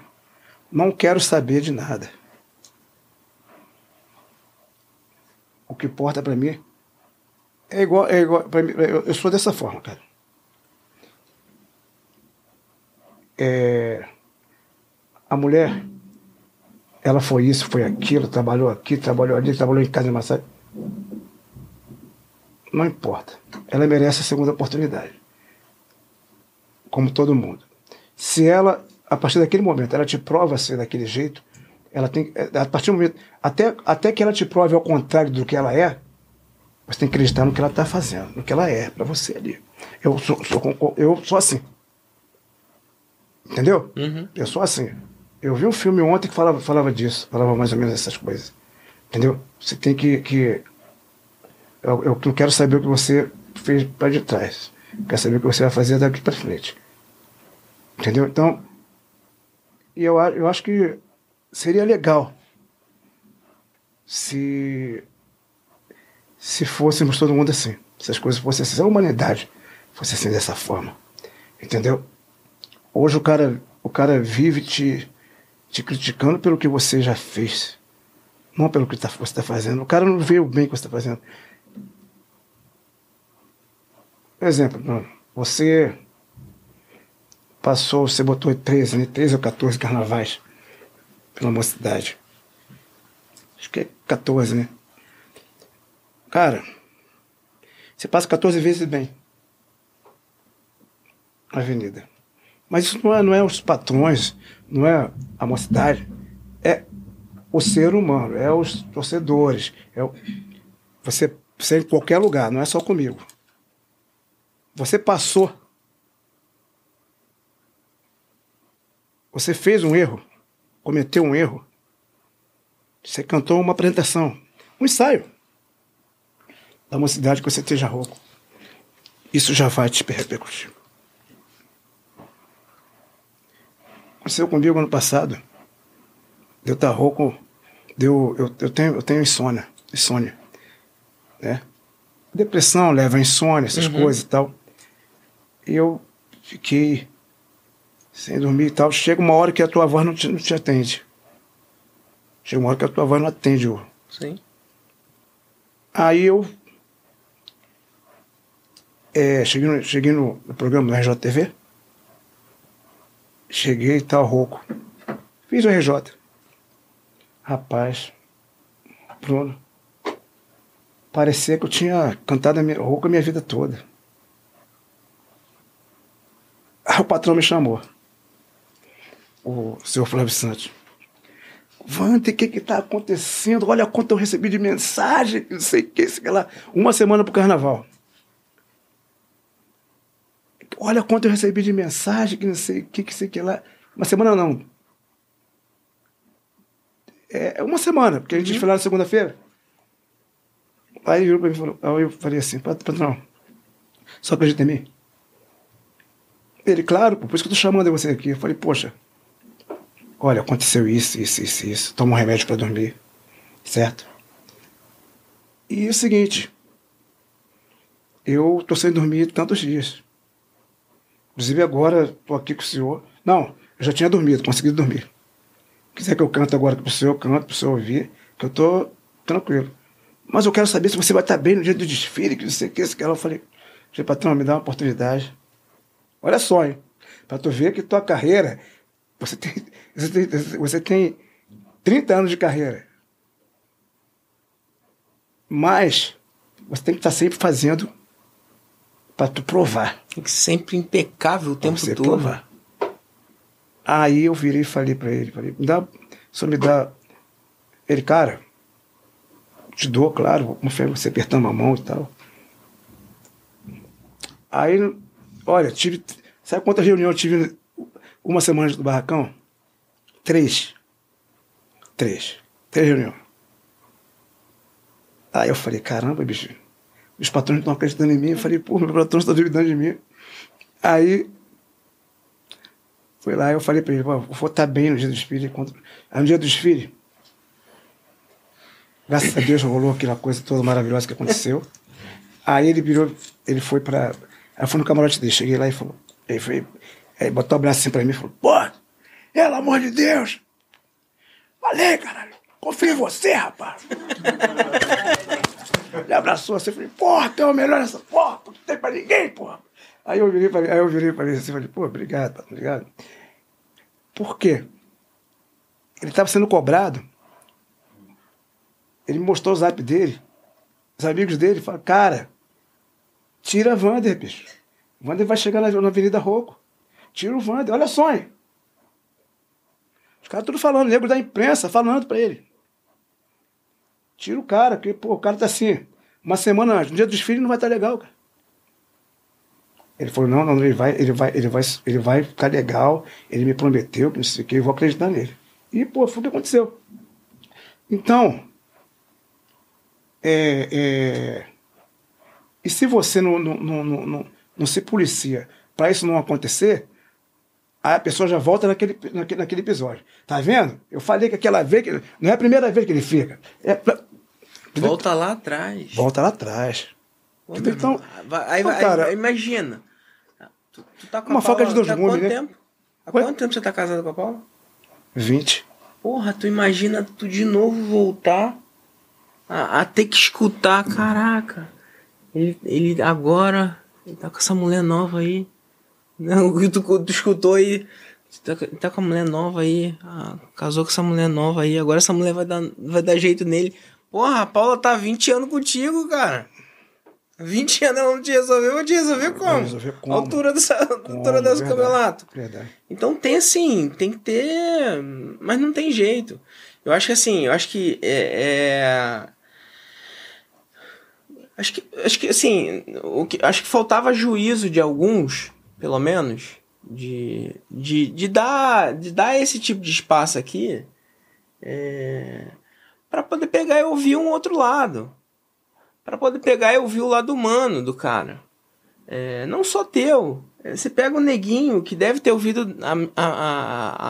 S3: não quero saber de nada. O que importa para mim é igual, é igual pra mim, eu, eu sou dessa forma, cara. É, a mulher, ela foi isso, foi aquilo, trabalhou aqui, trabalhou ali, trabalhou em casa de massagem. Não importa. Ela merece a segunda oportunidade. Como todo mundo. Se ela, a partir daquele momento, ela te prova ser daquele jeito, ela tem. A partir do momento. Até, até que ela te prove ao contrário do que ela é, você tem que acreditar no que ela está fazendo, no que ela é para você ali. Eu sou, sou eu sou assim. Entendeu?
S2: Uhum.
S3: Eu sou assim. Eu vi um filme ontem que falava, falava disso, falava mais ou menos essas coisas. Entendeu? Você tem que. que eu, eu não quero saber o que você fez para de trás. Quero saber o que você vai fazer daqui para frente. Entendeu? Então, e eu, eu acho que seria legal se se fôssemos todo mundo assim. Se as coisas fossem assim, se a humanidade fosse assim dessa forma. Entendeu? Hoje o cara, o cara vive te, te criticando pelo que você já fez. Não pelo que tá, você está fazendo. O cara não vê o bem que você está fazendo. Exemplo, você passou, você botou 13, né? 13 ou 14 carnavais pela mocidade. Acho que é 14, né? Cara, você passa 14 vezes bem na avenida. Mas isso não é, não é os patrões, não é a mocidade, é o ser humano, é os torcedores. É o, você, você é em qualquer lugar, não é só comigo. Você passou. Você fez um erro, cometeu um erro. Você cantou uma apresentação, um ensaio da mocidade que você esteja rouco. Isso já vai te repercutir. Aconteceu comigo ano passado. Eu estar rouco, deu, eu, eu, tenho, eu tenho insônia, insônia. Né? Depressão leva a insônia, essas coisas e tal. E eu fiquei sem dormir e tal. Chega uma hora que a tua voz não te, não te atende. Chega uma hora que a tua voz não atende. o-
S2: Sim.
S3: Aí eu é, cheguei, no, cheguei no, no programa do RJTV. Cheguei tal, rouco. Fiz o RJ. Rapaz, Bruno, parecia que eu tinha cantado a minha, rouco a minha vida toda. Aí o patrão me chamou. O senhor Flávio Santos. Vante, o que que tá acontecendo? Olha quanto eu recebi de mensagem, não sei o que, sei lá. Uma semana pro carnaval. Olha quanto eu recebi de mensagem, que não sei o que, que sei que lá. Uma semana não. É uma semana, porque a gente foi lá na segunda-feira. Aí virou pra mim e falou, aí eu falei assim, "Pat- patrão, só acredita em mim? Ele, claro, por isso que eu tô chamando você aqui. Eu falei, poxa, olha, aconteceu isso, isso, isso, isso. Toma um remédio para dormir. Certo? E é o seguinte, eu tô sem dormir tantos dias. Inclusive agora tô aqui com o senhor. Não, eu já tinha dormido, consegui dormir. Quiser que eu cante agora pro senhor, eu canto pro senhor ouvir, que eu tô tranquilo. Mas eu quero saber se você vai estar bem no dia do desfile, que não sei o que, que ela. Eu falei, patrão, me dá uma oportunidade. Olha só, hein? Pra tu ver que tua carreira, você tem, *laughs* você tem, você tem 30 anos de carreira. Mas você tem que estar sempre fazendo para tu provar.
S2: Tem que ser sempre impecável o
S3: pra
S2: tempo
S3: você
S2: todo.
S3: provar. Aí eu virei e falei para ele, falei, me dá, só me dá. Ele, cara, te dou, claro, você apertando a mão e tal. Aí, olha, tive. Sabe quantas reuniões eu tive uma semana do barracão? Três. Três. Três reuniões. Aí eu falei, caramba, bicho, os patrões estão acreditando em mim. Eu falei, pô, meus patrões estão duvidando de mim. Aí foi lá, eu falei pra ele, vou estar bem no dia do desfile. Quando... Aí no dia do desfile, graças a Deus rolou aquela coisa toda maravilhosa que aconteceu. Aí ele virou, ele foi pra. Aí fui no camarote dele, cheguei lá e falou. Ele foi. Aí botou o braço assim pra mim e falou, pô, pelo amor de Deus! Falei, caralho, confio em você, rapaz! Ele abraçou assim, falei, porra, tu é o melhor nessa porra, não tem pra ninguém, porra. Aí eu virei pra ele, aí eu virei pra ele assim, falei, pô, obrigado, patrão, obrigado. Por quê? Ele estava sendo cobrado. Ele mostrou o zap dele. Os amigos dele falaram, cara, Tira a Wander, bicho. Wander vai chegar na, na Avenida Roco. Tira o Wander. Olha só, hein? Os caras tudo falando, nego da imprensa falando pra ele. Tira o cara, porque pô, o cara tá assim, uma semana antes, no dia dos filhos não vai estar legal, cara. Ele falou, não, não, ele vai, ele vai, ele vai, ele vai ficar legal, ele me prometeu não sei o que, eu vou acreditar nele. E, pô, foi o que aconteceu. Então, é, é, e se você não, não, não, não, não, se policia para isso não acontecer, aí a pessoa já volta naquele, naquele, naquele episódio. Tá vendo? Eu falei que aquela vez, que, não é a primeira vez que ele fica. É pra-
S2: Volta lá atrás.
S3: volta lá atrás.
S2: Irmão,
S3: Então,
S2: aí,
S3: então, cara-
S2: aí imagina. Tu, tu tá com
S3: Uma faca de dois
S2: tá há
S3: gumes,
S2: quanto
S3: né?
S2: tempo? Há quanto tempo você tá casado com a Paula?
S3: 20.
S2: Porra, tu imagina tu de novo voltar a, a ter que escutar, caraca. Ele, ele agora ele tá com essa mulher nova aí. Não, *laughs* tu, tu escutou aí. Tá, tá com a mulher nova aí. ah, casou com essa mulher nova aí. Agora essa mulher vai dar, vai dar jeito nele. Porra, a Paula tá 20 anos contigo, cara. 20 anos ela não te resolveu, vou te resolver como?
S3: resolver como?
S2: A altura dessa,
S3: Como?
S2: altura desse
S3: Verdade.
S2: campeonato.
S3: Verdade.
S2: Então tem assim, tem que ter, mas não tem jeito. Eu acho que assim, eu acho que é, é- acho que acho que assim, o que acho que faltava juízo de alguns, pelo menos, de, de, de dar de dar esse tipo de espaço aqui, é, para poder pegar e ouvir um outro lado, para poder pegar e ouvir o lado humano do cara. É, não só teu. É, Você pega o neguinho que deve ter ouvido há, há,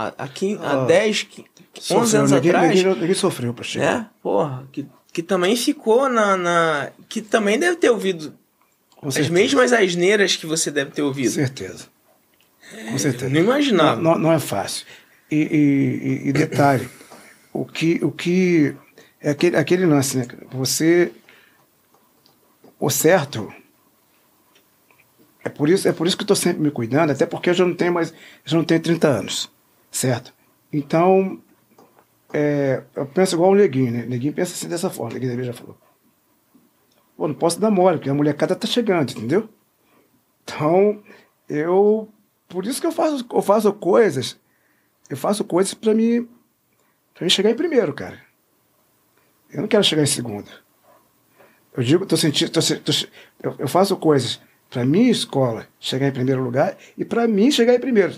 S2: há, há, quin- há
S3: Ah,
S2: 10, 11 anos
S3: ninguém,
S2: atrás,
S3: Ninguém, ninguém sofreu pra chegar.
S2: né? Porra, que, que também ficou na, na. Que também deve ter ouvido
S3: Com
S2: as mesmas asneiras que você deve ter
S3: Com
S2: ouvido.
S3: certeza. Com
S2: Eu
S3: certeza.
S2: não imaginava.
S3: Não, não- não é fácil. E, e- e- e detalhe, o que, o que é aquele, aquele lance, né? Você, o certo, é por isso, é por isso que eu estou sempre me cuidando, até porque eu já não tenho mais, já não tenho 30 anos, certo? Então, é, eu penso igual o Neguinho, né? O Neguinho pensa assim dessa forma, o Neguinho já falou. Pô, não posso dar mole, porque a molecada tá chegando, entendeu? Então, eu. Por isso que eu faço, eu faço coisas. Eu faço coisas pra mim. Pra mim chegar em primeiro, cara. Eu não quero chegar em segundo. Eu digo, tô sentindo. Tô, tô eu, eu faço coisas pra minha escola chegar em primeiro lugar e pra mim chegar em primeiro.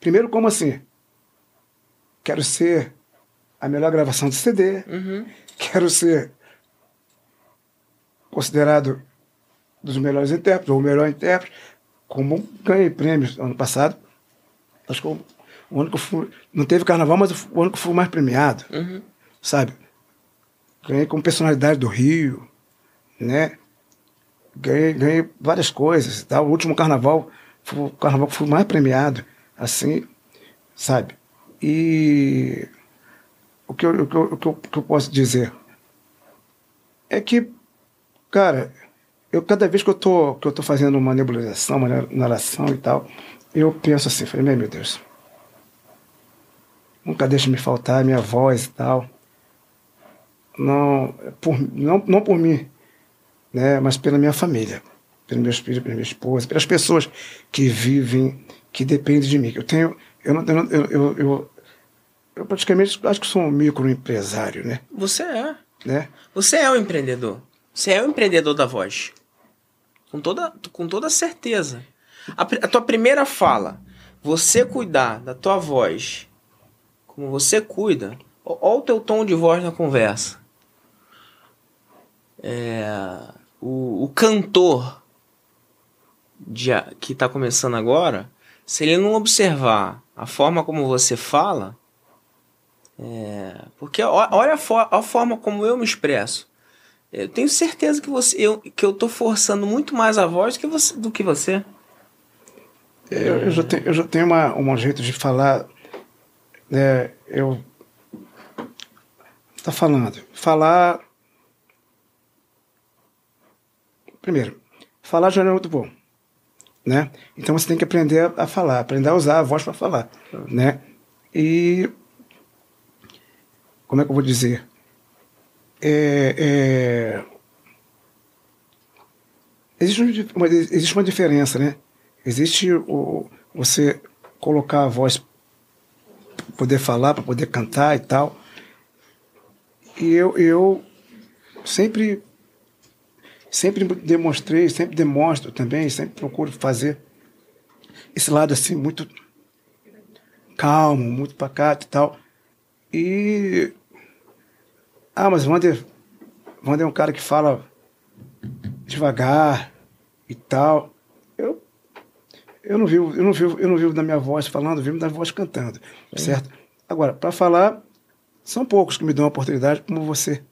S3: Primeiro, como assim? Quero ser a melhor gravação de CD.
S2: Uhum.
S3: Quero ser considerado dos melhores intérpretes, ou o melhor intérprete, como ganhei prêmios ano passado. Acho que o o ano que eu fui. Não teve carnaval, mas o ano que eu fui mais premiado,
S2: Uhum.
S3: sabe? Ganhei como personalidade do Rio, né? Ganhei, ganhei várias coisas. tal. O último carnaval foi o carnaval que fui mais premiado, assim, sabe? E o que eu, o que eu, o que eu, o que eu posso dizer é que, cara, eu cada vez que eu tô, que eu tô fazendo uma nebulização, uma narração e tal, eu penso assim, falei, meu Deus, nunca deixe me faltar minha voz e tal. Não por, não, não por mim, né, mas pela minha família, pelos meus filhos, pela minha esposa, pelas pessoas que vivem, que dependem de mim. Eu tenho, eu não, eu, eu, eu, eu, praticamente acho que sou um microempresário, né?
S2: Você é.
S3: né?
S2: Você é o empreendedor. Você é o empreendedor da voz. Com toda, com toda certeza. A, a tua primeira fala, você cuidar da tua voz como você cuida, ó o teu tom de voz na conversa. É, o, o cantor de que está começando agora, se ele não observar a forma como você fala, é, porque olha a, fo- a forma como eu me expresso. Eu tenho certeza que você, eu, que eu tô forçando muito mais a voz que você, do que você.
S3: Eu, eu já tenho, eu já tenho uma, um jeito de falar. né, eu. Tá falando. Falar. Primeiro, falar já não é muito bom. Né? Então você tem que aprender a, falar, aprender a usar a voz para falar. Né? E. Como é que eu vou dizer? É, é, existe, um- uma, existe uma diferença, né? Existe o, você colocar a voz poder falar, para poder cantar e tal. E eu, eu sempre sempre demonstrei, sempre demonstro também, sempre procuro fazer esse lado assim muito calmo, muito pacato e tal. E ah, mas Wander, Wander é um cara que fala devagar e tal. Eu eu não vivo, eu não vivo, eu não vivo da minha voz falando, eu vivo da voz cantando, certo? Agora, para falar, são poucos que me dão a oportunidade, como você,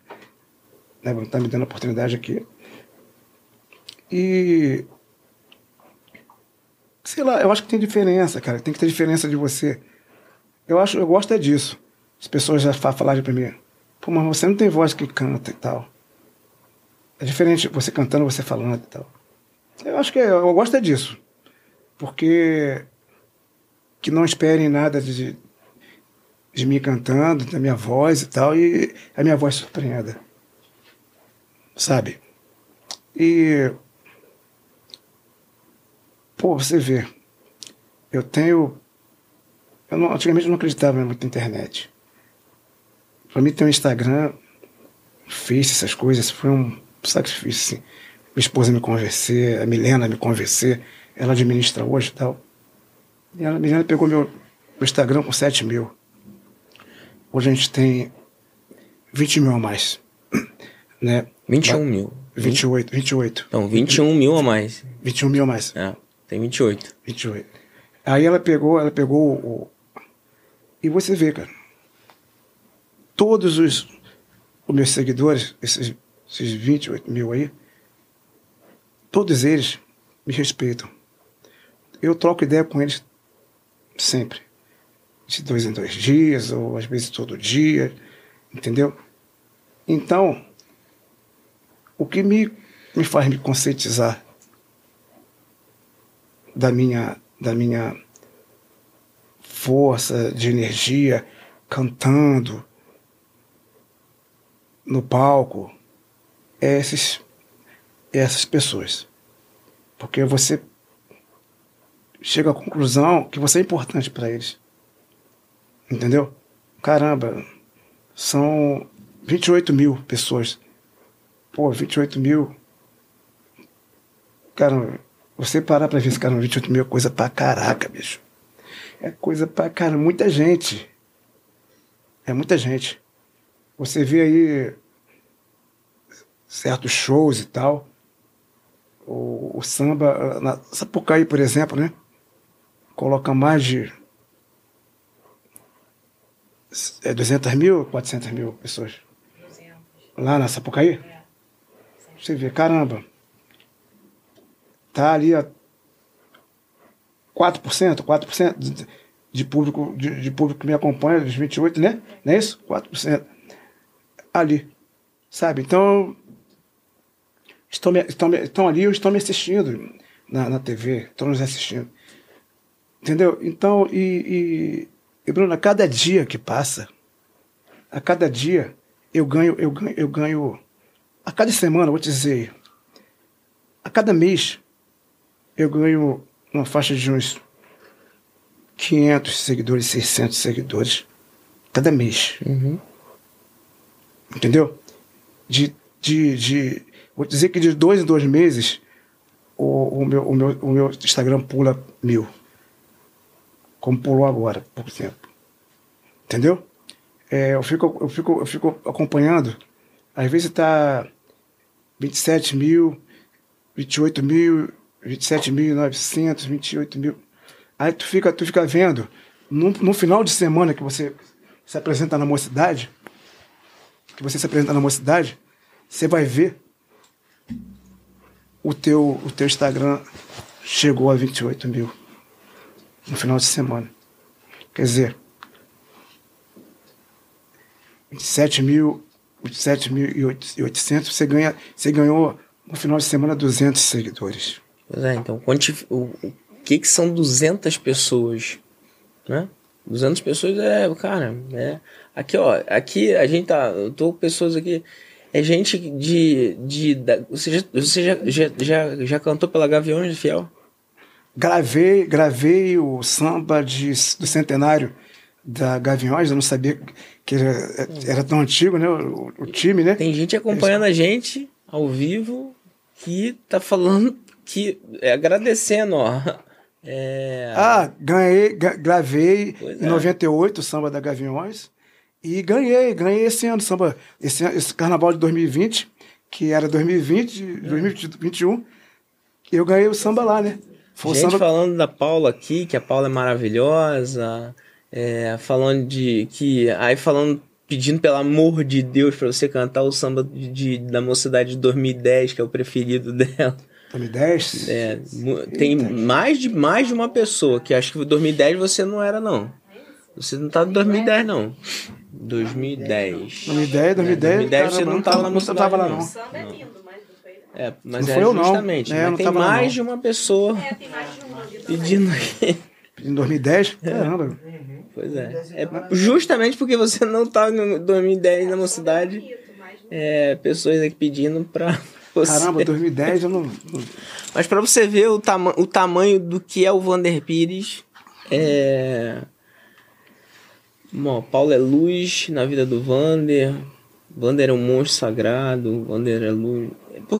S3: né? Tá me dando a oportunidade aqui. E sei lá, eu acho que tem diferença, cara. Tem que ter diferença de você. Eu acho, eu gosto é disso. As pessoas já fa- falarem pra mim, pô, mas você não tem voz que canta e tal. É diferente você cantando, você falando e tal. Eu acho que é- eu gosto é disso. Porque que não esperem nada de, de mim cantando, da minha voz e tal, e a minha voz surpreenda. Sabe? E. Pô, você vê. Eu tenho. Eu não, antigamente eu não acreditava muito na internet. Pra mim ter um Instagram, Face, essas coisas, foi um sacrifício, assim. Minha esposa me convencer, a Milena me convencer, ela administra hoje e tal. E ela, a Milena pegou meu, meu Instagram com 7 mil. Hoje a gente tem 20 mil a mais. Né?
S2: 21 mil.
S3: 28, 28.
S2: Não, 21 mil a mais.
S3: 21 mil a mais.
S2: É, tem 28.
S3: 28. Aí ela pegou, ela pegou o. E você vê, cara. Todos os, os meus seguidores, esses, esses 28 mil aí, todos eles me respeitam. Eu troco ideia com eles sempre. De dois em dois dias, ou às vezes todo dia, entendeu? Então, o que me, me faz me conscientizar da minha, da minha força de energia cantando no palco é esses, essas pessoas. Porque você chega à conclusão que você é importante para eles. Entendeu? Caramba, são 28 mil pessoas. Pô, 28 mil. Cara, você parar pra ver esse cara, 28 mil é coisa pra caraca, bicho. É coisa pra cara, muita gente. É muita gente. Você vê aí certos shows e tal. O, o samba, na Sapucaí, por exemplo, né? Coloca mais de é 200 mil, 400 mil pessoas.
S4: 200.
S3: Lá na Sapucaí?
S4: É.
S3: Você vê, caramba. Tá ali a 4%, 4% de, de público de, de público que me acompanha, dos 28, né? Não é isso? 4%. Ali. Sabe? Então, estão, me, estão, me, estão ali ou estão me assistindo na, na TV, estão nos assistindo. Entendeu? Então, e, e, e Bruno, a cada dia que passa, a cada dia eu ganho, eu ganho, eu ganho, a cada semana, vou te dizer, a cada mês eu ganho uma faixa de uns 500 seguidores, 600 seguidores, cada mês.
S2: Uhum.
S3: Entendeu? De, de, de, vou dizer que de dois em dois meses o, o, meu, o, meu, o meu Instagram pula mil. Como pulou agora, pouco tempo. Entendeu? É, eu, fico, eu, fico, eu fico acompanhando. Às vezes está 27 mil, 28 mil, 27.900, 28 mil. Aí tu fica, tu fica vendo, no, no final de semana que você se apresenta na mocidade, que você se apresenta na mocidade, você vai ver o teu, o teu Instagram chegou a 28 mil no final de semana. Quer dizer, 27 mil, 27.800, você, ganha, você ganhou no final de semana 200 seguidores.
S2: Pois é, então, quanti... o, o que que são 200 pessoas, né? 200 pessoas é, cara, é... Aqui, ó, aqui a gente tá, eu tô com pessoas aqui, É gente de. de da, você já, você já, já, já, já cantou pela Gaviões de Fiel?
S3: Gravei, gravei o samba de, do centenário da Gaviões, eu não sabia que era, era tão antigo, né? O, o time, né?
S2: Tem gente acompanhando a gente ao vivo que tá falando que. É, agradecendo, ó. É,
S3: Ah, ganhei, ga- gravei
S2: Pois
S3: em
S2: é. 98
S3: o samba da Gaviões e ganhei, ganhei esse ano samba, esse, esse carnaval de 2020, que era 2020,
S2: É.
S3: 2021, eu ganhei o samba lá, né? Foi
S2: gente
S3: samba
S2: falando da Paula aqui, que a Paula é maravilhosa. é, falando de. que Aí falando. Pedindo pelo amor de Deus pra você cantar o samba de, de- da mocidade de 2010, que é o preferido *laughs* dela.
S3: 2010.
S2: É, tem mais de, mais de uma pessoa que acho que 2010 você não era, não. Você não tá em 2010, não. 2010.
S3: 2010, 2010,
S2: 2010 você não tava na
S3: não
S2: mocidade,
S3: tava lá,
S2: não.
S3: Não.
S4: é mas não foi.
S2: É, mas
S3: Não
S2: é
S3: foi eu, não.
S2: justamente.
S3: É,
S2: mas
S3: não
S2: tem
S3: lá,
S2: mais
S3: não.
S2: de uma pessoa
S4: É, tem mais de um ali também.
S2: pedindo aqui.
S3: Em 2010, caramba.
S2: Pois é. é. Justamente porque você não tá no 2010 na mocidade,
S4: não
S2: é, pessoas aqui pedindo pra você.
S3: Caramba, 2010 eu não.
S2: Mas pra você ver o, tama o tamanho do que é o Vander Pires, é. Bom, Paulo é luz na vida do Vander. Vander é um monstro sagrado. Vander é luz.